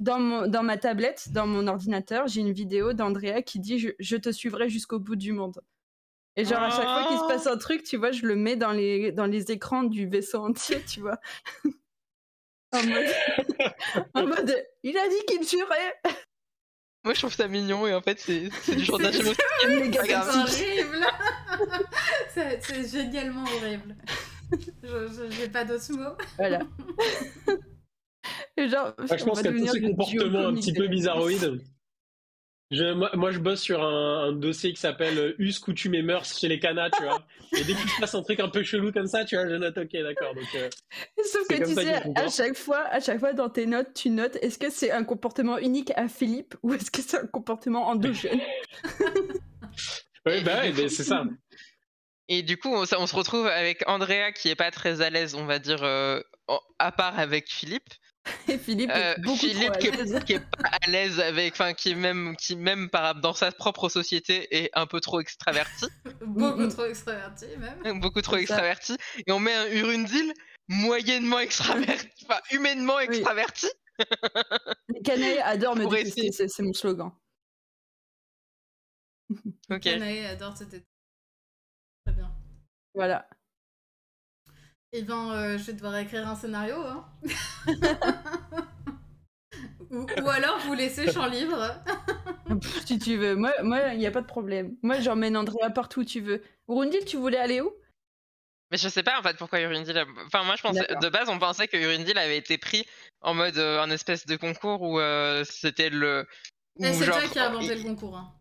Speaker 1: dans mon, dans ma tablette, dans mon ordinateur, j'ai une vidéo d'Andrea qui dit je, je te suivrai jusqu'au bout du monde. Et genre à chaque fois qu'il se passe un truc, tu vois, je le mets dans les dans les écrans du vaisseau entier, tu vois. en mode, en mode, il a dit qu'il me tuerait.
Speaker 3: Moi je trouve ça mignon et en fait c'est c'est du chantage
Speaker 2: C'est-
Speaker 3: émotionnel.
Speaker 2: C'est horrible. C'est- génialement horrible. Je j'ai pas d'autres mots.
Speaker 1: Voilà. Et genre,
Speaker 4: Ouais, je pense qu'à tous ces comportements un petit peu bizarroïdes, Je, moi, moi, je bosse sur un, un dossier qui s'appelle euh, Us, coutumes et mœurs chez les canas, tu vois. Et dès qu'il se passe un truc un peu chelou comme ça, tu vois, je note, ok, d'accord. Donc, euh,
Speaker 1: Sauf que tu sais, à chaque fois, à chaque fois dans tes notes, tu notes est-ce que c'est un comportement unique à Philippe ou est-ce que c'est un comportement endogène?
Speaker 4: Ouais, bah ouais, mais c'est ça.
Speaker 3: Et du coup, on, ça- on se retrouve avec Andrea qui est pas très à l'aise, on va dire, euh, à part avec Philippe.
Speaker 1: Et Philippe
Speaker 3: Euh,
Speaker 1: est beaucoup
Speaker 3: Philippe
Speaker 1: trop
Speaker 3: qui
Speaker 1: à l'aise.
Speaker 3: est, qui est pas à l'aise avec, enfin qui est même, qui même par, dans sa propre société est un peu trop extraverti,
Speaker 2: Beaucoup trop extraverti, même.
Speaker 3: beaucoup trop
Speaker 1: C'est ça.
Speaker 3: extraverti. Et on met un Urundil moyennement extraverti, enfin humainement extraverti.
Speaker 1: Les canailles adorent me détester, c'est c'est mon slogan.
Speaker 3: Ok.
Speaker 2: Canae adore cette étape. Très bien.
Speaker 1: Voilà.
Speaker 2: Eh ben, euh, je vais devoir écrire un scénario, hein. ou, ou alors vous laissez champ libre.
Speaker 1: Si tu veux, moi, moi, il n'y a pas de problème. Moi, j'emmène Andrea partout où tu veux. Urundil, tu voulais aller où?
Speaker 3: Mais je sais pas en fait pourquoi Urundil. a- Enfin, moi je pensais de base on pensait que Urundil avait été pris en mode euh, un espèce de concours où euh, c'était le. Où
Speaker 2: c'est
Speaker 3: genre,
Speaker 2: toi qui as inventé
Speaker 3: il-
Speaker 2: le concours. Hein.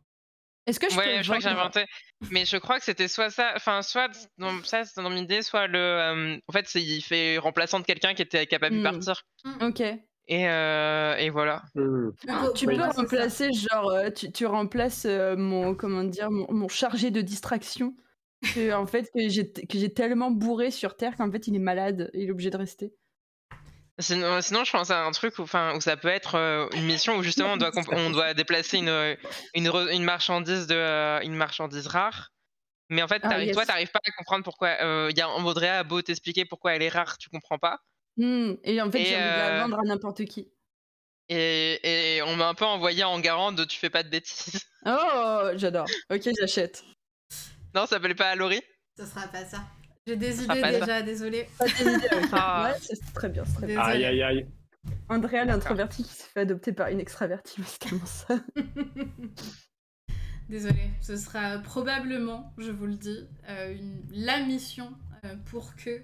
Speaker 1: Est-ce que je
Speaker 3: Ouais,
Speaker 1: peux
Speaker 3: je crois que j'ai inventé. Mais je crois que c'était soit ça, enfin soit dans, ça c'est dans mon idée, soit le. euh, en fait, c'est il fait remplaçant de quelqu'un qui était capable de
Speaker 1: Hmm.
Speaker 3: partir.
Speaker 1: Ok.
Speaker 3: Et, euh, et voilà.
Speaker 2: Le
Speaker 1: Tu
Speaker 2: co-
Speaker 1: peux remplacer, genre, euh, tu, tu remplaces euh, mon, comment dire, mon, mon chargé de distraction. Que, en fait, que j'ai que j'ai tellement bourré sur Terre qu'en fait, il est malade et il est obligé de rester.
Speaker 3: Sinon, sinon, je pense à un truc où, enfin, où ça peut être euh, une mission où justement on doit, on doit déplacer une, euh, une, re- une marchandise de, euh, une marchandise rare. Mais en fait,
Speaker 1: Ah,
Speaker 3: toi,
Speaker 1: yes.
Speaker 3: t'arrives pas à comprendre pourquoi. euh, Il y a Andrea a beau t'expliquer pourquoi elle est rare, tu comprends pas.
Speaker 1: Hmm, Et en fait, j'ai envie de la
Speaker 3: euh,
Speaker 1: vendre à n'importe qui.
Speaker 3: Et, et on m'a un peu envoyé en garant de tu fais pas de bêtises.
Speaker 1: Oh, j'adore. Ok, j'achète.
Speaker 3: non, ça s'appelait pas Laurie
Speaker 2: Ce sera pas ça. J'ai des idées
Speaker 3: ça.
Speaker 2: déjà, désolé.
Speaker 1: Idées.
Speaker 3: Ah.
Speaker 1: Ouais, c'est très bien, c'est très bien.
Speaker 4: Aïe, aïe, aïe.
Speaker 1: Andrea, l'introverti qui se fait adopter par une extravertie, mais c'est tellement ça.
Speaker 2: Désolée, ce sera probablement, je vous le dis, euh, une- la mission euh, pour que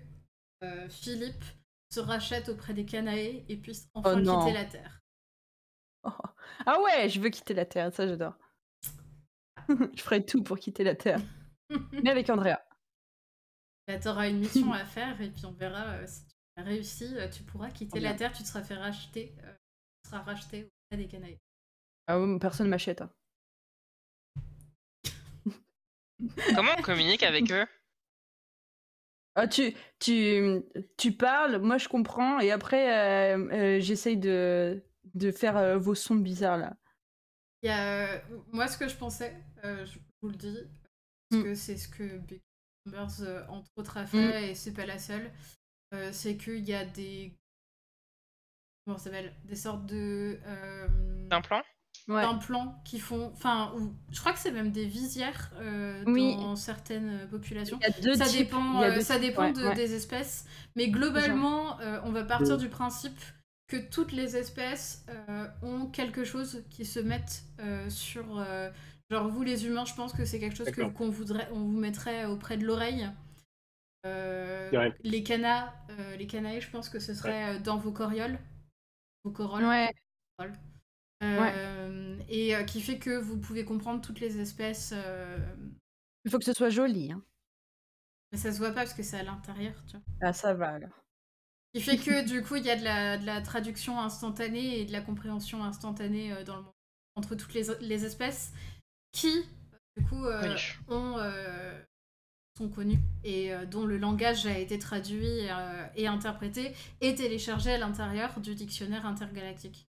Speaker 2: euh, Philippe se rachète auprès des Canaës et puisse enfin
Speaker 1: Oh non.
Speaker 2: quitter la Terre.
Speaker 1: Oh. Ah ouais, je veux quitter la Terre, ça j'adore. je ferai tout pour quitter la Terre. Mais avec Andrea.
Speaker 2: Tu auras une mission à faire et puis on verra euh, si tu as réussi. euh, tu pourras quitter la
Speaker 1: bien.
Speaker 2: Terre, tu te seras fait racheter, euh, tu seras racheté auprès des Canaës.
Speaker 1: Ah ouais, personne m'achète. hein.
Speaker 3: Comment on communique avec eux?
Speaker 1: Ah, tu, tu, tu parles, moi je comprends, et après euh, euh, j'essaye de, de faire euh, vos sons bizarres là.
Speaker 2: Il y a, euh, moi, ce que je pensais, euh, je vous le dis, parce
Speaker 1: Mm.
Speaker 2: que c'est ce que Becky Chambers, euh, entre autres, a fait, et c'est pas la seule, euh, c'est qu'il y a des. Comment ça s'appelle Des sortes de. euh,
Speaker 3: plan?
Speaker 1: Ouais.
Speaker 2: d'implants qui font. Enfin, ou- je crois que c'est même des visières euh,
Speaker 1: Oui.
Speaker 2: dans certaines populations.
Speaker 1: Il y a deux
Speaker 2: Ça
Speaker 1: types,
Speaker 2: dépend,
Speaker 1: il y a
Speaker 2: euh,
Speaker 1: deux
Speaker 2: ça
Speaker 1: types,
Speaker 2: dépend
Speaker 1: ouais,
Speaker 2: de-
Speaker 1: ouais.
Speaker 2: des espèces, mais globalement, euh, on va partir
Speaker 4: Mm.
Speaker 2: du principe que toutes les espèces euh, ont quelque chose qui se mettent euh, sur. Euh, genre vous les humains, je pense que c'est quelque chose que- qu'on voudrait, on vous mettrait auprès de l'oreille. Euh. Les canas, euh, les canailles, je pense que ce serait euh, dans vos corioles, vos corolles.
Speaker 1: Ouais.
Speaker 2: Euh, Et euh, qui fait que vous pouvez comprendre toutes les espèces. euh,
Speaker 1: Il faut que ce soit joli. Hein.
Speaker 2: Mais ça se voit pas parce que c'est à l'intérieur, tu vois.
Speaker 1: Ah, ça va alors.
Speaker 2: Qui fait que du coup, il y a de la, de la traduction instantanée et de la compréhension instantanée euh, dans le monde entre toutes les, les espèces qui, du coup, euh, ont, euh, sont connues et euh, dont le langage a été traduit euh, et interprété et téléchargé à l'intérieur du dictionnaire intergalactique.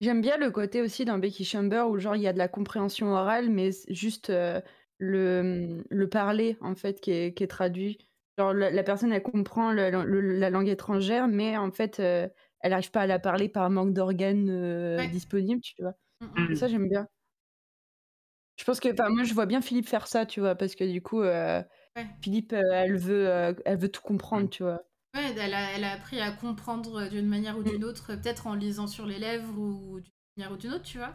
Speaker 1: J'aime bien le côté aussi dans Becky Chamber où genre il y a de la compréhension orale, mais juste euh, le, le parler en fait qui est, qui est traduit. Genre la, la personne elle comprend le- le- la langue étrangère, mais en fait euh, elle n'arrive pas à la parler par manque d'organes euh,
Speaker 2: Ouais.
Speaker 1: disponibles, tu vois.
Speaker 2: Mm, mm.
Speaker 1: Ça j'aime bien. Je pense que, enfin moi je vois bien Philippe faire ça, tu vois, parce que du coup euh,
Speaker 2: Ouais.
Speaker 1: Philippe euh, elle veut, euh, elle veut tout comprendre, tu vois.
Speaker 2: Ouais, elle a, elle a appris à comprendre d'une manière ou d'une autre, peut-être en lisant sur les lèvres ou d'une manière ou d'une autre, tu vois.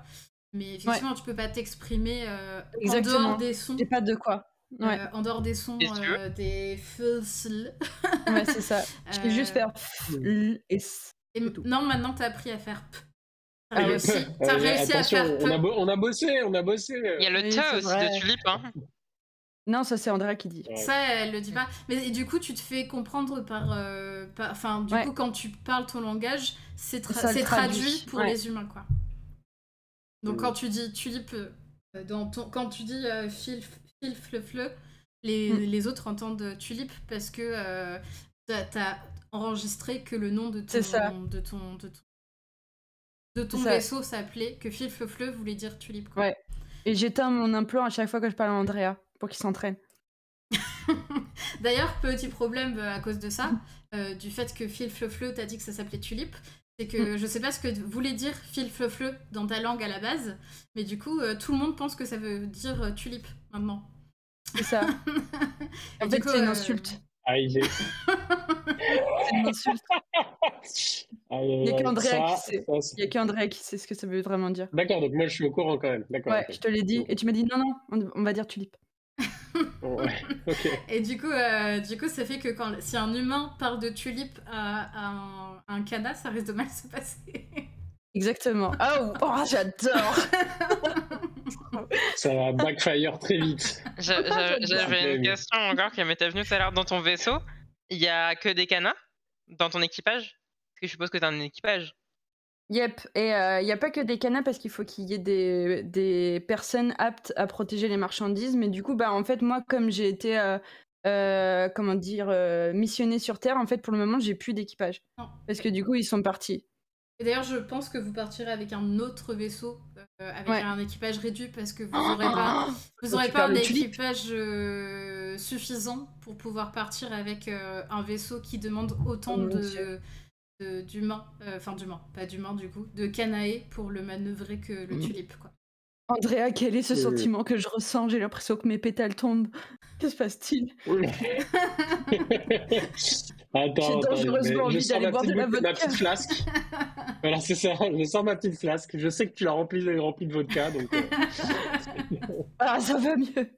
Speaker 2: Mais effectivement, tu peux pas t'exprimer euh, en
Speaker 1: Exactement.
Speaker 2: dehors des sons.
Speaker 1: J'ai pas de quoi. Ouais,
Speaker 2: euh, en dehors des sons,
Speaker 3: tu veux.
Speaker 2: euh, des
Speaker 1: ouais c'est ça. Je vais juste faire l et s.
Speaker 2: Et
Speaker 1: c'est tout.
Speaker 2: non, maintenant t'as appris à faire p.
Speaker 1: Ah
Speaker 2: réussi,
Speaker 4: Euh,
Speaker 2: t'as réussi à faire
Speaker 4: on a, bo- on a bossé, on a bossé.
Speaker 3: Il y a le
Speaker 1: Oui,
Speaker 3: te aussi
Speaker 1: vrai.
Speaker 3: de tulipe. Hein.
Speaker 1: Non, ça c'est Andrea qui dit.
Speaker 2: Ça, elle le dit pas. Mais et du coup, tu te fais comprendre par. euh, Enfin, du
Speaker 1: Ouais.
Speaker 2: coup, quand tu parles ton langage, c'est tra- traduit
Speaker 1: traduit,
Speaker 2: pour
Speaker 1: ouais.
Speaker 2: les humains, quoi. Donc,
Speaker 4: Mm.
Speaker 2: quand tu dis tulipe, euh, dans ton... quand tu dis euh, fil, fil, fleu, fleu, les,
Speaker 1: Mm.
Speaker 2: les autres entendent tulipe parce que euh, t'as- enregistré que le nom de ton,
Speaker 1: C'est ça.
Speaker 2: de ton, de ton, de ton
Speaker 1: ça.
Speaker 2: vaisseau s'appelait, que fil, fleu, fleu voulait dire tulipe, quoi.
Speaker 1: Ouais. Et j'éteins mon implant à chaque fois que je parle à Andrea pour qu'il s'entraîne.
Speaker 2: D'ailleurs, petit problème euh, à cause de ça, euh, du fait que Phil Fleu t'as dit que ça s'appelait tulipe, c'est que je sais pas ce que voulait dire Phil Fleu dans ta langue à la base, mais du coup, euh, tout le monde pense que ça veut dire tulipe maintenant.
Speaker 1: C'est ça. En fait, c'est une insulte.
Speaker 4: Aïe,
Speaker 1: C'est Il y a qu'Andrea qui sait. Il y a qu'Andrea qui sait ce que ça veut vraiment dire.
Speaker 4: D'accord, donc moi je suis au courant quand même. D'accord.
Speaker 1: Ouais, je te l'ai dit. Et tu m'as dit non, non, on, va dire tulipe.
Speaker 4: Ouais, ok.
Speaker 2: Et du coup, euh, du coup, ça fait que quand, si un humain parle de tulipe à, à un, un cana, ça risque de mal se passer.
Speaker 1: Exactement. Oh, oh j'adore.
Speaker 4: Ça va backfire très vite.
Speaker 3: J'avais une question encore qui m'était venue tout à l'heure. Dans ton vaisseau, il y a que des canas dans ton équipage? Parce que je suppose que t'as un équipage.
Speaker 1: Yep. Et il n'y a pas que des canards parce qu'il faut qu'il y ait des, des personnes aptes à protéger les marchandises. Mais du coup, bah, en fait, moi, comme j'ai été, euh, euh, comment dire, euh, missionnée sur Terre, en fait, pour le moment, j'ai plus d'équipage. Parce que du coup, ils sont partis.
Speaker 2: Et d'ailleurs, je pense que vous partirez avec un autre vaisseau, euh, avec
Speaker 1: Ouais.
Speaker 2: un équipage réduit, parce que vous n'aurez pas, vous
Speaker 1: Faut
Speaker 2: aurez
Speaker 1: tu
Speaker 2: pas un équipage euh, suffisant pour pouvoir partir avec euh, un vaisseau qui demande autant
Speaker 1: Oh
Speaker 2: de d'humains, euh, enfin d'humains, pas d'humains du coup, de canae pour le manœuvrer que le
Speaker 1: Mm.
Speaker 2: tulipe quoi.
Speaker 1: Andrea, quel est ce
Speaker 4: Euh.
Speaker 1: sentiment que je ressens? J'ai l'impression que mes pétales tombent. Que se passe-t-il?
Speaker 4: attends,
Speaker 1: J'ai
Speaker 4: attends,
Speaker 1: dangereusement
Speaker 4: mais
Speaker 1: envie
Speaker 4: je
Speaker 1: d'aller
Speaker 4: ma
Speaker 1: boire de
Speaker 4: petite,
Speaker 1: la
Speaker 4: bouteille- ma
Speaker 1: vodka.
Speaker 4: petite flasque. voilà, c'est ça. Je sors ma petite flasque. Je sais que tu l'as remplie remplie de vodka, donc. euh,
Speaker 1: Ah, ça va mieux.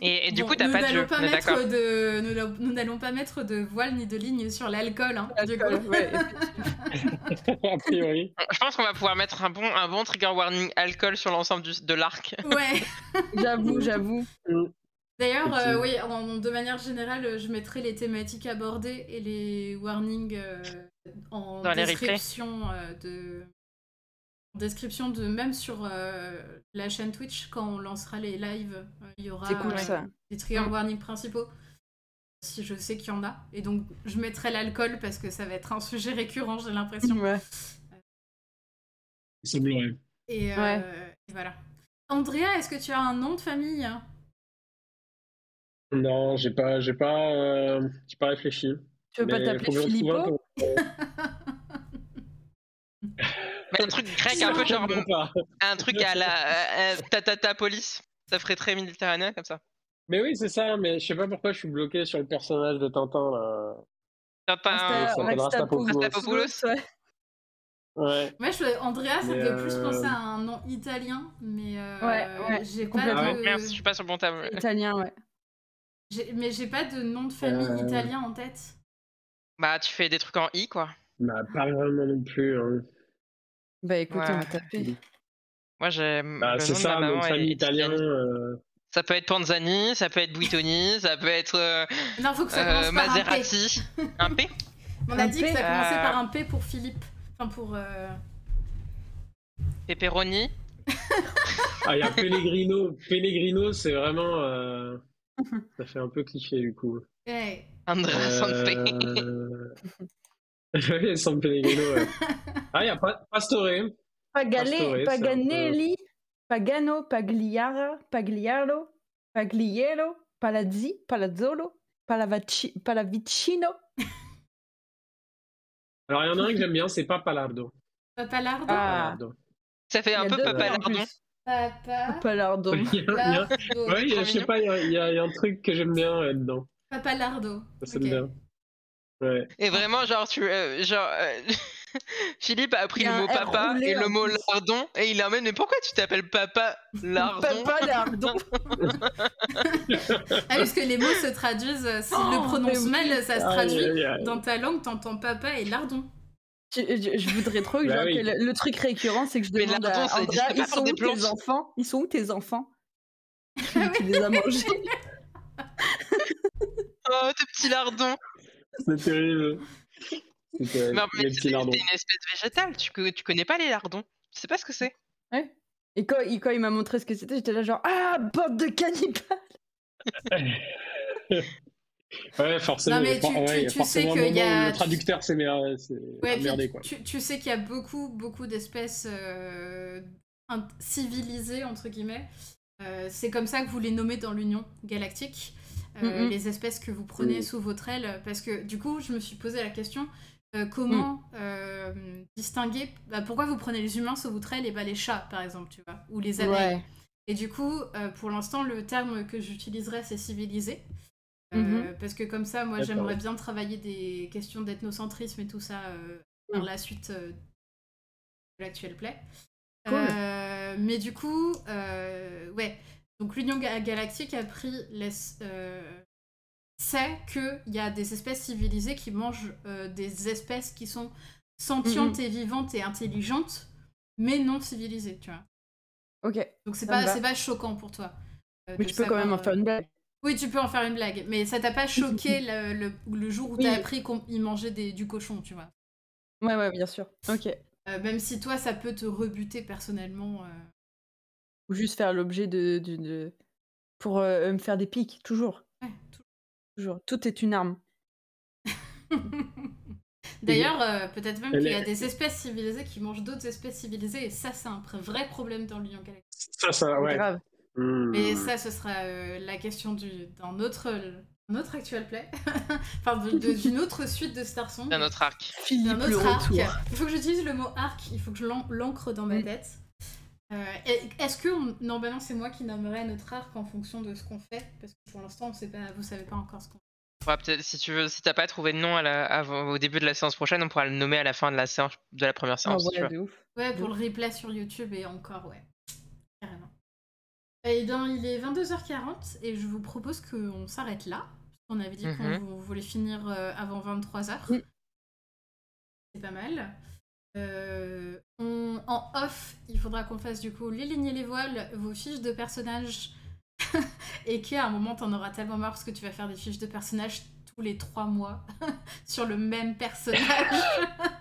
Speaker 3: Et, et du
Speaker 2: Bon,
Speaker 3: coup, t'as pas de
Speaker 2: pas mettre de, nous n'a- nous n'allons pas mettre de voile ni de ligne sur l'alcool, hein, du coup.
Speaker 1: Ouais,
Speaker 4: a priori.
Speaker 3: Je pense qu'on va pouvoir mettre un bon, un bon trigger warning alcool sur l'ensemble du- de l'arc.
Speaker 2: Ouais.
Speaker 1: j'avoue, j'avoue.
Speaker 2: D'ailleurs, euh, oui, en- de manière générale, je mettrai les thématiques abordées et les warnings euh, en
Speaker 3: Dans
Speaker 2: description euh, de en description de même sur euh, la chaîne Twitch quand on lancera les lives, euh, il y aura
Speaker 1: C'est cool
Speaker 2: euh,
Speaker 1: ça.
Speaker 2: des trigger
Speaker 1: Mm.
Speaker 2: warnings principaux. Si je sais qu'il y en a. Et donc, je mettrai l'alcool parce que ça va être un sujet récurrent, j'ai l'impression.
Speaker 1: Ouais.
Speaker 4: Il semblerait.
Speaker 2: Et, euh,
Speaker 1: Ouais.
Speaker 2: et voilà. Andrea, est-ce que tu as un nom de famille?
Speaker 4: Non, j'ai pas, j'ai pas, euh, j'ai pas réfléchi.
Speaker 1: Tu veux pas t'appeler
Speaker 4: trouve un
Speaker 1: Filippo
Speaker 4: pour-
Speaker 3: Mais un truc grec un peu genre.
Speaker 4: Pas.
Speaker 3: Un truc à la. euh, euh, ta ta ta police. Ça ferait très méditerranéen comme ça.
Speaker 4: Mais oui, c'est ça. Mais je sais pas pourquoi je suis bloqué sur le personnage de Tintin là.
Speaker 3: Tintin.
Speaker 4: S'appelle
Speaker 1: Rastapopoulos. Ouais.
Speaker 4: Ouais.
Speaker 2: Moi, je, Andrea, ça me fait plus
Speaker 4: euh,
Speaker 2: penser à un nom italien, mais euh,
Speaker 1: Ouais, ouais,
Speaker 2: j'ai pas
Speaker 1: complètement.
Speaker 3: Ah
Speaker 2: de...
Speaker 3: ouais, Merci, je suis pas sur le bon table.
Speaker 1: Italien, ouais.
Speaker 2: Mais j'ai pas de nom de famille
Speaker 4: Euh.
Speaker 2: italien en tête.
Speaker 3: Bah, tu fais des trucs en i quoi.
Speaker 4: Bah, pas vraiment non plus. hein.
Speaker 1: Bah écoute, on va taper.
Speaker 3: Moi, j'ai.
Speaker 4: Bah, c'est ça,
Speaker 3: ma
Speaker 4: nom de famille italien.
Speaker 3: italienne.
Speaker 4: euh,
Speaker 3: Ça peut être Panzani, ça peut être Buitoni, ça peut être euh,
Speaker 2: Non, faut que ça
Speaker 3: euh,
Speaker 2: commence par un P.
Speaker 3: Maserati. Un P
Speaker 2: On a
Speaker 1: Un
Speaker 2: dit que ça commençait
Speaker 3: Euh.
Speaker 2: par un P pour Philippe. Enfin, pour... euh,
Speaker 3: Pepperoni.
Speaker 4: Ah, il y a Pellegrino. Pellegrino, c'est vraiment. Ça fait un peu cliché du coup.
Speaker 2: ouais.
Speaker 3: Andrea Sanpe.
Speaker 4: Euh... oui, San Pellegrino. ouais. Ah, il y a pas Pastore.
Speaker 1: Pagale,
Speaker 4: Pastore,
Speaker 1: Paganelli, Pagano, Pagliara, Pagliaro, Pagliero, Palazzi, Palazzolo, Palavaci, Palavicino.
Speaker 4: Alors, il y en a un que j'aime bien, c'est pas Palardo.
Speaker 2: Papalardo.
Speaker 1: Ah.
Speaker 4: Palardo.
Speaker 3: Ça fait un peu
Speaker 1: deux
Speaker 3: papa
Speaker 1: P en
Speaker 3: lardon.
Speaker 1: plus.
Speaker 2: Papa...
Speaker 1: Palardo.
Speaker 4: Il y a- il y a-
Speaker 2: Lardo.
Speaker 4: Ouais, je sais pas, il y a, il y a- il y a un truc que j'aime bien euh, dedans.
Speaker 2: Papalardo.
Speaker 4: Ça,
Speaker 2: Ok.
Speaker 4: c'est bien. Ouais.
Speaker 3: Et vraiment, genre, tu, euh, genre euh, Philippe a
Speaker 1: y
Speaker 3: le mot papa et le mot lardon et il emmène. Mais pourquoi tu t'appelles papa lardon?
Speaker 1: Papa Lardon.
Speaker 2: Ah, parce que les mots se traduisent, euh, s'ils
Speaker 1: Oh,
Speaker 2: le prononcent
Speaker 1: mais oui.
Speaker 2: mal, ça se
Speaker 4: Aïe,
Speaker 2: traduit.
Speaker 4: aïe, aïe.
Speaker 2: Dans ta langue, t'entends papa et lardon.
Speaker 1: Je, je- je voudrais trop que,
Speaker 4: Bah
Speaker 1: genre,
Speaker 4: oui.
Speaker 1: que le, le truc récurrent, c'est que je demande à Andrea, ils sont où tes enfants? Ils sont où tes enfants? Tu les as mangés?
Speaker 3: Oh, tes petits lardons.
Speaker 4: C'est terrible. C'est
Speaker 3: une espèce végétale, tu, co- tu connais pas les lardons. Tu sais pas ce que c'est.
Speaker 1: Ouais. Et quand, il- quand il m'a montré ce que c'était, j'étais là genre Ah, bande de cannibales
Speaker 4: Ouais, forcément.
Speaker 2: Non, mais tu-
Speaker 4: ouais,
Speaker 2: tu- tu
Speaker 4: forcément,
Speaker 2: sais qu'il y a-
Speaker 4: Le traducteur s'est mer- s'est
Speaker 2: Ouais,
Speaker 4: emmerdé, quoi.
Speaker 2: tu, tu sais qu'il y a beaucoup, beaucoup d'espèces euh, civilisées, entre guillemets. Euh, c'est comme ça que vous les nommez dans l'Union galactique, euh,
Speaker 1: Mhm.
Speaker 2: les espèces que vous prenez
Speaker 4: Mhm.
Speaker 2: sous votre aile. Parce que du coup, je me suis posé la question euh, comment euh, distinguer bah, Pourquoi vous prenez les humains sous votre aile et pas les chats, par exemple, tu vois, ou les abeilles
Speaker 1: Ouais.
Speaker 2: Et du coup, euh, pour l'instant, le terme que j'utiliserais, c'est civilisé. Euh,
Speaker 1: Mhm.
Speaker 2: Parce que comme ça, moi, j'aimerais bien travailler des questions d'ethnocentrisme et tout ça euh, par la suite euh, de l'actuel play.
Speaker 1: Cool.
Speaker 2: Euh, mais du coup, euh, ouais. Donc l'Union ga- Galactique a pris les, euh, sait qu'il y a des espèces civilisées qui mangent euh, des espèces qui sont sentientes et vivantes et intelligentes, mais non civilisées, tu vois.
Speaker 1: Ok.
Speaker 2: Donc c'est pas, pas choquant pour toi. euh,
Speaker 1: Mais tu peux quand même en faire
Speaker 2: euh,
Speaker 1: une blague.
Speaker 2: Oui, tu peux en faire une blague, mais ça t'a pas choqué le, le- le jour où
Speaker 1: Oui.
Speaker 2: t'as appris qu'il mangeait des, du cochon, tu vois?
Speaker 1: Ouais, ouais, bien sûr. Ok.
Speaker 2: Euh, même si toi, ça peut te rebuter personnellement. euh.
Speaker 1: Ou juste faire l'objet de, de, de- Pour euh, me faire des pics, toujours.
Speaker 2: Ouais, tout-
Speaker 1: Toujours. Tout est une arme.
Speaker 2: D'ailleurs, euh, peut-être même qu'il y a des espèces civilisées qui mangent d'autres espèces civilisées, et ça, c'est un vrai problème dans l'Union Galactique.
Speaker 4: Ça, ça, ouais.
Speaker 1: Grave.
Speaker 4: Hmm.
Speaker 2: Mais ça, ce sera euh, la question du- d'un autre, un autre actual play, enfin d'une autre suite de Star Song.
Speaker 3: Un autre arc.
Speaker 1: Philippe,
Speaker 2: d'un
Speaker 1: le
Speaker 2: autre arc.
Speaker 1: retour.
Speaker 2: Il faut que j'utilise le mot arc, il faut que je l'an- l'ancre dans ma
Speaker 1: Mm.
Speaker 2: tête. Euh, Est-ce que on- non, bah non, c'est moi qui nommerai notre arc en fonction de ce qu'on fait, parce que pour l'instant, on sait pas, vous savez pas encore ce qu'on.
Speaker 3: On pourra peut-être, si tu veux, si t'as pas trouvé de nom à la- au début de la séance prochaine, on pourra le nommer à la fin de la séance, de la première
Speaker 1: Ah
Speaker 3: séance. si tu
Speaker 1: ouais, de ouf.
Speaker 2: Ouais, pour le replay sur YouTube et encore, ouais, carrément. Eh bien, il est 22h40 et je vous propose qu'on s'arrête là. On avait dit qu'on
Speaker 3: Mhm.
Speaker 2: vou- voulait finir euh, avant 23h.
Speaker 1: Mm.
Speaker 2: C'est pas mal. Euh, on- en off, il faudra qu'on fasse du coup les lignes et les voiles, vos fiches de personnages. et qu'à un moment, t'en auras tellement marre parce que tu vas faire des fiches de personnages tous les trois mois sur le même personnage.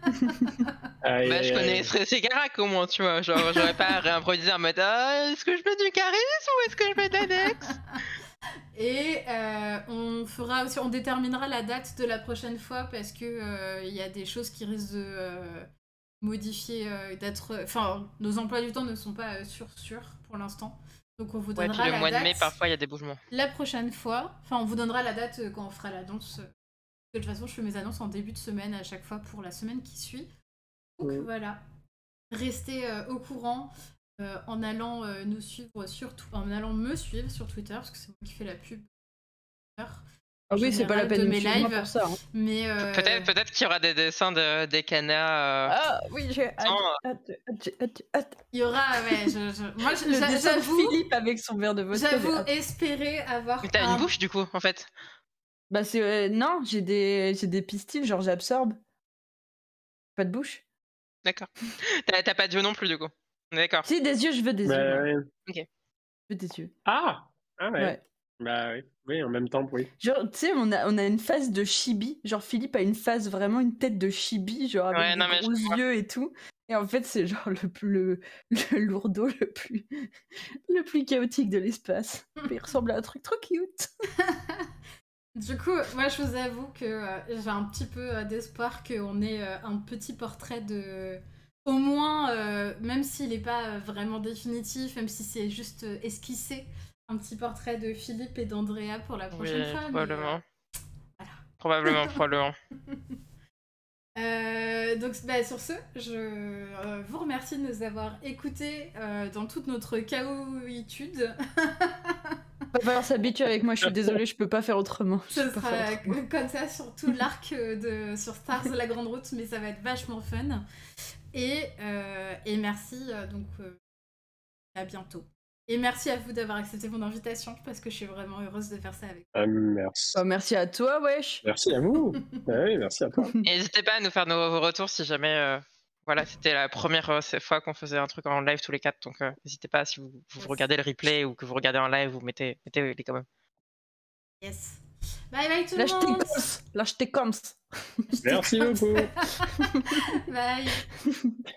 Speaker 4: Aïe,
Speaker 3: Bah, je connais Segarac au moins, tu vois. Genre, j'aurais pas réimprovisé en mode ah, est-ce que je mets du charisme ou est-ce que je mets de la dex
Speaker 2: Et euh, on fera aussi, on déterminera la date de la prochaine fois parce que euh, il y a des choses qui risquent de euh, modifier, euh, d'être, enfin, nos emplois du temps ne sont pas euh, sûrs sûrs pour l'instant. Donc on vous
Speaker 3: Ouais, puis
Speaker 2: donnera
Speaker 3: le
Speaker 2: la
Speaker 3: mois de
Speaker 2: date
Speaker 3: mai, parfois, il y a des bougements.
Speaker 2: la prochaine fois. Enfin, on vous donnera la date quand on fera l'annonce. De toute façon, je fais mes annonces en début de semaine à chaque fois pour la semaine qui suit. Donc
Speaker 4: Ouais.
Speaker 2: voilà, restez euh, au courant. euh, en allant euh, nous suivre en allant me suivre sur Twitter parce que c'est moi qui fais la pub
Speaker 1: Ah oui, c'est pas la peine
Speaker 2: de
Speaker 1: de me
Speaker 2: mes lives.
Speaker 1: pour ça. hein.
Speaker 2: mais euh,
Speaker 3: Peut-être peut-être qu'il y aura des dessins de, des canas. euh,
Speaker 1: Ah oui, j'ai hâte,
Speaker 2: il y aura ouais je, je- moi je-
Speaker 1: Le
Speaker 2: j'a-
Speaker 1: dessin de
Speaker 2: j'avoue
Speaker 1: Philippe avec son verre de vodka.
Speaker 2: j'avoue espérer avoir
Speaker 3: Mais t'as
Speaker 2: un-
Speaker 3: une bouche du coup, en fait.
Speaker 1: Bah c'est euh, non, j'ai des j'ai des pistils, genre j'absorbe. Pas de bouche.
Speaker 3: D'accord. T'as t'as pas d'yeux non plus du coup. D'accord.
Speaker 1: Si des yeux, je veux des
Speaker 4: Bah,
Speaker 1: yeux.
Speaker 4: ouais.
Speaker 1: Je veux des yeux.
Speaker 4: Ah Ah ouais.
Speaker 1: Ouais.
Speaker 4: Bah oui. Oui, en même temps, oui.
Speaker 1: Genre, tu sais, on a, on a une face de chibi. Genre, Philippe a une face, vraiment une tête de chibi, genre avec
Speaker 3: Ouais,
Speaker 1: des
Speaker 3: non, mais je
Speaker 1: gros yeux et tout. Et en fait, c'est genre le, plus- le, le lourdeau le plus, le plus chaotique de l'espace. Il ressemble à un truc trop cute.
Speaker 2: du coup moi je vous avoue que euh, j'ai un petit peu euh, d'espoir qu'on ait euh, un petit portrait de au moins même s'il n'est pas vraiment définitif même si c'est juste esquissé un petit portrait de Philippe et d'Andrea pour la
Speaker 3: Oui,
Speaker 2: prochaine fois mais,
Speaker 3: probablement.
Speaker 2: voilà.
Speaker 3: Probablement, probablement.
Speaker 2: Euh, donc bah, sur ce, je euh, vous remercie de nous avoir écoutés euh, dans toute notre chaoïtude.
Speaker 1: Va falloir s'habituer avec moi, je suis désolée, je peux pas faire autrement. Je
Speaker 2: Ce sera
Speaker 1: autrement.
Speaker 2: comme ça sur tout l'arc de sur Stars la Grande Route, mais ça va être vachement fun. Et, euh, et merci, euh, donc euh, à bientôt. Et merci à vous d'avoir accepté mon invitation parce que je suis vraiment heureuse de faire ça avec vous.
Speaker 4: Ah, merci.
Speaker 1: Bah, merci à toi, wesh.
Speaker 4: Merci à vous. Ah oui, merci à toi.
Speaker 3: N'hésitez pas à nous faire nos, vos retours si jamais. Voilà, c'était la première euh, fois qu'on faisait un truc en live tous les quatre, donc euh, n'hésitez pas si vous, regardez le replay ou que vous regardez en live, vous mettez, mettez les quand même.
Speaker 2: Yes. Bye bye tout
Speaker 1: Lâche
Speaker 2: le
Speaker 1: tes
Speaker 2: monde.
Speaker 1: coms. Lâche tes coms.
Speaker 4: Merci beaucoup.
Speaker 2: Bye.